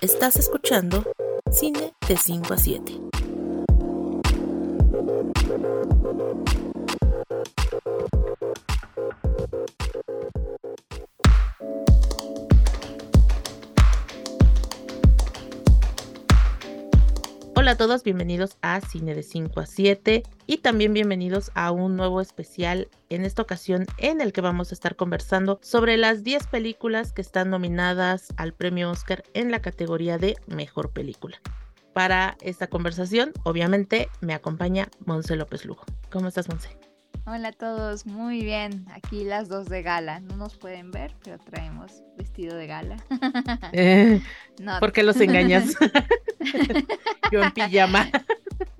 Estás escuchando Cine de 5 a 7. Hola a todos, bienvenidos a Cine de 5 a 7 y también bienvenidos a un nuevo especial en esta ocasión en el que vamos a estar conversando sobre las 10 películas que están nominadas al premio Oscar en la categoría de Mejor Película. Para esta conversación, obviamente, me acompaña Monse López Lugo. ¿Cómo estás, Monse? Hola a todos, muy bien. Aquí las dos de gala. No nos pueden ver, pero traemos vestido de gala. Eh, ¿Por qué los engañas? Yo en pijama.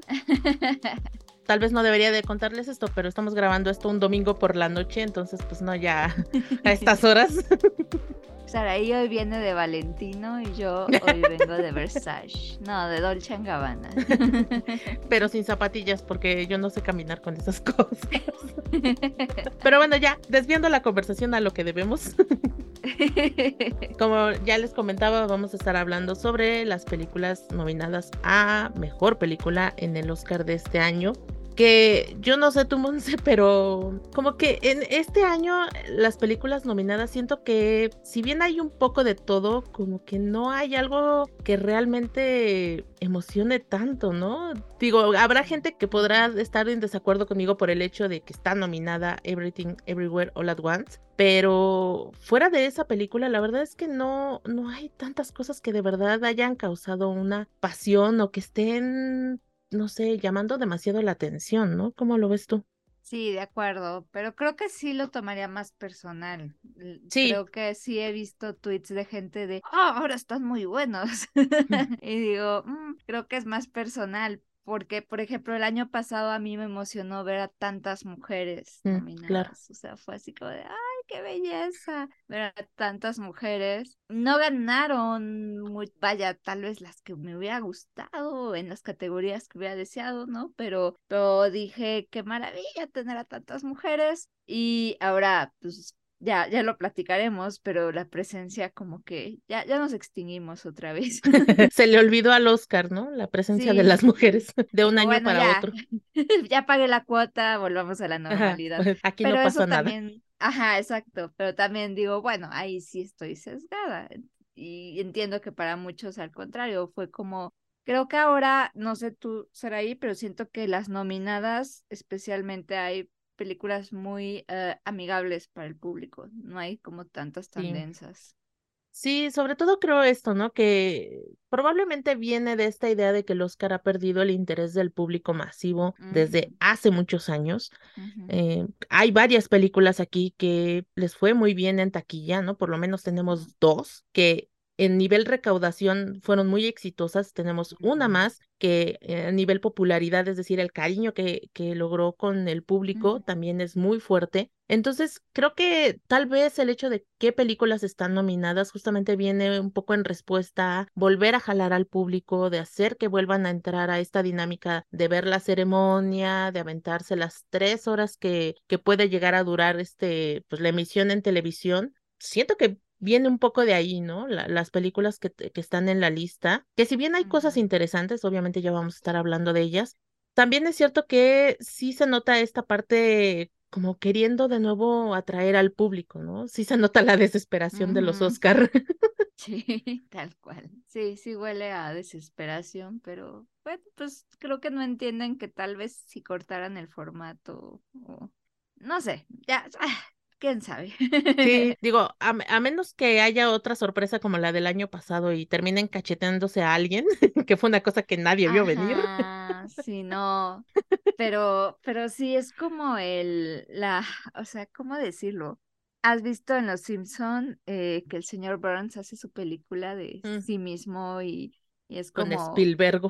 Tal vez no debería de contarles esto, pero estamos grabando esto un domingo por la noche, entonces pues no, ya a estas horas. Saraí hoy viene de Valentino y yo hoy vengo de Versace. No, de Dolce Gabbana. Pero sin zapatillas porque yo no sé caminar con esas cosas. Pero bueno, ya, desviando la conversación a lo que debemos. Como ya les comentaba, vamos a estar hablando sobre las películas nominadas a Mejor Película en el Oscar de este año que yo no sé tú, Monse, pero como que en este año las películas nominadas siento que si bien hay un poco de todo, como que no hay algo que realmente emocione tanto, ¿no? Digo, habrá gente que podrá estar en desacuerdo conmigo por el hecho de que está nominada Everything Everywhere All at Once, pero fuera de esa película, la verdad es que no, no hay tantas cosas que de verdad hayan causado una pasión o que estén no sé, llamando demasiado la atención, ¿no? ¿Cómo lo ves tú? Sí, de acuerdo, pero creo que sí lo tomaría más personal. Sí. Creo que sí he visto tweets de gente de, oh, ahora están muy buenos. y digo, mm, creo que es más personal, porque, por ejemplo, el año pasado a mí me emocionó ver a tantas mujeres mm, nominadas. O sea, fue así como de, ¡ay, qué belleza! Ver a tantas mujeres. No ganaron, muy, vaya, tal vez las que me hubiera gustado en las categorías que hubiera deseado, ¿no? Pero, pero dije, qué maravilla tener a tantas mujeres. Y ahora, pues ya, ya lo platicaremos, pero la presencia como que ya, ya nos extinguimos otra vez. Se le olvidó al Oscar, ¿no? La presencia de las mujeres de un año para otro. ya pagué la cuota, volvamos a la normalidad. Pues, aquí no pasa nada. También... Ajá, exacto, pero también digo, bueno, ahí sí estoy sesgada y entiendo que para muchos al contrario fue como Creo que ahora, no sé tú, ahí, pero siento que las nominadas, especialmente hay películas muy eh, amigables para el público, no hay como tantas tan densas. Sí, sobre todo creo esto, ¿no? Que probablemente viene de esta idea de que el Oscar ha perdido el interés del público masivo desde hace muchos años. Eh, hay varias películas aquí que les fue muy bien en taquilla, ¿no? Por lo menos tenemos dos que en nivel recaudación fueron muy exitosas. Tenemos una más que eh, a nivel popularidad, es decir, el cariño que, que logró con el público también es muy fuerte. Entonces, creo que tal vez el hecho de qué películas están nominadas justamente viene un poco en respuesta a volver a jalar al público, de hacer que vuelvan a entrar a esta dinámica de ver la ceremonia, de aventarse las tres horas que, que puede llegar a durar este, pues la emisión en televisión. Siento que viene un poco de ahí, ¿no? las películas que, que, están en la lista, que si bien hay cosas interesantes, obviamente ya vamos a estar hablando de ellas, también es cierto que sí se nota esta parte como queriendo de nuevo atraer al público, ¿no? Sí se nota la desesperación de los Oscar. Sí, tal cual. Sí, sí huele a desesperación, pero bueno, pues creo que no entienden que tal vez si cortaran el formato o no sé, ya, ah, quién sabe. Sí, digo, a, menos que haya otra sorpresa como la del año pasado y terminen cacheteándose a alguien, que fue una cosa que nadie vio venir. Sí, no, pero, pero sí es como el, la, o sea, ¿cómo decirlo? ¿Has visto en Los Simpson eh, que el señor Burns hace su película de mm. sí mismo y, y es como... Con Spielberg.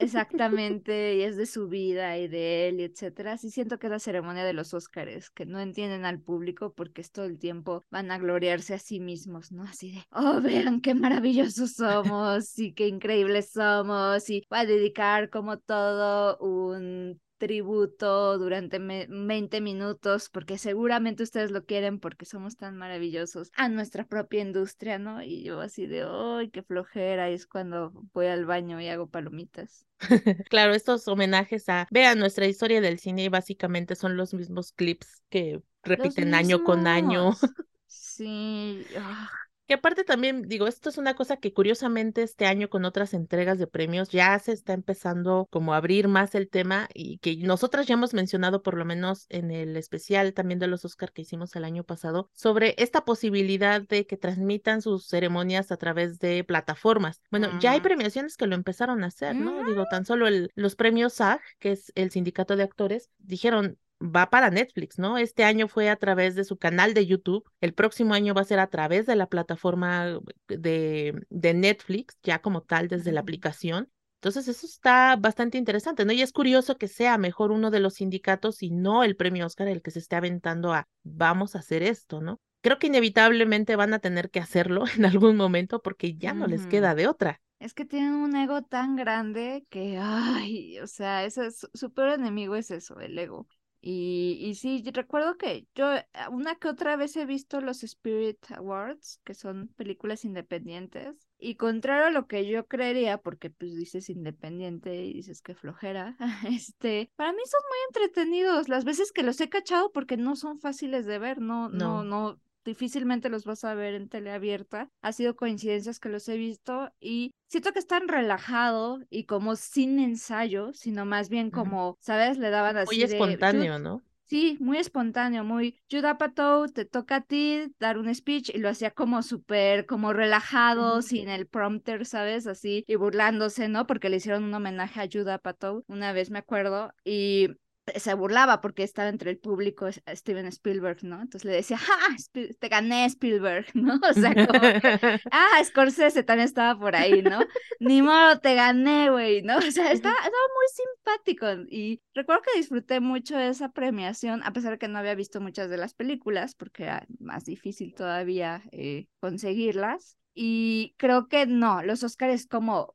Exactamente, y es de su vida y de él, y etcétera. Sí siento que es la ceremonia de los Óscares, que no entienden al público porque es todo el tiempo van a gloriarse a sí mismos, ¿no? Así de, oh, vean qué maravillosos somos y qué increíbles somos, y va a dedicar como todo un tributo durante 20 minutos, porque seguramente ustedes lo quieren porque somos tan maravillosos a nuestra propia industria, ¿no? Y yo así de, ¡ay, qué flojera! Y es cuando voy al baño y hago palomitas. claro, estos homenajes a, vean, nuestra historia del cine y básicamente son los mismos clips que repiten año con año. Sí. Ah. Que aparte también, digo, esto es una cosa que curiosamente este año con otras entregas de premios ya se está empezando como a abrir más el tema y que nosotras ya hemos mencionado por lo menos en el especial también de los Oscar que hicimos el año pasado sobre esta posibilidad de que transmitan sus ceremonias a través de plataformas. Bueno, ya hay premiaciones que lo empezaron a hacer, ¿no? Digo, tan solo el, los premios SAG, que es el sindicato de actores, dijeron, va para Netflix, ¿no? Este año fue a través de su canal de YouTube, el próximo año va a ser a través de la plataforma de, de Netflix, ya como tal desde la aplicación. Entonces eso está bastante interesante, ¿no? Y es curioso que sea mejor uno de los sindicatos y no el premio Oscar el que se esté aventando a vamos a hacer esto, ¿no? Creo que inevitablemente van a tener que hacerlo en algún momento porque ya no les queda de otra. Es que tienen un ego tan grande que, ay, o sea, ese es, su peor enemigo es eso, el ego. Y, y sí, recuerdo que yo eh, una que otra vez he visto los Spirit Awards, que son películas independientes, y contrario a lo que yo creería, porque pues dices independiente y dices que flojera, este, para mí son muy entretenidos las veces que los he cachado porque no son fáciles de ver, no, no, no, no difícilmente los vas a ver en tele abierta. Ha sido coincidencias que los he visto y siento que están relajados y como sin ensayo, sino más bien como, ¿sabes? Le daban así. Muy espontáneo, ¿no? Sí, muy espontáneo, muy Pato, te toca a ti dar un speech y lo hacía como súper, como relajado, sin el prompter, ¿sabes? Así, y burlándose, ¿no? Porque le hicieron un homenaje a Pato una vez me acuerdo, y se burlaba porque estaba entre el público Steven Spielberg, ¿no? Entonces le decía, ¡ah! Te gané Spielberg, ¿no? O sea, como, ¡ah! Scorsese también estaba por ahí, ¿no? Ni modo, te gané, güey, ¿no? O sea, estaba, muy simpático y recuerdo que disfruté mucho esa premiación, a pesar de que no había visto muchas de las películas, porque era más difícil todavía eh, conseguirlas. Y creo que no, los Oscars como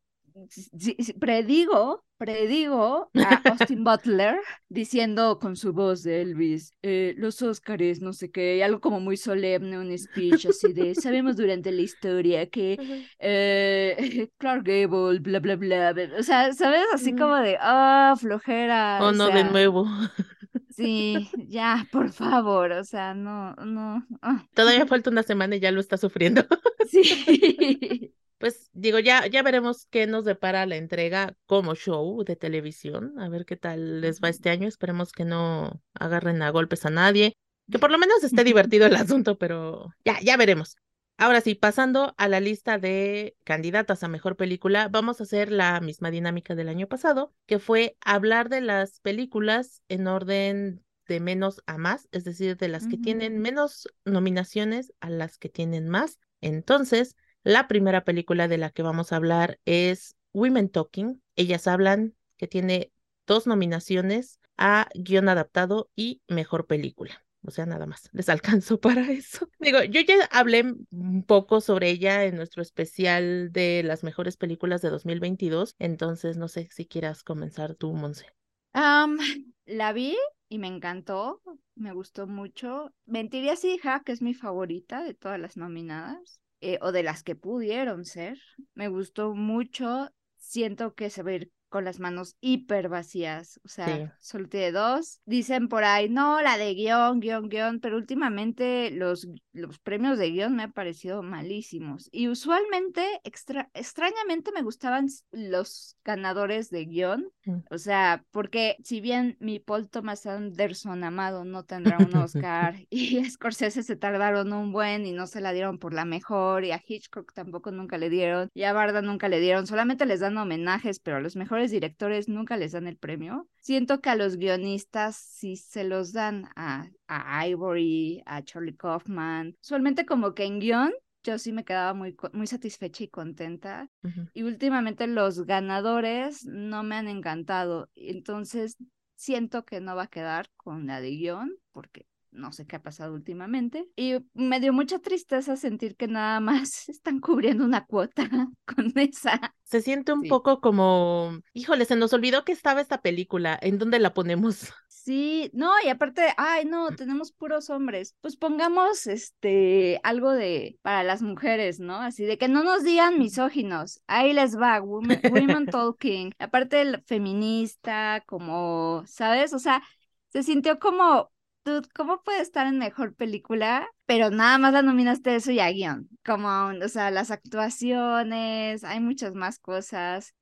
predigo, predigo a Austin Butler diciendo con su voz de Elvis, eh, los Óscares, no sé qué, algo como muy solemne, un speech así de, sabemos durante la historia que eh, Clark Gable, bla, bla, bla, o sea, ¿sabes? Así como de, ah, flojera. Oh, no, de nuevo. Sí, ya, por favor, o sea, no, no. Ah. Todavía falta una semana y ya lo está sufriendo. Sí pues digo, ya, ya veremos qué nos depara la entrega como show de televisión, a ver qué tal les va este año, esperemos que no agarren a golpes a nadie, que por lo menos esté divertido el asunto, pero ya, ya veremos. Ahora sí, pasando a la lista de candidatas a mejor película, vamos a hacer la misma dinámica del año pasado, que fue hablar de las películas en orden de menos a más, es decir, de las que tienen menos nominaciones a las que tienen más. Entonces, la primera película de la que vamos a hablar es Women Talking. Ellas hablan que tiene dos nominaciones a guion adaptado y mejor película. O sea, nada más, les alcanzo para eso. Digo, yo ya hablé un poco sobre ella en nuestro especial de las mejores películas de 2022, entonces no sé si quieras comenzar tú, Monse. la vi y me encantó, me gustó mucho. Mentiría si hija que es mi favorita de todas las nominadas. Eh, o de las que pudieron ser. Me gustó mucho. Siento que se con las manos hiper vacías, o sea, solo tiene dos. Dicen por ahí, no, la de guion, guion, guion, pero últimamente los, los premios de guion me han parecido malísimos. Y usualmente, extra, extrañamente, me gustaban los ganadores de guion, mm. o sea, porque si bien mi Paul Thomas Anderson amado no tendrá un Oscar y Scorsese se tardaron un buen y no se la dieron por la mejor y a Hitchcock tampoco nunca le dieron y a Barda nunca le dieron, solamente les dan homenajes, pero a los mejores directores nunca les dan el premio. Siento que a los guionistas sí se los dan a, a Ivory, a Charlie Kaufman. Usualmente como que en guion yo sí me quedaba muy, muy satisfecha y contenta. Y últimamente los ganadores no me han encantado. Entonces siento que no va a quedar con la de guion porque no sé qué ha pasado últimamente. Y me dio mucha tristeza sentir que nada más están cubriendo una cuota con esa. Se siente un poco como, híjole, se nos olvidó que estaba esta película, ¿en dónde la ponemos? Sí, no, y aparte, ay, no, tenemos puros hombres. Pues pongamos este algo de para las mujeres, ¿no? Así de que no nos digan misóginos. Ahí les va, women, women talking. Aparte el feminista, como, ¿sabes? O sea, se sintió como Dude, ¿cómo puede estar en mejor película? Pero nada más la nominaste eso y a guion. Como, o sea, las actuaciones, hay muchas más cosas.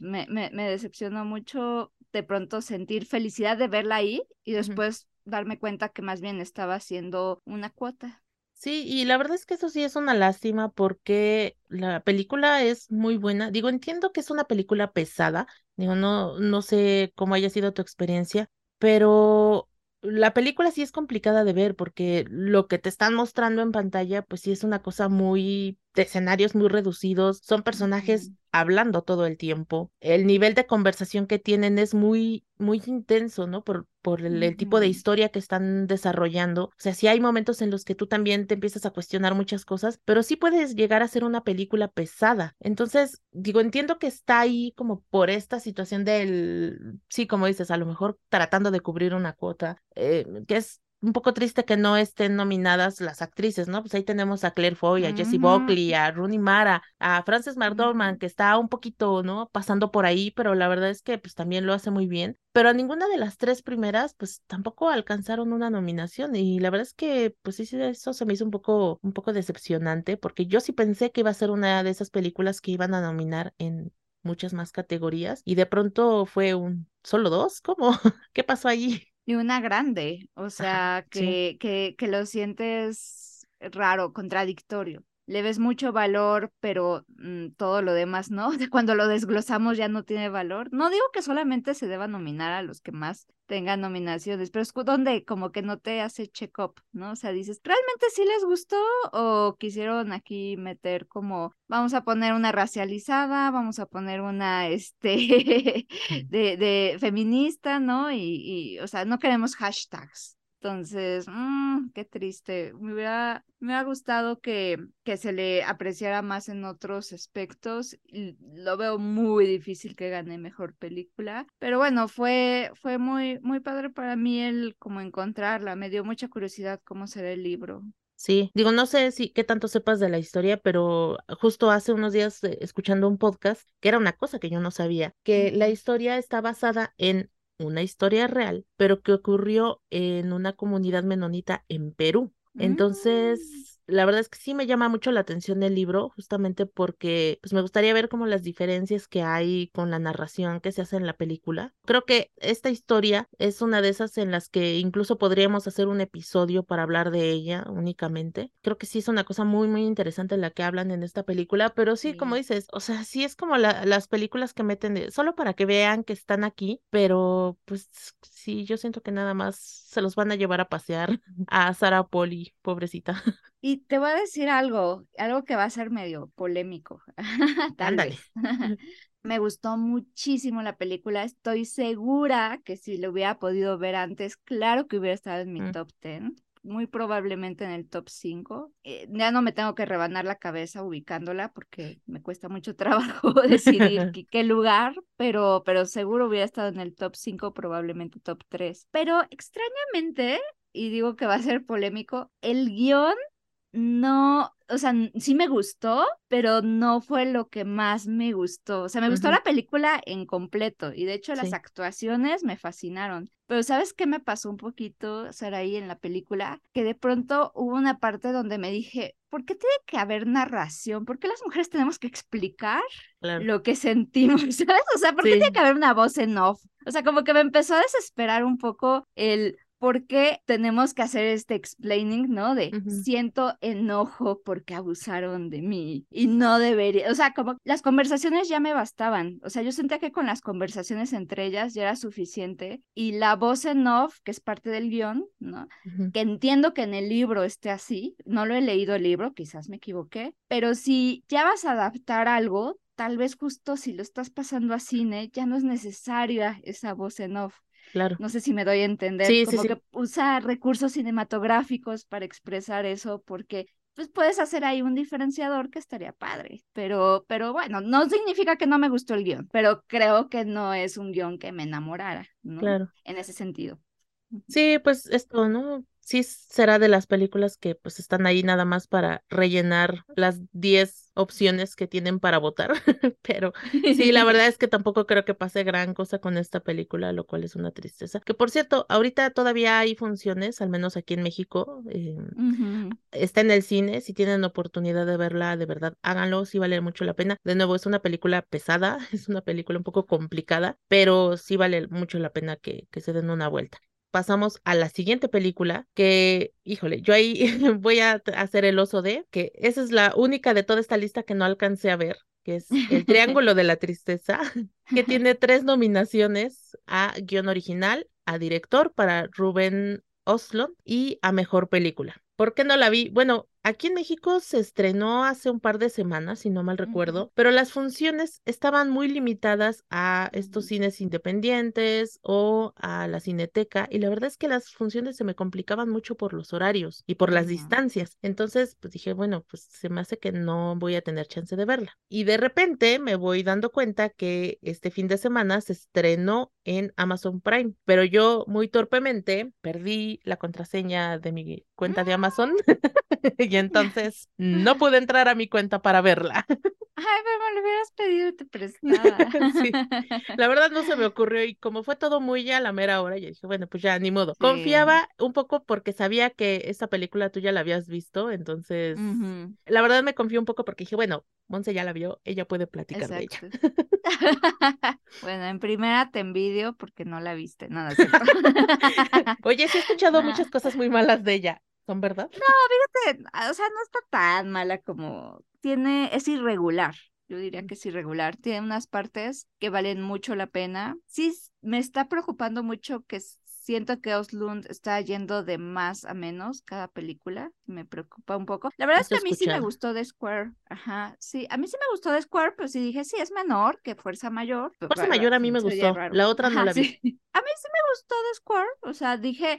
me, me, me decepcionó mucho de pronto sentir felicidad de verla ahí y después darme cuenta que más bien estaba haciendo una cuota. Sí, y la verdad es que eso sí es una lástima porque la película es muy buena. Digo, entiendo que es una película pesada. Digo, no, no sé cómo haya sido tu experiencia, pero la película sí es complicada de ver porque lo que te están mostrando en pantalla, pues sí es una cosa muy de escenarios muy reducidos, son personajes hablando todo el tiempo. El nivel de conversación que tienen es muy, muy intenso, ¿no? Por, por el, tipo de historia que están desarrollando. O sea, sí hay momentos en los que tú también te empiezas a cuestionar muchas cosas, pero sí puedes llegar a ser una película pesada. Entonces, digo, entiendo que está ahí como por esta situación del, sí, como dices, a lo mejor tratando de cubrir una cuota, eh, que es un poco triste que no estén nominadas las actrices, ¿no? Pues ahí tenemos a Claire Foy, a Jessie Buckley, a Rooney Mara, a Frances McDormand, que está un poquito, ¿no? Pasando por ahí, pero la verdad es que pues también lo hace muy bien. Pero a ninguna de las tres primeras, pues tampoco alcanzaron una nominación. Y la verdad es que, pues sí, sí, eso se me hizo un poco, un poco decepcionante, porque yo sí pensé que iba a ser una de esas películas que iban a nominar en muchas más categorías. Y de pronto fue un solo dos. ¿Cómo? ¿Qué pasó allí? Y una grande, o sea, que, que, que lo sientes raro, contradictorio le ves mucho valor, pero mm, todo lo demás no. Cuando lo desglosamos ya no tiene valor. No digo que solamente se deba nominar a los que más tengan nominaciones, pero es donde como que no te hace check-up, ¿no? O sea, dices, ¿realmente sí les gustó o quisieron aquí meter como, vamos a poner una racializada, vamos a poner una, este, de, de feminista, ¿no? Y, y, o sea, no queremos hashtags, entonces, mmm, qué triste. Me hubiera, me ha gustado que, que se le apreciara más en otros aspectos. Lo veo muy difícil que gane mejor película. Pero bueno, fue, fue muy, muy padre para mí el como encontrarla. Me dio mucha curiosidad cómo será el libro. Sí, digo, no sé si qué tanto sepas de la historia, pero justo hace unos días eh, escuchando un podcast, que era una cosa que yo no sabía, que la historia está basada en una historia real, pero que ocurrió en una comunidad menonita en Perú. Entonces, mm la verdad es que sí me llama mucho la atención el libro, justamente porque pues me gustaría ver como las diferencias que hay con la narración que se hace en la película. Creo que esta historia es una de esas en las que incluso podríamos hacer un episodio para hablar de ella únicamente. Creo que sí es una cosa muy, muy interesante la que hablan en esta película, pero sí, como dices, o sea, sí es como las películas que meten solo para que vean que están aquí, pero pues sí, yo siento que nada más se los van a llevar a pasear a Sarah Poli, pobrecita. Y te voy a decir algo, algo que va a ser medio polémico. Tal Me gustó muchísimo la película. Estoy segura que si lo hubiera podido ver antes, claro que hubiera estado en mi mm. top 10 muy probablemente en el top 5. Eh, ya no me tengo que rebanar la cabeza ubicándola porque me cuesta mucho trabajo decidir qué, lugar, pero, pero seguro hubiera estado en el top 5, probablemente top 3. Pero extrañamente, y digo que va a ser polémico, el guion no, o sea, sí me gustó, pero no fue lo que más me gustó. O sea, me gustó la película en completo y de hecho las actuaciones me fascinaron. Pero ¿sabes qué me pasó un poquito, ahí en la película? Que de pronto hubo una parte donde me dije, ¿por qué tiene que haber narración? ¿Por qué las mujeres tenemos que explicar lo que sentimos? ¿Sabes? O sea, ¿por qué tiene que haber una voz en off? O sea, como que me empezó a desesperar un poco el ¿por qué tenemos que hacer este explaining, no? De siento enojo porque abusaron de mí y no debería, o sea, como las conversaciones ya me bastaban, o sea, yo sentía que con las conversaciones entre ellas ya era suficiente y la voz en off, que es parte del guion, ¿no? Que entiendo que en el libro esté así, no lo he leído el libro, quizás me equivoqué, pero si ya vas a adaptar algo, tal vez justo si lo estás pasando a cine, ya no es necesaria esa voz en off Claro. No sé si me doy a entender. Sí, como sí, que usa recursos cinematográficos para expresar eso, porque pues puedes hacer ahí un diferenciador que estaría padre. Pero, pero bueno, no significa que no me gustó el guion, pero creo que no es un guion que me enamorara, ¿no? Claro. En ese sentido. Sí, pues esto, ¿no? Sí será de las películas que pues están ahí nada más para rellenar las 10 opciones que tienen para votar, pero sí, la verdad es que tampoco creo que pase gran cosa con esta película, lo cual es una tristeza. Que por cierto, ahorita todavía hay funciones, al menos aquí en México, eh, está en el cine, si tienen oportunidad de verla, de verdad, háganlo, sí vale mucho la pena. De nuevo, es una película pesada, es una película un poco complicada, pero sí vale mucho la pena que, que se den una vuelta pasamos a la siguiente película que, híjole, yo ahí voy a hacer el oso de, que esa es la única de toda esta lista que no alcancé a ver, que es El Triángulo de la Tristeza, que tiene tres nominaciones a guion original, a director para Rubén Oslon y a mejor película. ¿Por qué no la vi? Bueno, aquí en México se estrenó hace un par de semanas, si no mal recuerdo, pero las funciones estaban muy limitadas a estos cines independientes o a la cineteca y la verdad es que las funciones se me complicaban mucho por los horarios y por las distancias. Entonces, pues dije, bueno, pues se me hace que no voy a tener chance de verla. Y de repente me voy dando cuenta que este fin de semana se estrenó en Amazon Prime, pero yo muy torpemente perdí la contraseña de mi cuenta de Amazon y entonces no pude entrar a mi cuenta para verla. Ay, pero me lo hubieras pedido te prestaba. sí. La verdad no se me ocurrió y como fue todo muy ya a la mera hora, yo dije, bueno, pues ya ni modo. Confiaba un poco porque sabía que esa película tú ya la habías visto, entonces la verdad me confió un poco porque dije, bueno, Monse ya la vio, ella puede platicar de ella. bueno, en primera te envidio porque no la viste, nada. Oye, sí he escuchado muchas cosas muy malas de ella. ¿Son verdad? No, fíjate, o sea, no está tan mala como tiene, es irregular. Yo diría que es irregular. Tiene unas partes que valen mucho la pena. Sí, me está preocupando mucho que siento que Oslund está yendo de más a menos cada película. Me preocupa un poco. La verdad es que a mí sí me gustó The Square. Ajá, sí, a mí sí me gustó The Square, pero sí dije, sí, es menor que Fuerza Mayor. Fuerza Mayor a mí me gustó. La otra no la vi. A mí sí me gustó The Square. O sea, dije,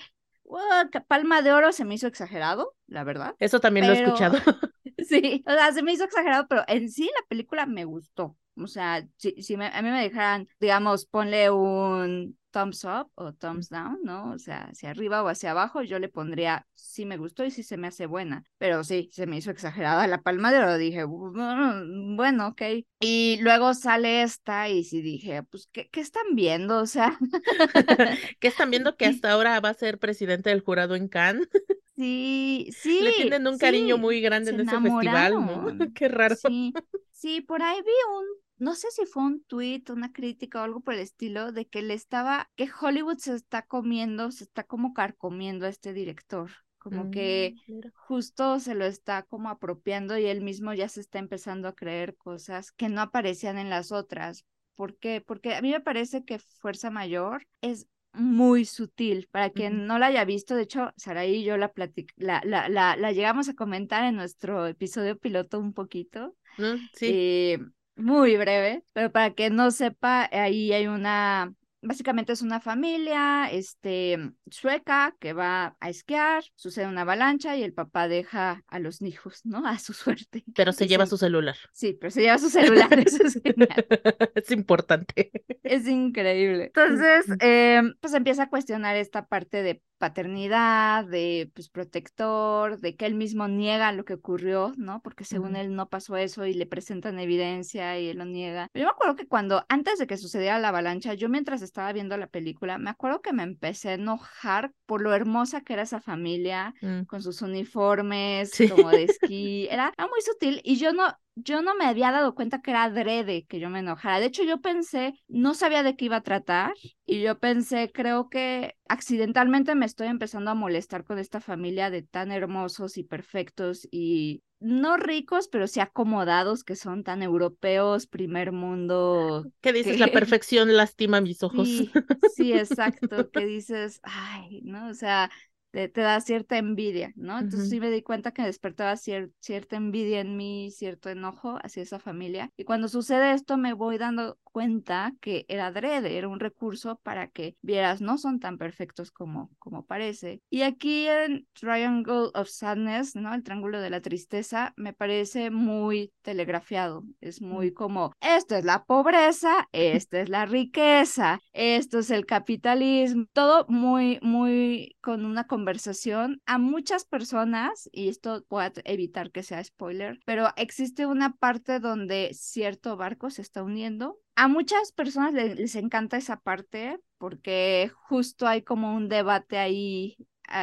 Palma de Oro se me hizo exagerado, la verdad. Eso también lo he escuchado. sí, o sea, se me hizo exagerado, pero en sí la película me gustó. O sea, si, si a mí me dejaran, digamos, ponle un thumbs up o thumbs down, ¿no? O sea, hacia arriba o hacia abajo, yo le pondría sí me gustó y sí se me hace buena. Pero sí, se me hizo exagerada la palma de oro. Dije, bueno, ok. Y luego sale esta y sí dije, pues, ¿qué, qué están viendo? O sea, ¿qué están viendo que hasta ahora va a ser presidente del jurado en Cannes? Sí, sí. Le tienen un cariño muy grande en ese festival, ¿no? Qué raro. Sí, sí, por ahí vi un no sé si fue un tweet, una crítica o algo por el estilo, de que le estaba, que Hollywood se está comiendo, se está como carcomiendo a este director. Como que mm, justo se lo está como apropiando y él mismo ya se está empezando a creer cosas que no aparecían en las otras. ¿Por qué? Porque a mí me parece que Fuerza Mayor es muy sutil. Para quien no la haya visto, de hecho, Saraí y yo la, la, la, la, la, llegamos a comentar en nuestro episodio piloto un poquito. Mm, sí. Eh, muy breve, pero para que no sepa, ahí hay una, básicamente es una familia, este, sueca que va a esquiar, sucede una avalancha y el papá deja a los hijos, ¿no? A su suerte. Pero se lleva su celular. Sí, pero se lleva su celular, eso es genial. Es importante. Es increíble. Entonces, eh, pues empieza a cuestionar esta parte de paternidad, de pues protector, de que él mismo niega lo que ocurrió, ¿no? Porque según él no pasó eso y le presentan evidencia y él lo niega. Yo me acuerdo que cuando, antes de que sucediera la avalancha, yo mientras estaba viendo la película, me acuerdo que me empecé a enojar por lo hermosa que era esa familia, mm. con sus uniformes, como de esquí, era, era muy sutil y yo no, yo no me había dado cuenta que era adrede que yo me enojara. De hecho, yo pensé, no sabía de qué iba a tratar y yo pensé, creo que accidentalmente me estoy empezando a molestar con esta familia de tan hermosos y perfectos y no ricos, pero sí acomodados, que son tan europeos, primer mundo. ¿Qué dices? La perfección lastima mis ojos. Sí, sí, exacto. que dices, ay, ¿no? O sea, te, da cierta envidia, ¿no? Entonces sí me di cuenta que despertaba cierta envidia en mí, cierto enojo hacia esa familia. Y cuando sucede esto me voy dando cuenta que era adrede, era un recurso para que vieras, no son tan perfectos como, como parece. Y aquí en Triangle of Sadness, ¿no? El triángulo de la tristeza, me parece muy telegrafiado. Es muy mm. como, esto es la pobreza, esta es la riqueza, esto es el capitalismo, todo muy, muy con una conversación a muchas personas, y esto puede evitar que sea spoiler, pero existe una parte donde cierto barco se está uniendo a muchas personas les, encanta esa parte porque justo hay como un debate ahí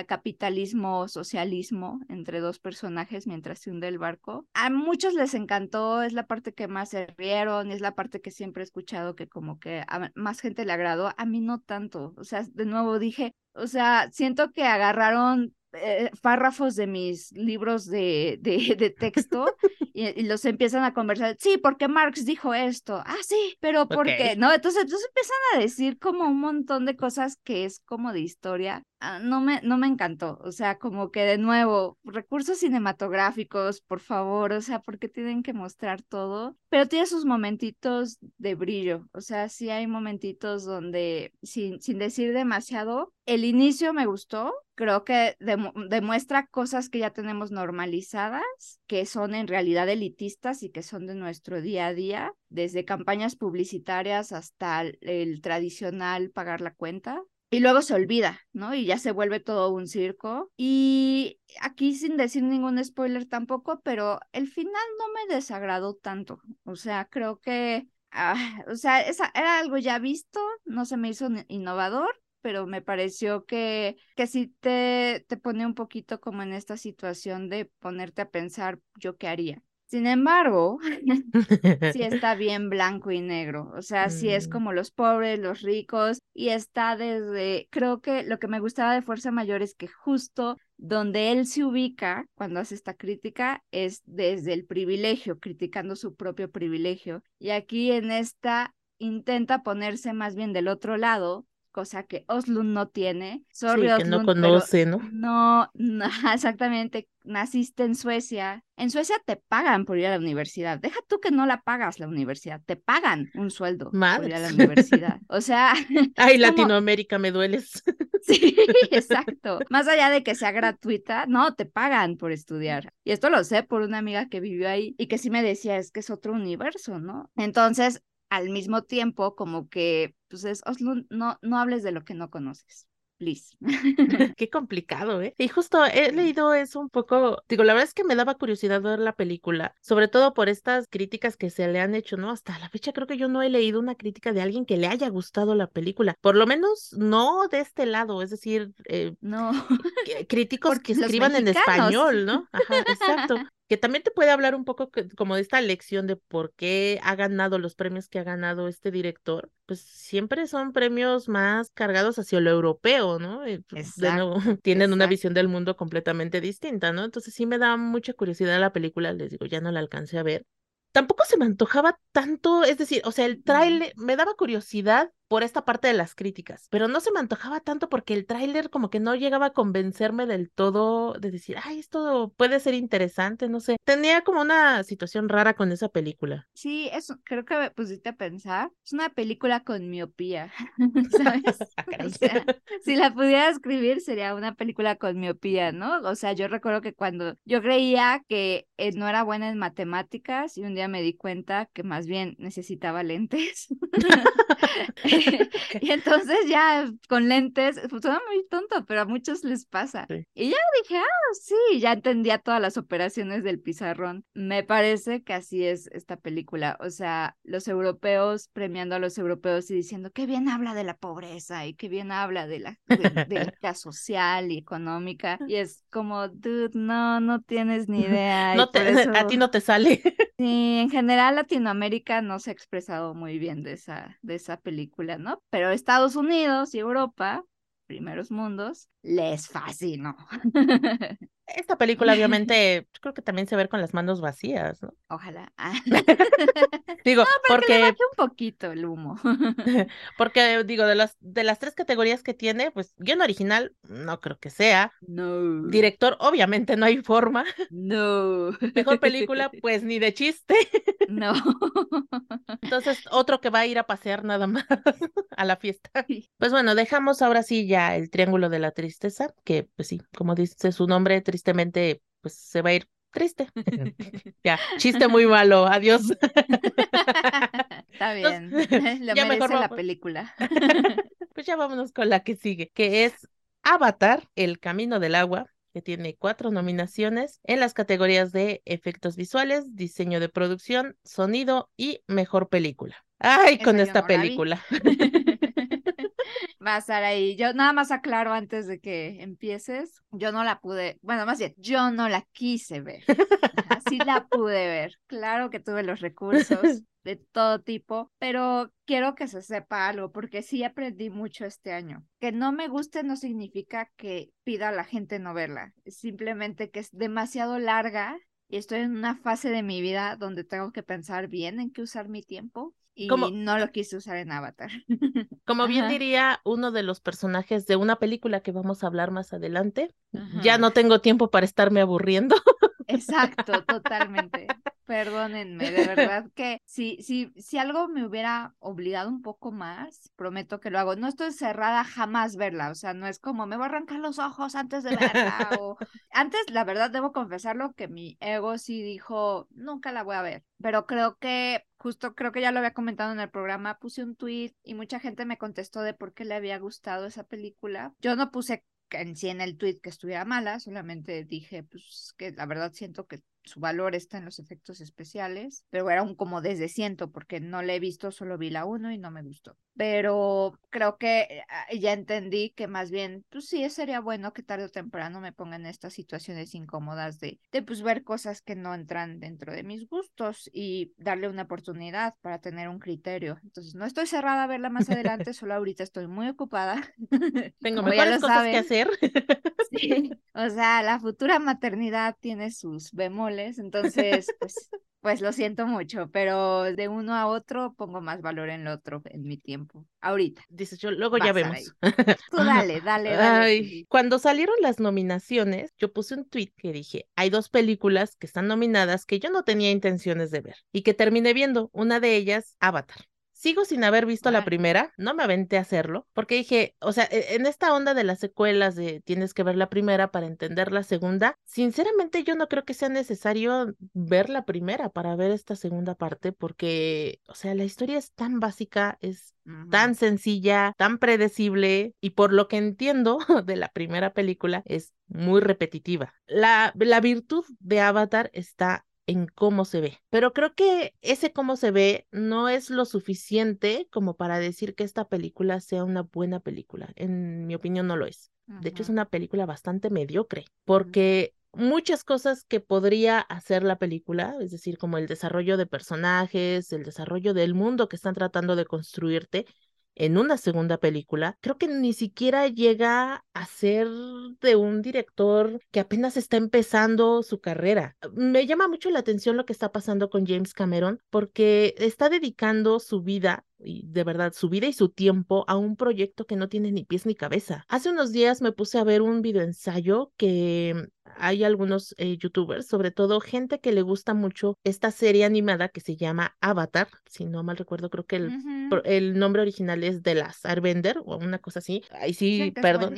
capitalismo, socialismo entre dos personajes mientras se hunde el barco. A muchos les encantó, es la parte que más se rieron, es la parte que siempre he escuchado que como que a más gente le agradó, a mí no tanto. O sea, de nuevo dije, o sea, siento que agarraron eh, párrafos de mis libros de, de, texto y, los empiezan a conversar. Sí, porque Marx dijo esto. Ah, sí, pero ¿por qué? ¿No? Entonces, entonces empiezan a decir como un montón de cosas que es como de historia. Ah, no, me, no me encantó. O sea, como que de nuevo, recursos cinematográficos, por favor. O sea, porque tienen que mostrar todo. Pero tiene sus momentitos de brillo. O sea, sí hay momentitos donde, sin, sin decir demasiado, el inicio me gustó, creo que demuestra cosas que ya tenemos normalizadas, que son en realidad elitistas y que son de nuestro día a día, desde campañas publicitarias hasta el, tradicional pagar la cuenta. Y luego se olvida, ¿no? Y ya se vuelve todo un circo. Y aquí sin decir ningún spoiler tampoco, pero el final no me desagradó tanto. O sea, creo que ah, o sea, esa, era algo ya visto, no se me hizo innovador, pero me pareció que, que sí te, te pone un poquito como en esta situación de ponerte a pensar yo qué haría. Sin embargo, sí está bien blanco y negro, o sea, sí es mm. como los pobres, los ricos, y está desde, creo que lo que me gustaba de Fuerza Mayor es que justo donde él se ubica cuando hace esta crítica es desde el privilegio, criticando su propio privilegio, y aquí en esta intenta ponerse más bien del otro lado cosa que Oslund no tiene. Sorry, que no conoce, ¿no? ¿no? No, exactamente. Naciste en Suecia. En Suecia te pagan por ir a la universidad. Deja tú que no la pagas la universidad. Te pagan un sueldo por ir a la universidad. O sea. Ay, Latinoamérica, me dueles. Sí, exacto. Más allá de que sea gratuita, no, te pagan por estudiar. Y esto lo sé por una amiga que vivió ahí y que sí me decía, es que es otro universo, ¿no? Entonces, al mismo tiempo como que, pues es, no, no hables de lo que no conoces please. Qué complicado, ¿eh? Y justo he leído eso un poco, digo, la verdad es que me daba curiosidad ver la película, sobre todo por estas críticas que se le han hecho, ¿no? Hasta la fecha creo que yo no he leído una crítica de alguien que le haya gustado la película, por lo menos no de este lado, es decir, eh, no. críticos que escriban en español, ¿no? Ajá, exacto que también te puede hablar un poco como de esta lección de por qué ha ganado los premios que ha ganado este director, pues siempre son premios más cargados hacia lo europeo, ¿no? Pues, de nuevo, tienen una visión del mundo completamente distinta, ¿no? Entonces sí me da mucha curiosidad la película, les digo, ya no la alcancé a ver, tampoco se me antojaba tanto, es decir, o sea, el tráiler me daba curiosidad por esta parte de las críticas, pero no se me antojaba tanto porque el tráiler como que no llegaba a convencerme del todo de decir, ay, esto puede ser interesante, no sé. Tenía como una situación rara con esa película. Sí, eso creo que me pusiste a pensar. Es una película con miopía, ¿sabes? Ah, si la pudiera escribir sería una película con miopía, ¿no? O sea, yo recuerdo que cuando yo creía que eh, no era buena en matemáticas y un día me di cuenta que más bien necesitaba lentes. y entonces ya con lentes, pues suena muy tonto, pero a muchos les pasa. Y ya dije, ah, sí, ya entendía todas las operaciones del pizarrón. Me parece que así es esta película. O sea, los europeos premiando a los europeos y diciendo qué bien habla de la pobreza y qué bien habla de la de, la social y económica. Y es como, dude, no, no tienes ni idea. No A ti no te sale. Sí, en general Latinoamérica no se ha expresado muy bien de esa, de esa película, Pero Estados Unidos y Europa, primeros mundos, les fascinó. esta película obviamente yo creo que también se ve con las manos vacías, ¿no? Ojalá. Ah. digo, porque le un poquito el humo. porque digo, de las de las tres categorías que tiene, pues guion original no creo que sea. No. Director, obviamente no hay forma. No. Mejor película, pues ni de chiste. No. Entonces, otro que va a ir a pasear nada más a la fiesta. Pues bueno, dejamos ahora sí ya el triángulo de la tristeza, que pues sí, como dice su nombre, tristemente, pues se va a ir triste. ya, chiste muy malo, adiós. Está bien, le ya mejor la película. pues ya vámonos con la que sigue, que es Avatar, El Camino del Agua, que tiene cuatro nominaciones en las categorías de efectos visuales, diseño de producción, sonido y mejor película. Ay, con esta película. Va a estar ahí. Yo nada más aclaro antes de que empieces. Yo no la pude, bueno, más bien, yo no la quise ver. Así la pude ver. Claro que tuve los recursos de todo tipo, pero quiero que se sepa algo, porque sí aprendí mucho este año. Que no me guste no significa que pida a la gente no verla, simplemente que es demasiado larga y estoy en una fase de mi vida donde tengo que pensar bien en qué usar mi tiempo y no lo quise usar en Avatar. Como bien diría uno de los personajes de una película que vamos a hablar más adelante, ya no tengo tiempo para estarme aburriendo. Exacto, totalmente. Perdónenme, de verdad que si, si, si algo me hubiera obligado un poco más, prometo que lo hago. No estoy cerrada jamás verla, o sea, no es como me voy a arrancar los ojos antes de verla. o... Antes, la verdad, debo confesarlo que mi ego sí dijo, nunca la voy a ver. Pero creo que, justo creo que ya lo había comentado en el programa, puse un tweet y mucha gente me contestó de por qué le había gustado esa película. Yo no puse en sí en el tweet que estuviera mala, solamente dije, pues que la verdad siento que su valor está en los efectos especiales, pero era un como desde ciento porque no la he visto, solo vi la uno y no me gustó. Pero creo que ah, ya entendí que más bien, pues sí, sería bueno que tarde o temprano me pongan en estas situaciones incómodas de, de pues ver cosas que no entran dentro de mis gustos y darle una oportunidad para tener un criterio. Entonces, no estoy cerrada a verla más adelante, solo ahorita estoy muy ocupada. Tengo mejores cosas que hacer. sí, o sea, la futura maternidad tiene sus bemoles entonces, pues, pues lo siento mucho, pero de uno a otro pongo más valor en el otro en mi tiempo. Ahorita. Dices, yo luego ya vemos. Tú dale, dale, dale. cuando salieron las nominaciones, yo puse un tweet que dije, hay dos películas que están nominadas que yo no tenía intenciones de ver y que terminé viendo. Una de ellas, Avatar. Sigo sin haber visto la primera, no me aventé a hacerlo, porque dije, o sea, e, en esta onda de las secuelas de tienes que ver la primera para entender la segunda, sinceramente yo no creo que sea necesario ver la primera para ver esta segunda parte, porque, o sea, la historia es tan básica, es tan sencilla, tan predecible, y por lo que entiendo de la primera película, es muy repetitiva. La, la virtud de Avatar está en cómo se ve. Pero creo que ese cómo se ve no es lo suficiente como para decir que esta película sea una buena película. En mi opinión no lo es. De hecho, es una película bastante mediocre, porque muchas cosas que podría hacer la película, es decir, como el desarrollo de personajes, el desarrollo del mundo que están tratando de construirte, en una segunda película, creo que ni siquiera llega a ser de un director que apenas está empezando su carrera. Me llama mucho la atención lo que está pasando con James Cameron porque está dedicando su vida y de verdad su vida y su tiempo a un proyecto que no tiene ni pies ni cabeza. Hace unos días me puse a ver un video ensayo que hay algunos eh, youtubers, sobre todo gente que le gusta mucho esta serie animada que se llama Avatar, si no mal recuerdo, creo que el, el nombre original es de las Airbender o una cosa así. Ahí sí, perdón.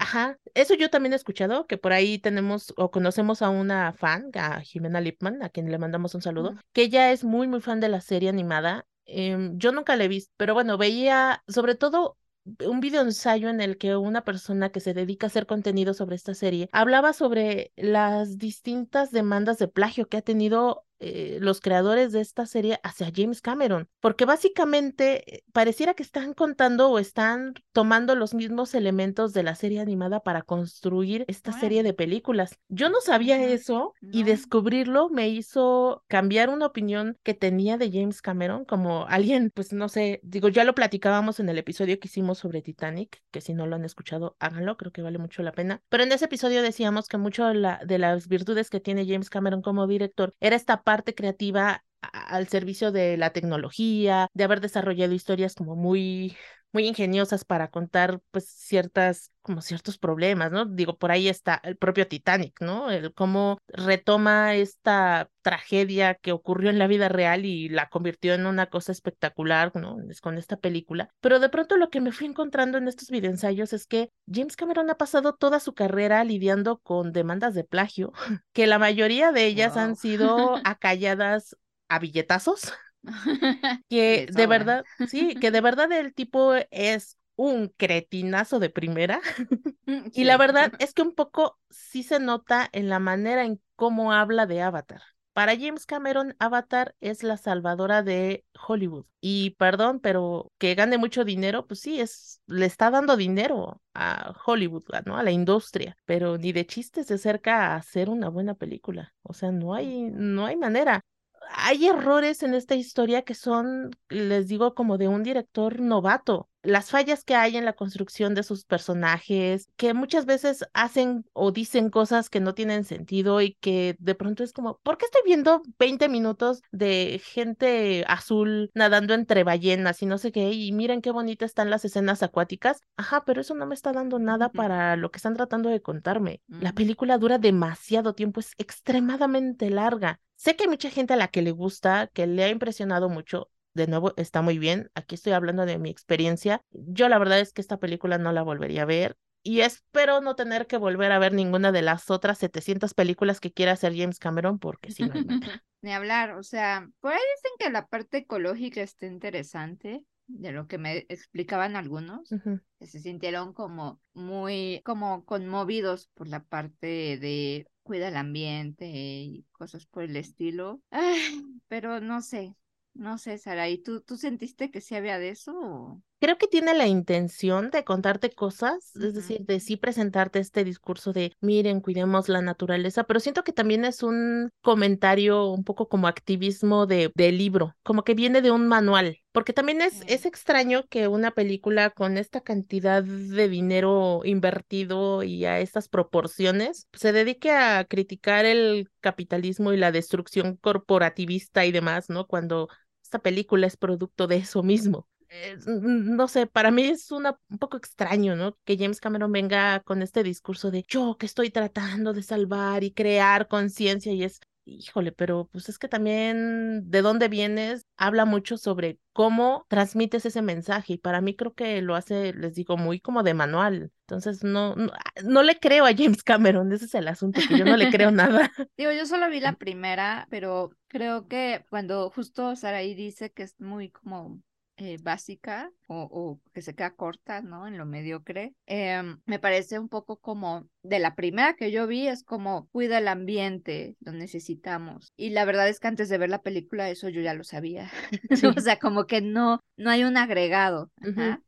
Ajá, eso yo también he escuchado, que por ahí tenemos o conocemos a una fan, a Jimena Lipman, a quien le mandamos un saludo, que ella es muy, muy fan de la serie animada Em, yo nunca la he visto, pero bueno, veía sobre todo un video ensayo en el que una persona que se dedica a hacer contenido sobre esta serie hablaba sobre las distintas demandas de plagio que ha tenido eh, los creadores de esta serie hacia James Cameron, porque básicamente eh, pareciera que están contando o están tomando los mismos elementos de la serie animada para construir esta serie de películas. Yo no sabía eso y descubrirlo me hizo cambiar una opinión que tenía de James Cameron como alguien, pues no sé, digo, ya lo platicábamos en el episodio que hicimos sobre Titanic, que si no lo han escuchado, háganlo, creo que vale mucho la pena. Pero en ese episodio decíamos que mucho de, la, de las virtudes que tiene James Cameron como director era esta parte creativa al servicio de la tecnología, de haber desarrollado historias como muy muy ingeniosas para contar pues ciertas como ciertos problemas, ¿no? Digo, por ahí está el propio Titanic, ¿no? El cómo retoma esta tragedia que ocurrió en la vida real y la convirtió en una cosa espectacular, ¿no? Es con esta película. Pero de pronto lo que me fui encontrando en estos videoensayos es que James Cameron ha pasado toda su carrera lidiando con demandas de plagio, que la mayoría de ellas han sido acalladas a billetazos que de verdad, sí, que de verdad el tipo es un cretinazo de primera. Mm, y la verdad es que un poco sí se nota en la manera en cómo habla de Avatar. Para James Cameron, Avatar es la salvadora de Hollywood. Y perdón, pero que gane mucho dinero, pues sí, es, le está dando dinero a Hollywood, ¿no? A la industria, pero ni de chistes se acerca a hacer una buena película. O sea, no hay, no hay manera hay errores en esta historia que son, les digo, como de un director novato. Las fallas que hay en la construcción de sus personajes, que muchas veces hacen o dicen cosas que no tienen sentido y que de pronto es como, ¿por qué estoy viendo 20 minutos de gente azul nadando entre ballenas y no sé qué? Y miren qué bonitas están las escenas acuáticas. Ajá, pero eso no me está dando nada para lo que están tratando de contarme. La película dura demasiado tiempo, es extremadamente larga. Sé que hay mucha gente a la que le gusta, que le ha impresionado mucho. De nuevo, está muy bien. Aquí estoy hablando de mi experiencia. Yo la verdad es que esta película no la volvería a ver y espero no tener que volver a ver ninguna de las otras 700 películas que quiera hacer James Cameron porque si no hay Ni hablar, o sea, por ahí dicen que la parte ecológica está interesante, de lo que me explicaban algunos, que se sintieron como muy, como conmovidos por la parte de cuida el ambiente y cosas por el estilo. pero no sé, no sé, Sara, ¿y tú, tú sentiste que sí había de eso? creo que tiene la intención de contarte cosas, es decir, de sí presentarte este discurso de, miren, cuidemos la naturaleza, pero siento que también es un comentario un poco como activismo de, libro, como que viene de un manual, porque también es, es extraño que una película con esta cantidad de dinero invertido y a estas proporciones se dedique a criticar el capitalismo y la destrucción corporativista y demás, ¿no? Cuando esta película es producto de eso mismo. Eh, no sé, para mí es una, un poco extraño, ¿no? Que James Cameron venga con este discurso de yo que estoy tratando de salvar y crear conciencia y es, híjole, pero pues es que también de dónde vienes habla mucho sobre cómo transmites ese mensaje y para mí creo que lo hace, les digo, muy como de manual. Entonces no, no, no le creo a James Cameron, ese es el asunto, que yo no le creo nada. Digo, yo solo vi la primera, pero creo que cuando justo Saraí dice que es muy como eh, básica o, que se queda corta, ¿no? En lo mediocre. Em, me parece un poco como de la primera que yo vi, es como cuida el ambiente, lo necesitamos. Y la verdad es que antes de ver la película, eso yo ya lo sabía. o sea, como que no, no hay un agregado.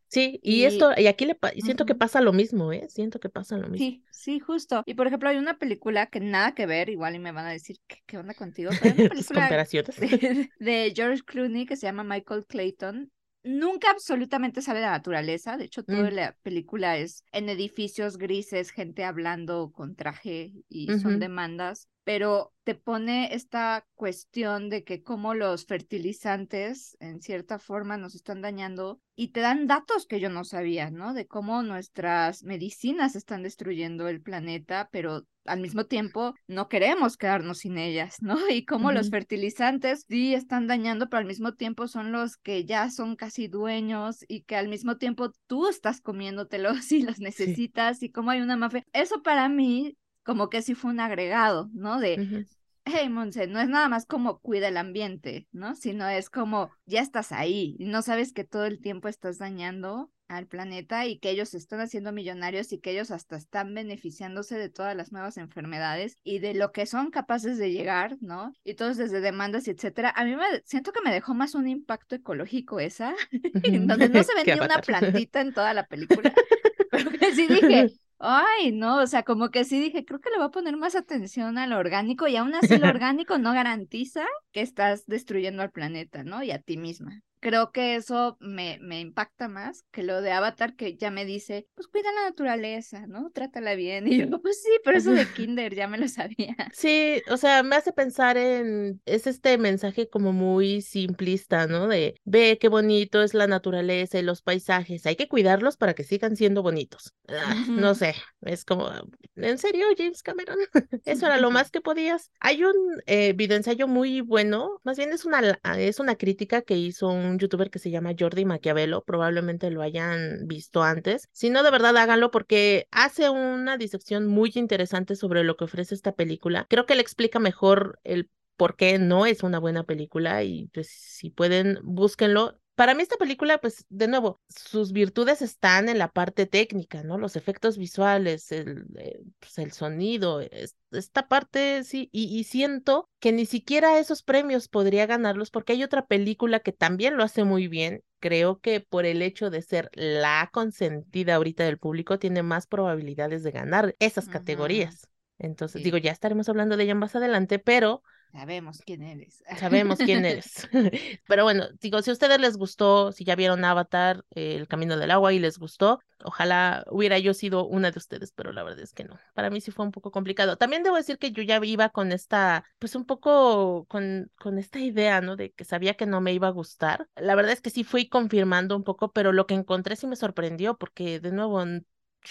Sí, y, esto, y aquí le siento que pasa lo mismo, ¿eh? Siento que pasa lo mismo. Sí, sí, justo. Y por ejemplo, hay una película que nada que ver, igual y me van a decir, ¿qué, qué onda contigo? Pero hay una película de George Clooney que se llama Michael Clayton nunca absolutamente sale de la naturaleza. De hecho, toda mm. la película es en edificios grises, gente hablando con traje y son demandas. Pero te pone esta cuestión de que cómo los fertilizantes en cierta forma nos están dañando y te dan datos que yo no sabía, ¿no? De cómo nuestras medicinas están destruyendo el planeta, pero al mismo tiempo no queremos quedarnos sin ellas, ¿no? Y cómo los fertilizantes sí están dañando, pero al mismo tiempo son los que ya son casi dueños y que al mismo tiempo tú estás comiéndotelos y los necesitas y cómo hay una mafia. Eso para mí como que sí fue un agregado, ¿no? De, hey, Monse, no es nada más como cuida el ambiente, ¿no? Sino es como, ya estás ahí y no sabes que todo el tiempo estás dañando al planeta y que ellos se están haciendo millonarios y que ellos hasta están beneficiándose de todas las nuevas enfermedades y de lo que son capaces de llegar, ¿no? Y todos desde demandas y etcétera. A mí me siento que me dejó más un impacto ecológico esa, donde no se ve ni una plantita en toda la película. Pero que sí dije, Ay, no, o sea, como que sí dije, creo que le voy a poner más atención al orgánico y aún así lo orgánico no garantiza que estás destruyendo al planeta, ¿no? Y a ti misma creo que eso me, me, impacta más que lo de Avatar que ya me dice, pues cuida la naturaleza, ¿no? Trátala bien. Y yo, pues sí, pero eso de Kinder ya me lo sabía. Sí, o sea, me hace pensar en, es este mensaje como muy simplista, ¿no? De, ve qué bonito es la naturaleza y los paisajes, hay que cuidarlos para que sigan siendo bonitos. Ah, no sé, es como, ¿en serio, James Cameron? eso era lo más que podías. Hay un eh, videoensayo muy bueno, más bien es una, es una crítica que hizo un youtuber que se llama Jordi Maquiavelo, probablemente lo hayan visto antes. Si no, de verdad háganlo porque hace una disección muy interesante sobre lo que ofrece esta película. Creo que le explica mejor el por qué no es una buena película y pues si pueden, búsquenlo. Para mí esta película, pues de nuevo, sus virtudes están en la parte técnica, ¿no? Los efectos visuales, el, eh, pues, el sonido, esta parte, sí, y, siento que ni siquiera esos premios podría ganarlos porque hay otra película que también lo hace muy bien. Creo que por el hecho de ser la consentida ahorita del público, tiene más probabilidades de ganar esas categorías. Entonces, digo, ya estaremos hablando de ella más adelante, pero Sabemos quién eres. Sabemos quién eres. Pero bueno, digo, si a ustedes les gustó, si ya vieron Avatar, El Camino del Agua y les gustó, ojalá hubiera yo sido una de ustedes, pero la verdad es que no. Para mí sí fue un poco complicado. También debo decir que yo ya iba con esta, pues un poco con, con esta idea, ¿no? De que sabía que no me iba a gustar. La verdad es que sí fui confirmando un poco, pero lo que encontré sí me sorprendió porque de nuevo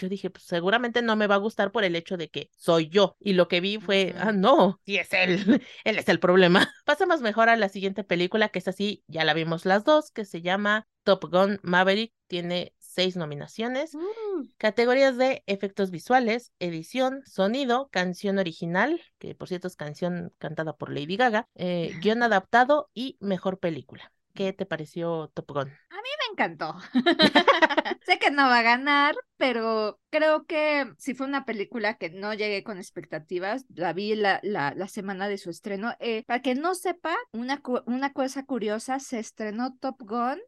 yo dije, pues seguramente no me va a gustar por el hecho de que soy yo. Y lo que vi fue, ah, no, sí es él, él es el problema. Pasemos mejor a la siguiente película, que es así, ya la vimos las dos, que se llama Top Gun Maverick. Tiene seis nominaciones. Mm. Categorías de efectos visuales, edición, sonido, canción original, que por cierto es canción cantada por Lady Gaga, eh, guion adaptado y mejor película. ¿Qué te pareció Top Gun? A mí me encantó. sé que no va a ganar, pero creo que sí fue una película que no llegué con expectativas. La vi la, la, semana de su estreno. Eh, para que no sepa, una, una cosa curiosa, se estrenó Top Gun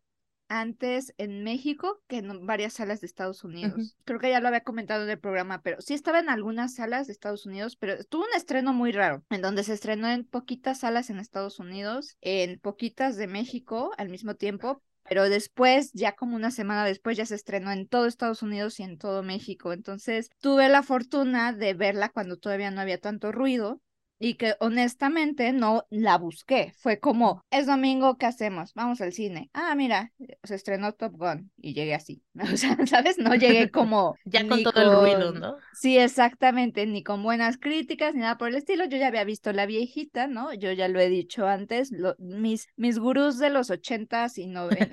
antes en México que en varias salas de Estados Unidos. Creo que ya lo había comentado en el programa, pero sí estaba en algunas salas de Estados Unidos, pero tuvo un estreno muy raro, en donde se estrenó en poquitas salas en Estados Unidos, en poquitas de México al mismo tiempo, pero después, ya como una semana después, ya se estrenó en todo Estados Unidos y en todo México. Entonces, tuve la fortuna de verla cuando todavía no había tanto ruido y que honestamente no la busqué. Fue como, es domingo, ¿qué hacemos? Vamos al cine. Ah, mira, se estrenó Top Gun y llegué así. O sea, ¿sabes? No llegué como... ya con todo el ruido, ¿no? Sí, exactamente, ni con buenas críticas, ni nada por el estilo. Yo ya había visto La Viejita, ¿no? Yo ya lo he dicho antes, mis, mis gurús de los ochentas y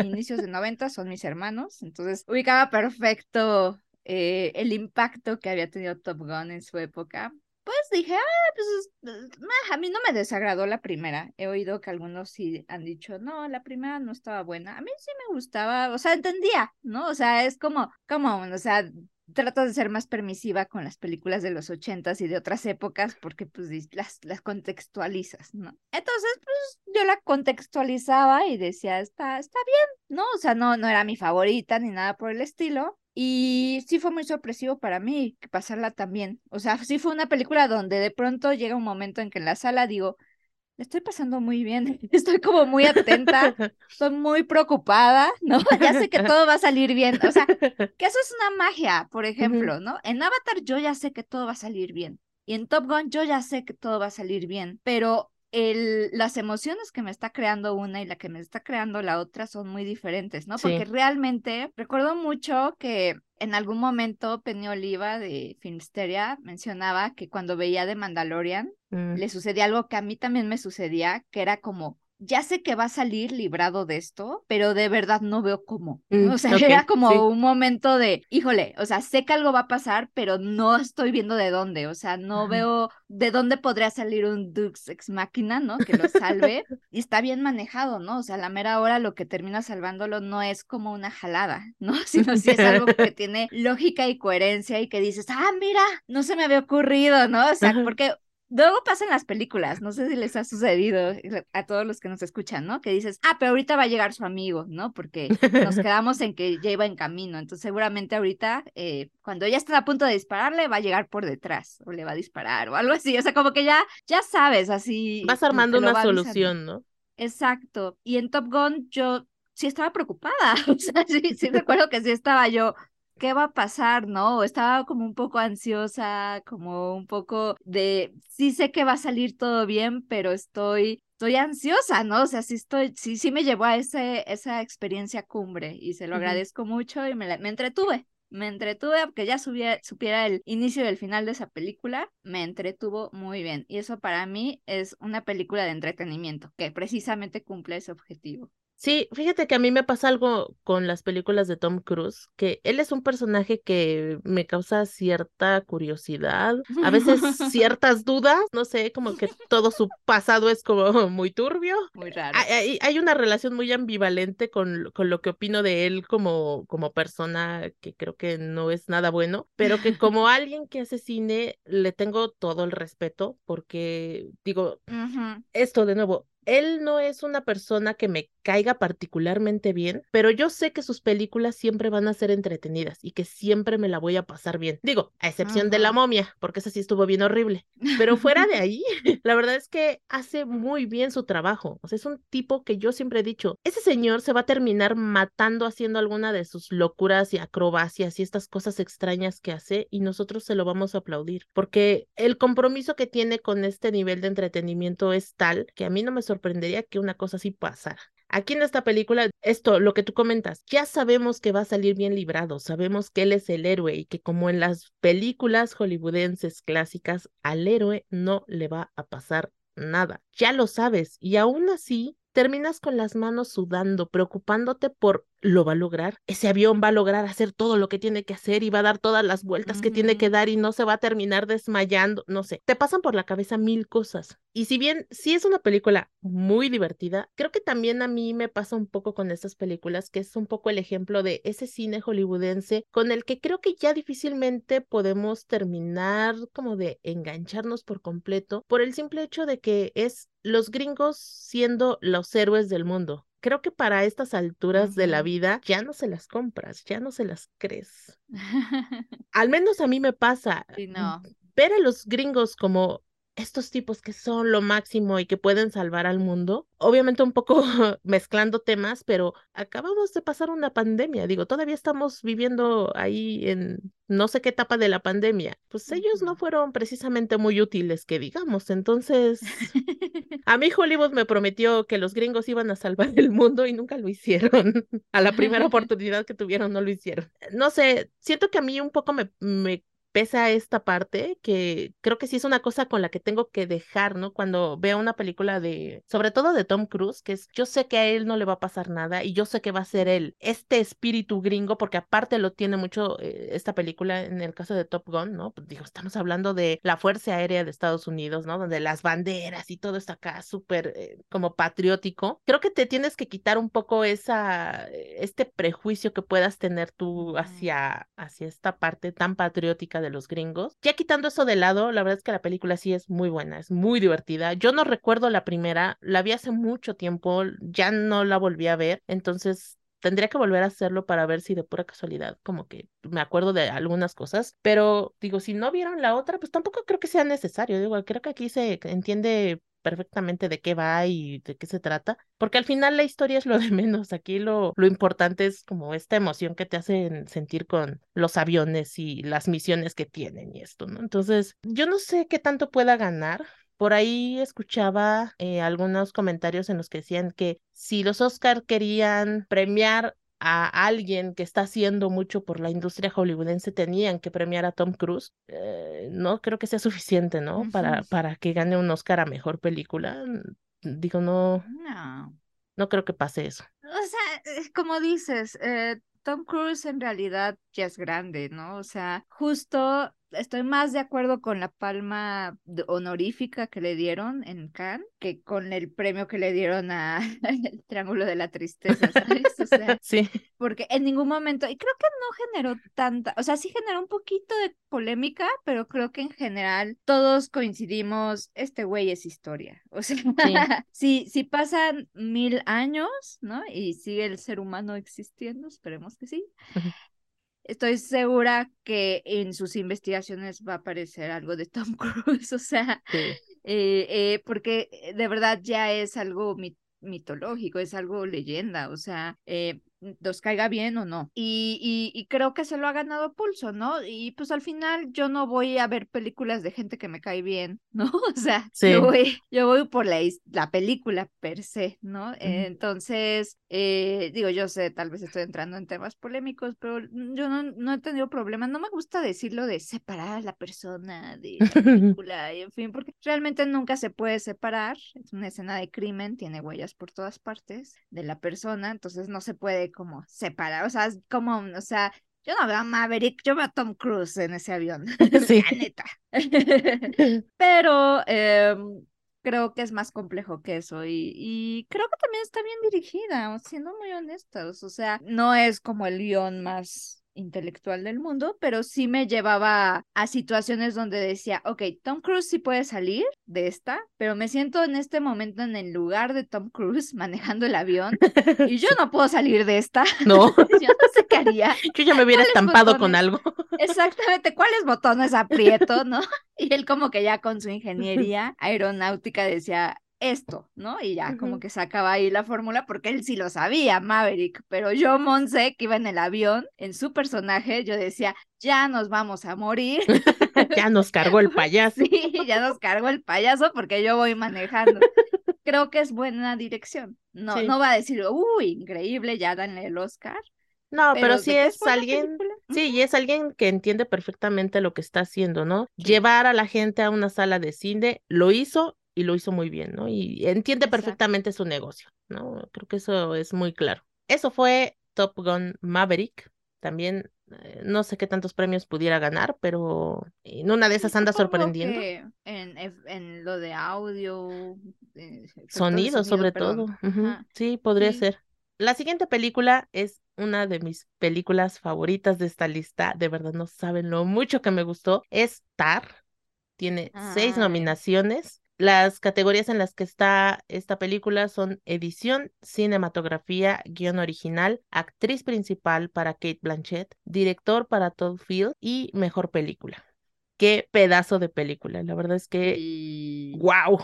inicios de noventas son mis hermanos, entonces ubicaba perfecto eh, el impacto que había tenido Top Gun en su época pues dije, ah, pues a mí no me desagradó la primera. He oído que algunos sí han dicho, no, la primera no estaba buena. A mí sí me gustaba, o sea, entendía, ¿no? O sea, es como, como, o sea, trato de ser más permisiva con las películas de los ochentas y de otras épocas porque pues las, las contextualizas, ¿no? Entonces, pues yo la contextualizaba y decía, está, está bien, ¿no? O sea, no, no era mi favorita ni nada por el estilo, y sí fue muy sorpresivo para mí pasarla también. O sea, sí fue una película donde de pronto llega un momento en que en la sala digo, estoy pasando muy bien, estoy como muy atenta, estoy muy preocupada, ¿no? Ya sé que todo va a salir bien. O sea, que eso es una magia, por ejemplo, ¿no? En Avatar yo ya sé que todo va a salir bien. Y en Top Gun yo ya sé que todo va a salir bien, pero el, las emociones que me está creando una y la que me está creando la otra son muy diferentes, ¿no? Porque realmente recuerdo mucho que en algún momento Penny Oliva de Filmsteria mencionaba que cuando veía de Mandalorian mm. le sucedía algo que a mí también me sucedía, que era como ya sé que va a salir librado de esto, pero de verdad no veo cómo. Mm, o sea, era como un momento de, híjole, o sea, sé que algo va a pasar, pero no estoy viendo de dónde. O sea, no veo de dónde podría salir un Dux ex máquina, ¿no? Que lo salve. y está bien manejado, ¿no? O sea, a la mera hora lo que termina salvándolo no es como una jalada, ¿no? Sino si es algo que tiene lógica y coherencia y que dices, ah, mira, no se me había ocurrido, ¿no? O sea, porque Luego pasa en las películas, no sé si les ha sucedido a todos los que nos escuchan, ¿no? Que dices, ah, pero ahorita va a llegar su amigo, ¿no? Porque nos quedamos en que ya iba en camino. Entonces, seguramente ahorita, eh, cuando ya está a punto de dispararle, va a llegar por detrás o le va a disparar o algo así. O sea, como que ya, ya sabes, así. Vas armando una solución, ¿no? Exacto. Y en Top Gun, yo sí estaba preocupada. O sea, sí, sí recuerdo que sí estaba yo ¿qué va a pasar? ¿No? Estaba como un poco ansiosa, como un poco de, sí sé que va a salir todo bien, pero estoy, estoy ansiosa, ¿no? O sea, sí estoy, sí, sí me llevó a ese, esa experiencia cumbre y se lo agradezco mucho y me, me entretuve. Me entretuve, porque ya supiera el inicio y el final de esa película, me entretuvo muy bien. Y eso para mí es una película de entretenimiento, que precisamente cumple ese objetivo. Sí, fíjate que a mí me pasa algo con las películas de Tom Cruise, que él es un personaje que me causa cierta curiosidad, a veces ciertas dudas, no sé, como que todo su pasado es como muy turbio. Muy raro. Hay, hay una relación muy ambivalente con, con, lo que opino de él como, como persona, que creo que no es nada bueno, pero que como alguien que hace cine le tengo todo el respeto, porque digo, esto de nuevo, él no es una persona que me caiga particularmente bien, pero yo sé que sus películas siempre van a ser entretenidas y que siempre me la voy a pasar bien. Digo, a excepción de La momia, porque esa sí estuvo bien horrible. Pero fuera de ahí, la verdad es que hace muy bien su trabajo. O sea, es un tipo que yo siempre he dicho, ese señor se va a terminar matando haciendo alguna de sus locuras y acrobacias y estas cosas extrañas que hace y nosotros se lo vamos a aplaudir, porque el compromiso que tiene con este nivel de entretenimiento es tal que a mí no me sorprendería que una cosa así pasara. Aquí en esta película, esto, lo que tú comentas, ya sabemos que va a salir bien librado, sabemos que él es el héroe y que como en las películas hollywoodenses clásicas, al héroe no le va a pasar nada. Ya lo sabes y aún así terminas con las manos sudando, preocupándote por lo va a lograr. Ese avión va a lograr hacer todo lo que tiene que hacer y va a dar todas las vueltas que tiene que dar y no se va a terminar desmayando. No sé, te pasan por la cabeza mil cosas. Y si bien sí es una película muy divertida, creo que también a mí me pasa un poco con estas películas, que es un poco el ejemplo de ese cine hollywoodense con el que creo que ya difícilmente podemos terminar como de engancharnos por completo por el simple hecho de que es los gringos siendo los héroes del mundo creo que para estas alturas de la vida ya no se las compras, ya no se las crees. Al menos a mí me pasa. no. Ver a los gringos como estos tipos que son lo máximo y que pueden salvar al mundo. Obviamente un poco mezclando temas, pero acabamos de pasar una pandemia. Digo, todavía estamos viviendo ahí en no sé qué etapa de la pandemia. Pues ellos no fueron precisamente muy útiles, que digamos. Entonces, a mí Hollywood me prometió que los gringos iban a salvar el mundo y nunca lo hicieron. a la primera oportunidad que tuvieron no lo hicieron. No sé, siento que a mí un poco me, me pesa esta parte que creo que sí es una cosa con la que tengo que dejar, ¿no? Cuando veo una película de, sobre todo de Tom Cruise, que es, yo sé que a él no le va a pasar nada y yo sé que va a ser él, este espíritu gringo, porque aparte lo tiene mucho eh, esta película en el caso de Top Gun, ¿no? Pues digo, estamos hablando de la Fuerza Aérea de Estados Unidos, ¿no? Donde las banderas y todo está acá súper eh, como patriótico. Creo que te tienes que quitar un poco esa, este prejuicio que puedas tener tú hacia, hacia esta parte tan patriótica de los gringos. Ya quitando eso de lado, la verdad es que la película sí es muy buena, es muy divertida. Yo no recuerdo la primera, la vi hace mucho tiempo, ya no la volví a ver, entonces tendría que volver a hacerlo para ver si de pura casualidad como que me acuerdo de algunas cosas, pero digo, si no vieron la otra, pues tampoco creo que sea necesario, digo, creo que aquí se entiende perfectamente de qué va y de qué se trata, porque al final la historia es lo de menos, aquí lo, lo importante es como esta emoción que te hacen sentir con los aviones y las misiones que tienen y esto, ¿no? Entonces, yo no sé qué tanto pueda ganar, por ahí escuchaba eh, algunos comentarios en los que decían que si los Oscar querían premiar a alguien que está haciendo mucho por la industria hollywoodense tenían que premiar a Tom Cruise, eh, no creo que sea suficiente, ¿no? Para, para que gane un Oscar a mejor película. digo, no, no, no creo que pase eso. O sea, eh, como dices, eh, Tom Cruise en realidad ya es grande, ¿no? O sea, justo estoy más de acuerdo con la palma honorífica que le dieron en Cannes que con el premio que le dieron a el Triángulo de la Tristeza, ¿sabes? O sea, sí. Porque en ningún momento, y creo que no generó tanta, o sea, sí generó un poquito de polémica, pero creo que en general todos coincidimos, este güey es historia. O sea, si, si pasan mil años, ¿no? Y sigue el ser humano existiendo, esperemos que sí estoy segura que en sus investigaciones va a aparecer algo de Tom Cruise, o sea, eh, eh, porque de verdad ya es algo mitológico, es algo leyenda, o sea, eh, nos caiga bien o no. Y, y, creo que se lo ha ganado pulso, ¿no? Y pues al final yo no voy a ver películas de gente que me cae bien, ¿no? O sea, yo, voy, yo voy por la, la película per se, ¿no? entonces, eh, digo, yo sé, tal vez estoy entrando en temas polémicos, pero yo no, no he tenido problemas. No me gusta decirlo de separar a la persona de la película, y en fin, porque realmente nunca se puede separar. Es una escena de crimen, tiene huellas por todas partes de la persona, entonces no se puede como separar, o sea, como, o sea, yo no veo a Maverick, yo veo a Tom Cruise en ese avión, sí. la neta. Pero em, creo que es más complejo que eso y, y, creo que también está bien dirigida, siendo muy honestos, o sea, no es como el guion más intelectual del mundo, pero sí me llevaba a situaciones donde decía, ok, Tom Cruise sí puede salir de esta, pero me siento en este momento en el lugar de Tom Cruise manejando el avión y yo no puedo salir de esta. No. yo no sé qué haría. Yo ya me hubiera estampado con algo. Exactamente, ¿cuáles botones aprieto, no? Y él como que ya con su ingeniería aeronáutica decía, esto, ¿no? Y ya como que sacaba ahí la fórmula porque él sí lo sabía, Maverick, pero yo, Monse, que iba en el avión, en su personaje, yo decía, ya nos vamos a morir. ya nos cargó el payaso. Sí, ya nos cargó el payaso porque yo voy manejando. Creo que es buena dirección. No, no va a decir, uy, increíble, ya danle el Oscar. No, pero, sí es, alguien, sí, y es alguien que entiende perfectamente lo que está haciendo, ¿no? Llevar a la gente a una sala de cine, lo hizo y lo hizo muy bien, ¿no? Y entiende perfectamente su negocio, ¿no? Creo que eso es muy claro. Eso fue Top Gun Maverick. También eh, no sé qué tantos premios pudiera ganar, pero en una de esas anda sorprendiendo. En, en, lo de audio, eh, sonido, sobre todo. Sí, podría ser. La siguiente película es una de mis películas favoritas de esta lista. De verdad no saben lo mucho que me gustó. Es Tar. Tiene seis nominaciones. Las categorías en las que está esta película son edición, cinematografía, guion original, actriz principal para Kate Blanchett, director para Todd Field y mejor película. Qué pedazo de película, la verdad es que wow.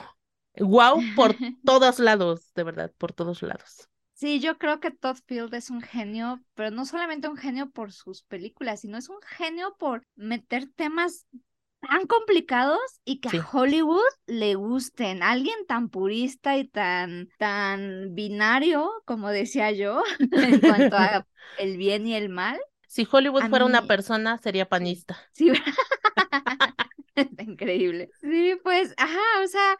Wow por todos lados, de verdad, por todos lados. Sí, yo creo que Todd Field es un genio, pero no solamente un genio por sus películas, sino es un genio por meter temas tan complicados y que a Hollywood le gusten. Alguien tan purista y tan, tan binario, como decía yo, en cuanto a el bien y el mal. Si Hollywood fuera una persona, sería panista. Sí, increíble. Sí, pues, ajá, o sea,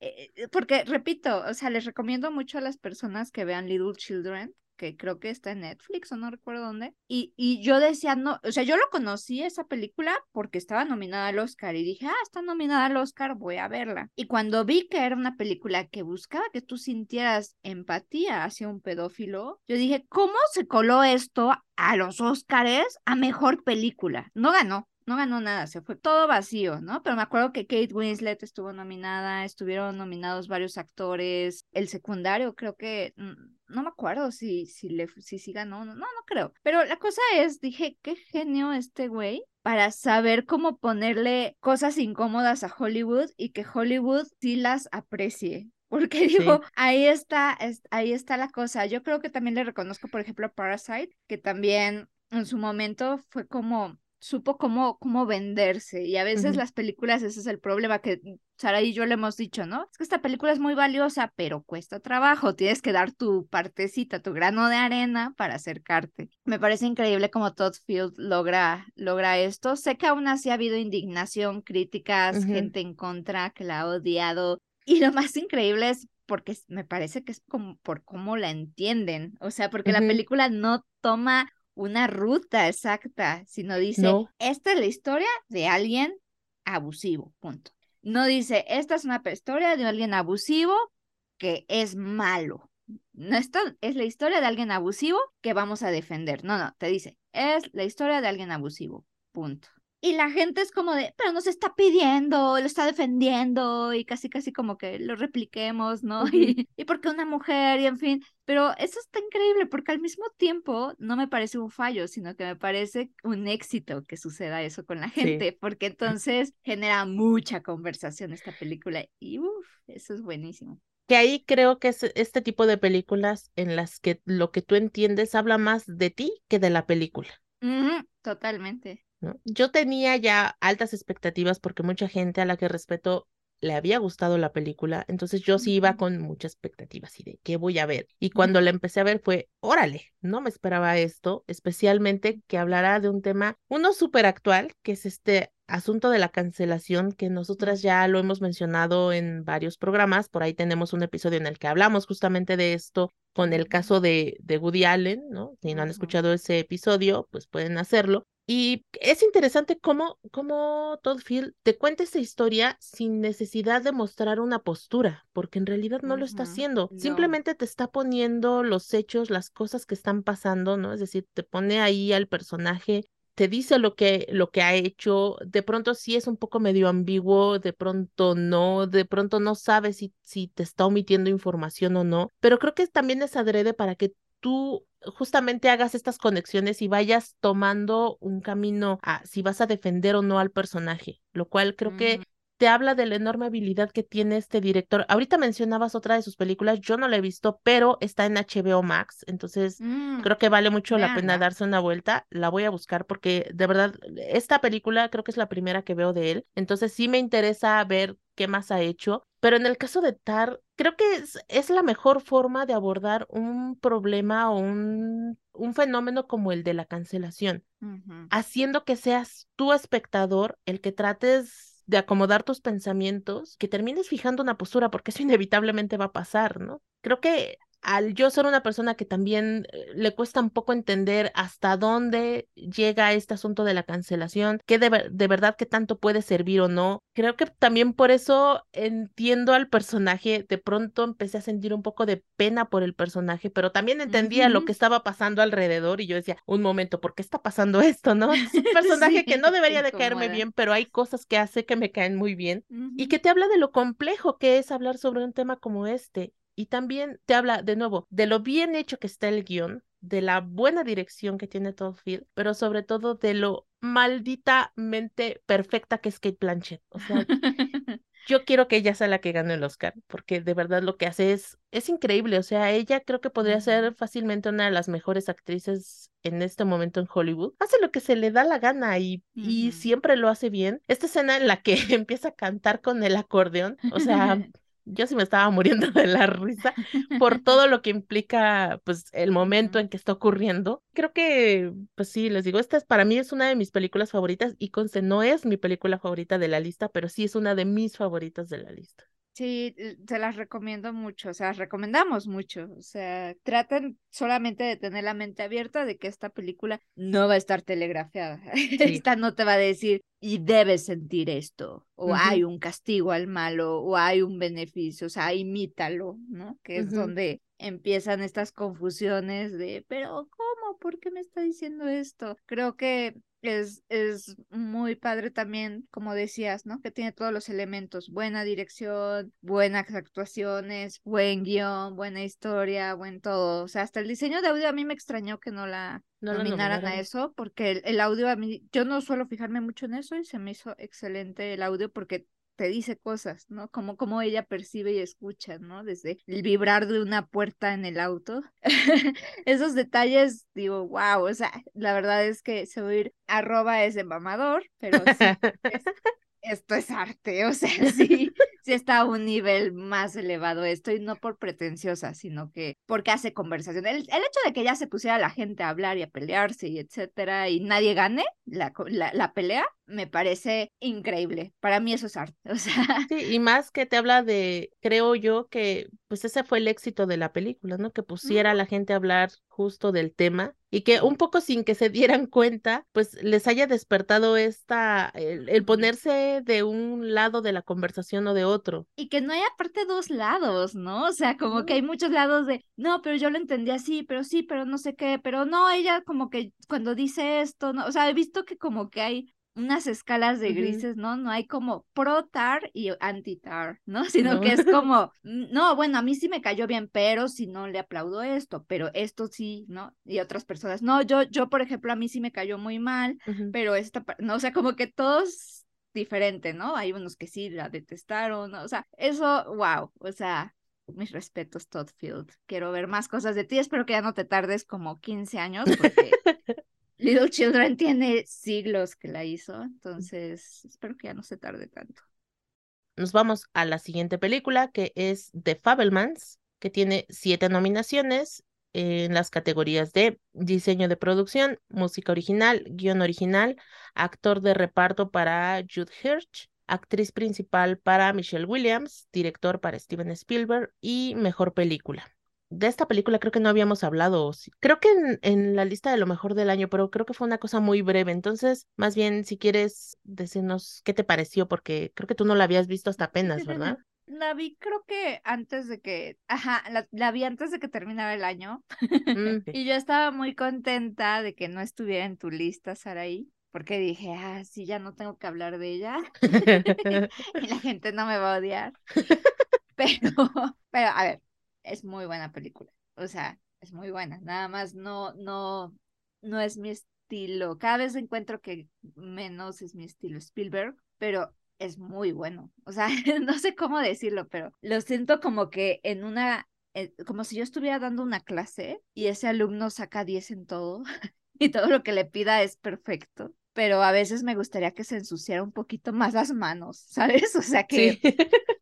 eh, porque repito, o sea, les recomiendo mucho a las personas que vean Little Children, que creo que está en Netflix o no recuerdo dónde. Y, y yo decía, no, o sea, yo lo conocí esa película porque estaba nominada al Oscar y dije, ah, está nominada al Oscar, voy a verla. Y cuando vi que era una película que buscaba que tú sintieras empatía hacia un pedófilo, yo dije, ¿cómo se coló esto a los Oscars a mejor película? No ganó, no ganó nada, se fue todo vacío, ¿no? Pero me acuerdo que Kate Winslet estuvo nominada, estuvieron nominados varios actores, el secundario creo que, mm, no me acuerdo si, si, le, si, si ganó, no, no, no creo. Pero la cosa es, dije, qué genio este güey para saber cómo ponerle cosas incómodas a Hollywood y que Hollywood sí las aprecie. Porque digo, ahí está, ahí está la cosa. Yo creo que también le reconozco, por ejemplo, a Parasite, que también en su momento fue como supo cómo, cómo venderse. Y a veces las películas, ese es el problema que Sara y yo le hemos dicho, ¿no? Es que esta película es muy valiosa, pero cuesta trabajo. Tienes que dar tu partecita, tu grano de arena para acercarte. Me parece increíble cómo Todd Field logra, logra esto. Sé que aún así ha habido indignación, críticas, gente en contra que la ha odiado. Y lo más increíble es porque me parece que es como por cómo la entienden, o sea, porque la película no toma una ruta exacta, sino dice, esta es la historia de alguien abusivo, punto. No dice, esta es una historia de alguien abusivo que es malo. No, esto es la historia de alguien abusivo que vamos a defender. No, no, te dice, es la historia de alguien abusivo, punto. Y la gente es como de, pero nos está pidiendo, lo está defendiendo y casi, casi como que lo repliquemos, ¿no? y, y porque una mujer y en fin. Pero eso está increíble porque al mismo tiempo no me parece un fallo, sino que me parece un éxito que suceda eso con la gente, porque entonces genera mucha conversación esta película y uff, eso es buenísimo que ahí creo que es este tipo de películas en las que lo que tú entiendes habla más de ti que de la película. totalmente. Yo tenía ya altas expectativas porque mucha gente a la que respeto le había gustado la película, entonces yo sí iba con muchas expectativas y de qué voy a ver. Y cuando la empecé a ver fue, órale, no me esperaba esto, especialmente que hablará de un tema, uno súper actual, que es este asunto de la cancelación, que nosotras ya lo hemos mencionado en varios programas, por ahí tenemos un episodio en el que hablamos justamente de esto con el caso de, de Woody Allen, ¿no? Si no han escuchado ese episodio, pues pueden hacerlo. Y es interesante cómo, cómo Todd Field te cuenta esta historia sin necesidad de mostrar una postura, porque en realidad no lo está haciendo. Simplemente te está poniendo los hechos, las cosas que están pasando, ¿no? Es decir, te pone ahí al personaje, te dice lo que, lo que ha hecho, de pronto sí es un poco medio ambiguo, de pronto no, de pronto no sabes si, si te está omitiendo información o no, pero creo que también es adrede para que tú justamente hagas estas conexiones y vayas tomando un camino a si vas a defender o no al personaje, lo cual creo que te habla de la enorme habilidad que tiene este director. Ahorita mencionabas otra de sus películas, yo no la he visto, pero está en HBO Max, entonces mm, creo que vale mucho la pena darse una vuelta. La voy a buscar porque de verdad esta película creo que es la primera que veo de él, entonces sí me interesa ver qué más ha hecho. Pero en el caso de Tar, creo que es, es la mejor forma de abordar un problema o un, un fenómeno como el de la cancelación, haciendo que seas tu espectador el que trates de acomodar tus pensamientos, que termines fijando una postura, porque eso inevitablemente va a pasar, ¿no? Creo que al yo ser una persona que también eh, le cuesta un poco entender hasta dónde llega este asunto de la cancelación, qué de, de, verdad que tanto puede servir o no, creo que también por eso entiendo al personaje, de pronto empecé a sentir un poco de pena por el personaje, pero también entendía lo que estaba pasando alrededor y yo decía, un momento, ¿por qué está pasando esto, no? Es un personaje que no debería de caerme bien, pero hay cosas que hace que me caen muy bien y que te habla de lo complejo que es hablar sobre un tema como este y también te habla de nuevo de lo bien hecho que está el guion, de la buena dirección que tiene Todd Field, pero sobre todo de lo malditamente perfecta que es Kate Blanchett. O sea, yo quiero que ella sea la que gane el Oscar, porque de verdad lo que hace es, es increíble. O sea, ella creo que podría ser fácilmente una de las mejores actrices en este momento en Hollywood. Hace lo que se le da la gana y, y siempre lo hace bien. Esta escena en la que empieza a cantar con el acordeón, o sea, yo sí me estaba muriendo de la risa por todo lo que implica pues el momento en que está ocurriendo. Creo que pues sí, les digo, esta es para mí es una de mis películas favoritas y conste no es mi película favorita de la lista, pero sí es una de mis favoritas de la lista. Sí, se las recomiendo mucho, o sea, recomendamos mucho, o sea, traten solamente de tener la mente abierta de que esta película no va a estar telegrafiada. Esta no te va a decir y debes sentir esto, o hay un castigo al malo, o hay un beneficio, o sea, imítalo, ¿no? Que es donde empiezan estas confusiones de, pero ¿cómo? ¿Por qué me está diciendo esto? Creo que es, es muy padre también, como decías, ¿no? Que tiene todos los elementos, buena dirección, buenas actuaciones, buen guion, buena historia, buen todo. O sea, hasta el diseño de audio a mí me extrañó que no la nominaran a eso, porque el, audio a mí, yo no suelo fijarme mucho en eso y se me hizo excelente el audio porque te dice cosas, ¿no? Como, como ella percibe y escucha, ¿no? Desde el vibrar de una puerta en el auto. Esos detalles, digo, wow, o sea, la verdad es que se oír arroba es de mamador, pero sí, esto es arte, o sea, sí, sí está a un nivel más elevado esto y no por pretenciosa, sino que porque hace conversación. El, hecho de que ya se pusiera la gente a hablar y a pelearse y etcétera y nadie gane la, la, pelea, me parece increíble. Para mí eso es arte. O sea. Sí, y más que te habla de, creo yo que pues ese fue el éxito de la película, ¿no? Que pusiera a la gente a hablar justo del tema y que un poco sin que se dieran cuenta, pues les haya despertado esta, el, ponerse de un lado de la conversación o de otro. Y que no haya aparte dos lados, ¿no? O sea, como que hay muchos lados de, no, pero yo lo entendí así, pero sí, pero no sé qué, pero no, ella como que cuando dice esto, no, o sea, he visto que como que hay unas escalas de grises, ¿no? No hay como pro-tar y anti-tar, ¿no? Sino que es como, no, bueno, a mí sí me cayó bien, pero si no le aplaudo esto, pero esto sí, ¿no? Y otras personas, no, yo, yo, por ejemplo, a mí sí me cayó muy mal, pero esta, no, o sea, como que todos diferente, ¿no? Hay unos que sí la detestaron, ¿no? o sea, eso, wow, o sea, mis respetos, Todd Field. Quiero ver más cosas de ti. Espero que ya no te tardes como 15 años, porque Little Children tiene siglos que la hizo, entonces espero que ya no se tarde tanto. Nos vamos a la siguiente película, que es The Fabelmans, que tiene siete nominaciones en las categorías de diseño de producción, música original, guion original, actor de reparto para Jude Hirsch, actriz principal para Michelle Williams, director para Steven Spielberg y mejor película de esta película creo que no habíamos hablado. Creo que en, la lista de lo mejor del año, pero creo que fue una cosa muy breve. Entonces, más bien, si quieres decirnos qué te pareció, porque creo que tú no la habías visto hasta apenas, ¿verdad? La vi creo que antes de que, ajá, la, vi antes de que terminara el año. Mm, y yo estaba muy contenta de que no estuviera en tu lista, Saraí porque dije, ah, sí, ya no tengo que hablar de ella y la gente no me va a odiar. Pero, pero, a ver, es muy buena película. O sea, es muy buena. Nada más no, no, no es mi estilo. Cada vez encuentro que menos es mi estilo Spielberg, pero es muy bueno. O sea, no sé cómo decirlo, pero lo siento como que en una, eh, como si yo estuviera dando una clase y ese alumno saca 10 en todo y todo lo que le pida es perfecto. Pero a veces me gustaría que se ensuciara un poquito más las manos, ¿sabes? O sea, que,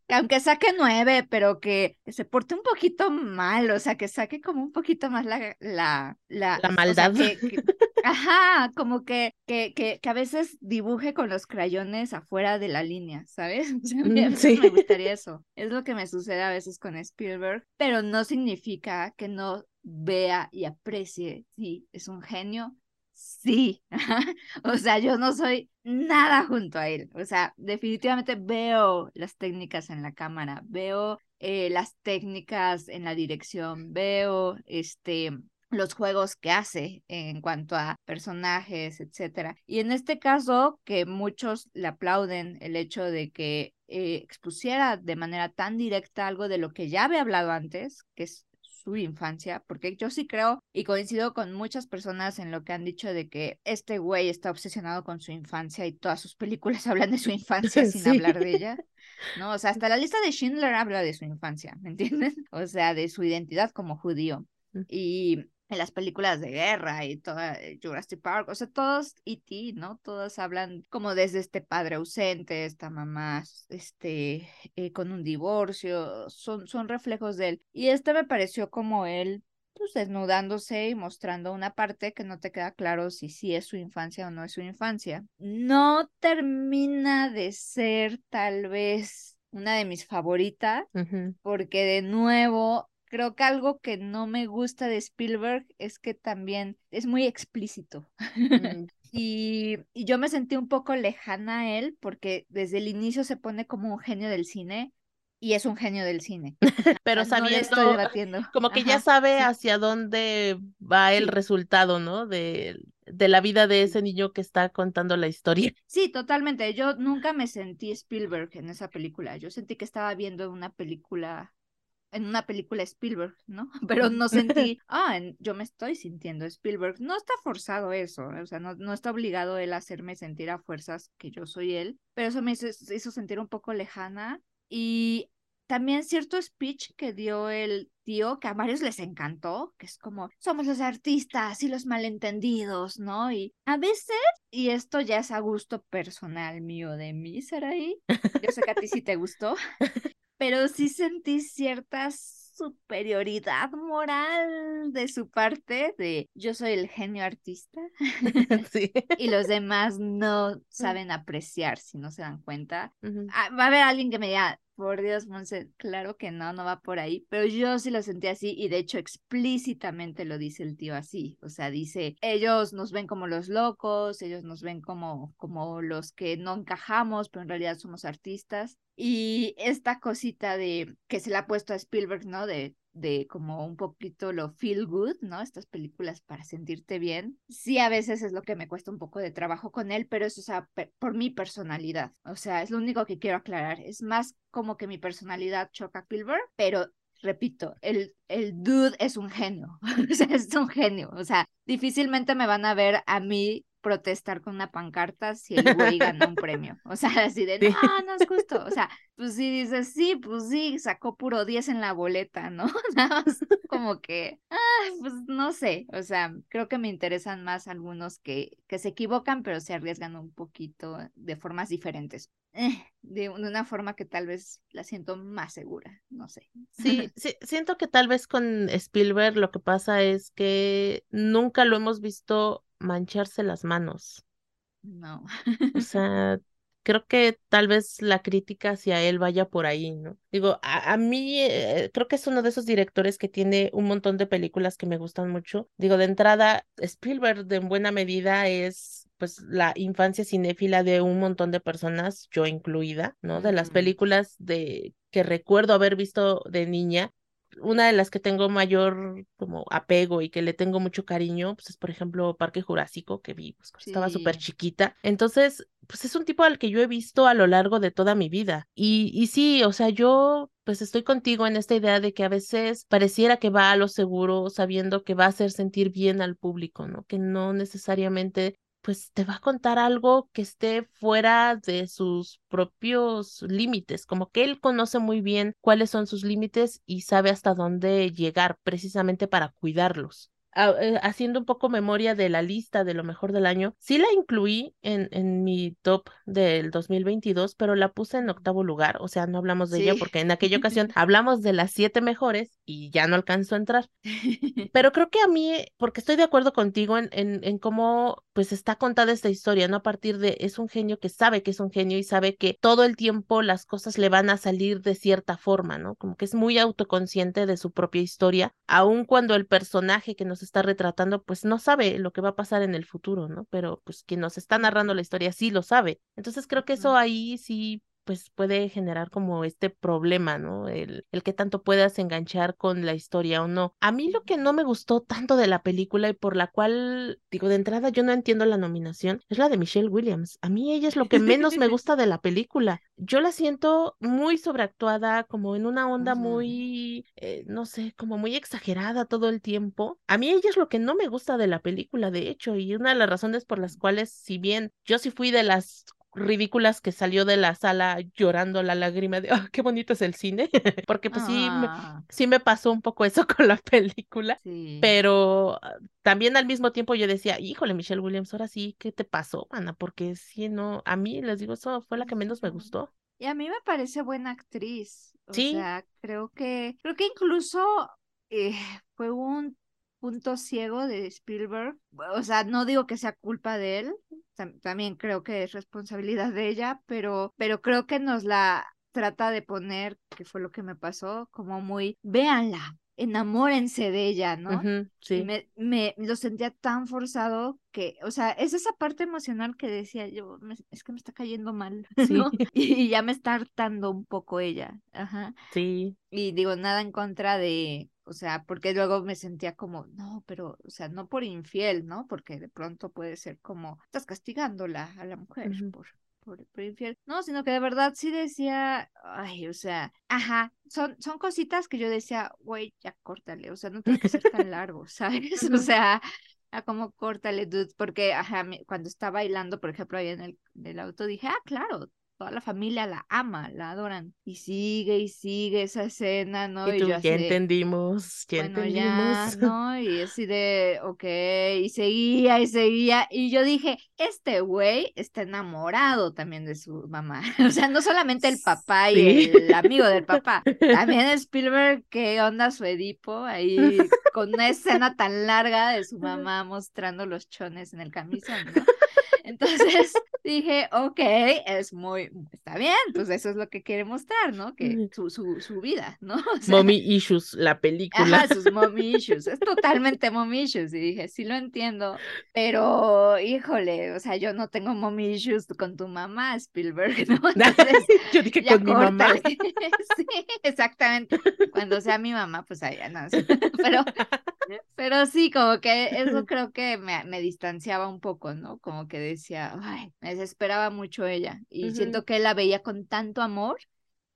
aunque saque nueve, pero que, se porte un poquito mal, o sea, que saque como un poquito más la, la, la, maldad. ajá, como que, que, que, que, a veces dibuje con los crayones afuera de la línea, ¿sabes? Mm, sí. me gustaría eso. Es lo que me sucede a veces con Spielberg, pero no significa que no vea y aprecie, sí, es un genio, sí, o sea, yo no soy nada junto a él, o sea, definitivamente veo las técnicas en la cámara, veo eh, las técnicas en la dirección, veo este los juegos que hace en cuanto a personajes, etcétera. Y en este caso, que muchos le aplauden el hecho de que eh, expusiera de manera tan directa algo de lo que ya había hablado antes, que es su infancia, porque yo sí creo y coincido con muchas personas en lo que han dicho de que este güey está obsesionado con su infancia y todas sus películas hablan de su infancia sin hablar de ella. ¿No? O sea, hasta la lista de Schindler habla de su infancia, ¿me entienden? O sea, de su identidad como judío. Mm. Y en las películas de guerra y toda eh, Jurassic Park, o sea, todos E.T., ¿no? Todos hablan como desde este padre ausente, esta mamá, este, eh, con un divorcio, son, son reflejos de él. Y este me pareció como él, pues, desnudándose y mostrando una parte que no te queda claro si sí es su infancia o no es su infancia. No termina de ser tal vez una de mis favoritas, porque de nuevo Creo que algo que no me gusta de Spielberg es que también es muy explícito. Mm. y, yo me sentí un poco lejana a él porque desde el inicio se pone como un genio del cine y es un genio del cine. Pero sabiendo, como que ya sabe hacia dónde va el resultado, ¿no? De, de la vida de ese niño que está contando la historia. Sí, totalmente. Yo nunca me sentí Spielberg en esa película. Yo sentí que estaba viendo una película en una película Spielberg, ¿no? Pero no sentí, ah, yo me estoy sintiendo Spielberg. No está forzado eso, o sea, no, no está obligado él a hacerme sentir a fuerzas que yo soy él, pero eso me hizo, sentir un poco lejana y también cierto speech que dio el tío que a varios les encantó, que es como, somos los artistas y los malentendidos, ¿no? Y a veces, y esto ya es a gusto personal mío de mí, ahí yo sé que a ti sí te gustó, pero sí sentí ciertas superioridad moral de su parte de yo soy el genio artista y los demás no saben apreciar si no se dan cuenta. Ah, va a haber alguien que me diga, por Dios, Monse, claro que no, no va por ahí, pero yo sí lo sentí así y de hecho explícitamente lo dice el tío así, o sea, dice, ellos nos ven como los locos, ellos nos ven como, como los que no encajamos, pero en realidad somos artistas. Y esta cosita de que se le ha puesto a Spielberg, ¿no? De de como un poquito lo feel good, ¿no? Estas películas para sentirte bien. Sí, a veces es lo que me cuesta un poco de trabajo con él, pero eso es por mi personalidad. O sea, es lo único que quiero aclarar. Es más como que mi personalidad choca a Spielberg, pero repito, el, el dude es un genio, es un genio, o sea, difícilmente me van a ver a mí protestar con una pancarta si el güey gana un premio. O sea, así de, no, no es justo. O sea, pues si dices, sí, pues sí, sacó puro 10 en la boleta, ¿no? Nada más como que, ah, pues no sé. O sea, creo que me interesan más algunos que, que se equivocan, pero se arriesgan un poquito de formas diferentes. Eh, de una forma que tal vez la siento más segura, no sé. Sí, sí, siento que tal vez con Spielberg lo que pasa es que nunca lo hemos visto mancharse las manos. No. O sea, creo que tal vez la crítica hacia él vaya por ahí, ¿no? Digo, a, mí eh, creo que es uno de esos directores que tiene un montón de películas que me gustan mucho. Digo, de entrada, Spielberg de en buena medida es pues la infancia cinéfila de un montón de personas, yo incluida, ¿no? De las películas de que recuerdo haber visto de niña, una de las que tengo mayor como apego y que le tengo mucho cariño, pues es por ejemplo Parque Jurásico, que vi pues cuando estaba súper chiquita. Entonces, pues es un tipo al que yo he visto a lo largo de toda mi vida. Y, y sí, o sea, yo pues estoy contigo en esta idea de que a veces pareciera que va a lo seguro sabiendo que va a hacer sentir bien al público, ¿no? Que no necesariamente pues te va a contar algo que esté fuera de sus propios límites, como que él conoce muy bien cuáles son sus límites y sabe hasta dónde llegar precisamente para cuidarlos. Eh, haciendo un poco memoria de la lista de lo mejor del año, sí la incluí en, en mi top del 2022, pero la puse en octavo lugar, o sea, no hablamos de ella porque en aquella ocasión hablamos de las siete mejores y ya no alcanzó a entrar. Pero creo que a mí, porque estoy de acuerdo contigo en, en, en cómo pues está contada esta historia, ¿no? A partir de, es un genio que sabe que es un genio y sabe que todo el tiempo las cosas le van a salir de cierta forma, ¿no? Como que es muy autoconsciente de su propia historia, aun cuando el personaje que nos está retratando, pues no sabe lo que va a pasar en el futuro, ¿no? Pero pues quien nos está narrando la historia sí lo sabe. Entonces creo que eso ahí sí pues puede generar como este problema, ¿no? El, el que tanto puedas enganchar con la historia o no. A mí lo que no me gustó tanto de la película y por la cual, digo, de entrada yo no entiendo la nominación, es la de Michelle Williams. A mí ella es lo que menos me gusta de la película. Yo la siento muy sobreactuada, como en una onda muy, eh, no sé, como muy exagerada todo el tiempo. A mí ella es lo que no me gusta de la película, de hecho, y una de las razones por las cuales, si bien yo sí fui de las ridículas que salió de la sala llorando la lágrima de, oh, qué bonito es el cine, porque pues sí, ah. sí me pasó un poco eso con la película, pero ah, también al mismo tiempo yo decía, híjole, Michelle Williams, ahora sí, ¿qué te pasó, Ana? Porque si no, a mí les digo, eso fue la que menos me gustó. Y a mí me parece buena actriz. O sea, creo que, creo que incluso eh, fue un punto ciego de Spielberg. O sea, no digo que sea culpa de él, también creo que es responsabilidad de ella, pero, pero creo que nos la trata de poner, que fue lo que me pasó, como muy, véanla, enamórense de ella, ¿no? sí. me, me lo sentía tan forzado que, o sea, es esa parte emocional que decía yo, es que me está cayendo mal, ¿no? Y, ya me está hartando un poco ella, ajá. Sí. Y digo, nada en contra de, o sea, porque luego me sentía como, no, pero, o sea, no por infiel, ¿no? Porque de pronto puede ser como, estás castigándola a la mujer por, por, por, infiel. No, sino que de verdad sí decía, ay, o sea, ajá, son, son cositas que yo decía, güey, ya córtale, o sea, no tiene que ser tan largo, ¿sabes? O sea, a como córtale, dude, porque, ajá, cuando está bailando, por ejemplo, ahí en el, en el auto, dije, ah, claro, toda la familia la ama, la adoran. Y sigue y sigue esa escena, ¿no? Y, tú, ya entendimos, ya bueno, entendimos. Ya, ¿no? Y así de, ok, y seguía y seguía. Y yo dije, este güey está enamorado también de su mamá. O sea, no solamente el papá y el amigo del papá, también Spielberg, ¿qué onda su Edipo? Ahí con una escena tan larga de su mamá mostrando los chones en el camisón, ¿no? Entonces dije, ok, es muy, está bien, pues eso es lo que quiere mostrar, ¿no? Que su, su, su vida, ¿no? mommy Issues, la película. Ajá, sus Mommy Issues, es totalmente Mommy Issues. Y dije, sí lo entiendo, pero híjole, o sea, yo no tengo Mommy Issues con tu mamá, Spielberg, ¿no? Entonces, yo dije con mi mamá. sí, exactamente. Cuando sea mi mamá, pues allá no. Pero, pero sí, como que eso creo que me, me distanciaba un poco, ¿no? Como que decía, ay, me desesperaba mucho ella. Y siento que él la veía con tanto amor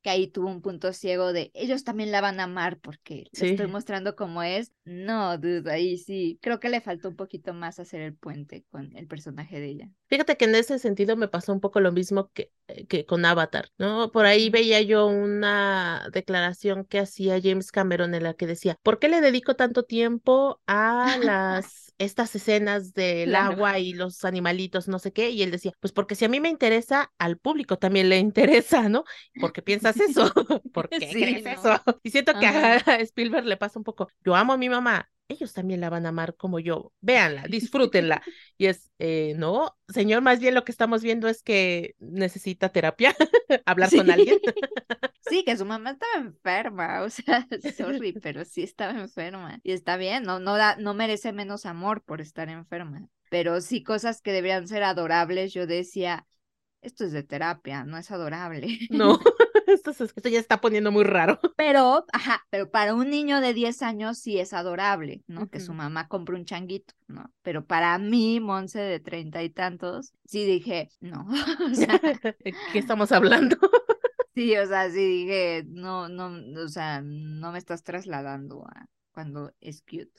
que ahí tuvo un punto ciego de ellos también la van a amar porque le estoy mostrando cómo es. No, dude, ahí sí, creo que le faltó un poquito más hacer el puente con el personaje de ella. Fíjate que en ese sentido me pasó un poco lo mismo que, eh, que con Avatar, ¿no? Por ahí veía yo una declaración que hacía James Cameron en la que decía, ¿por qué le dedico tanto tiempo a las estas escenas del agua y los animalitos, no sé qué, y él decía, pues porque si a mí me interesa, al público también le interesa, ¿no? ¿Por qué piensas eso? ¿Por qué crees eso? Y siento que a Spielberg le pasa un poco, yo amo a mi mamá, ellos también la van a amar como yo. Véanla, disfrútenla. Y es, eh, no, señor, más bien lo que estamos viendo es que necesita terapia, hablar con alguien. sí, que su mamá estaba enferma, o sea, sorry, pero sí estaba enferma. Y está bien, no, no, da, no merece menos amor por estar enferma. Pero sí, cosas que deberían ser adorables, yo decía, esto es de terapia, no es adorable. No. esto, esto ya está poniendo muy raro. Pero, ajá, pero para un niño de 10 años sí es adorable, ¿no? Que su mamá compre un changuito, ¿no? Pero para mí, Monse de treinta y tantos, sí dije, no. o sea, ¿Qué estamos hablando? sí, o sea, sí dije, no, no, o sea, no me estás trasladando a cuando es cute.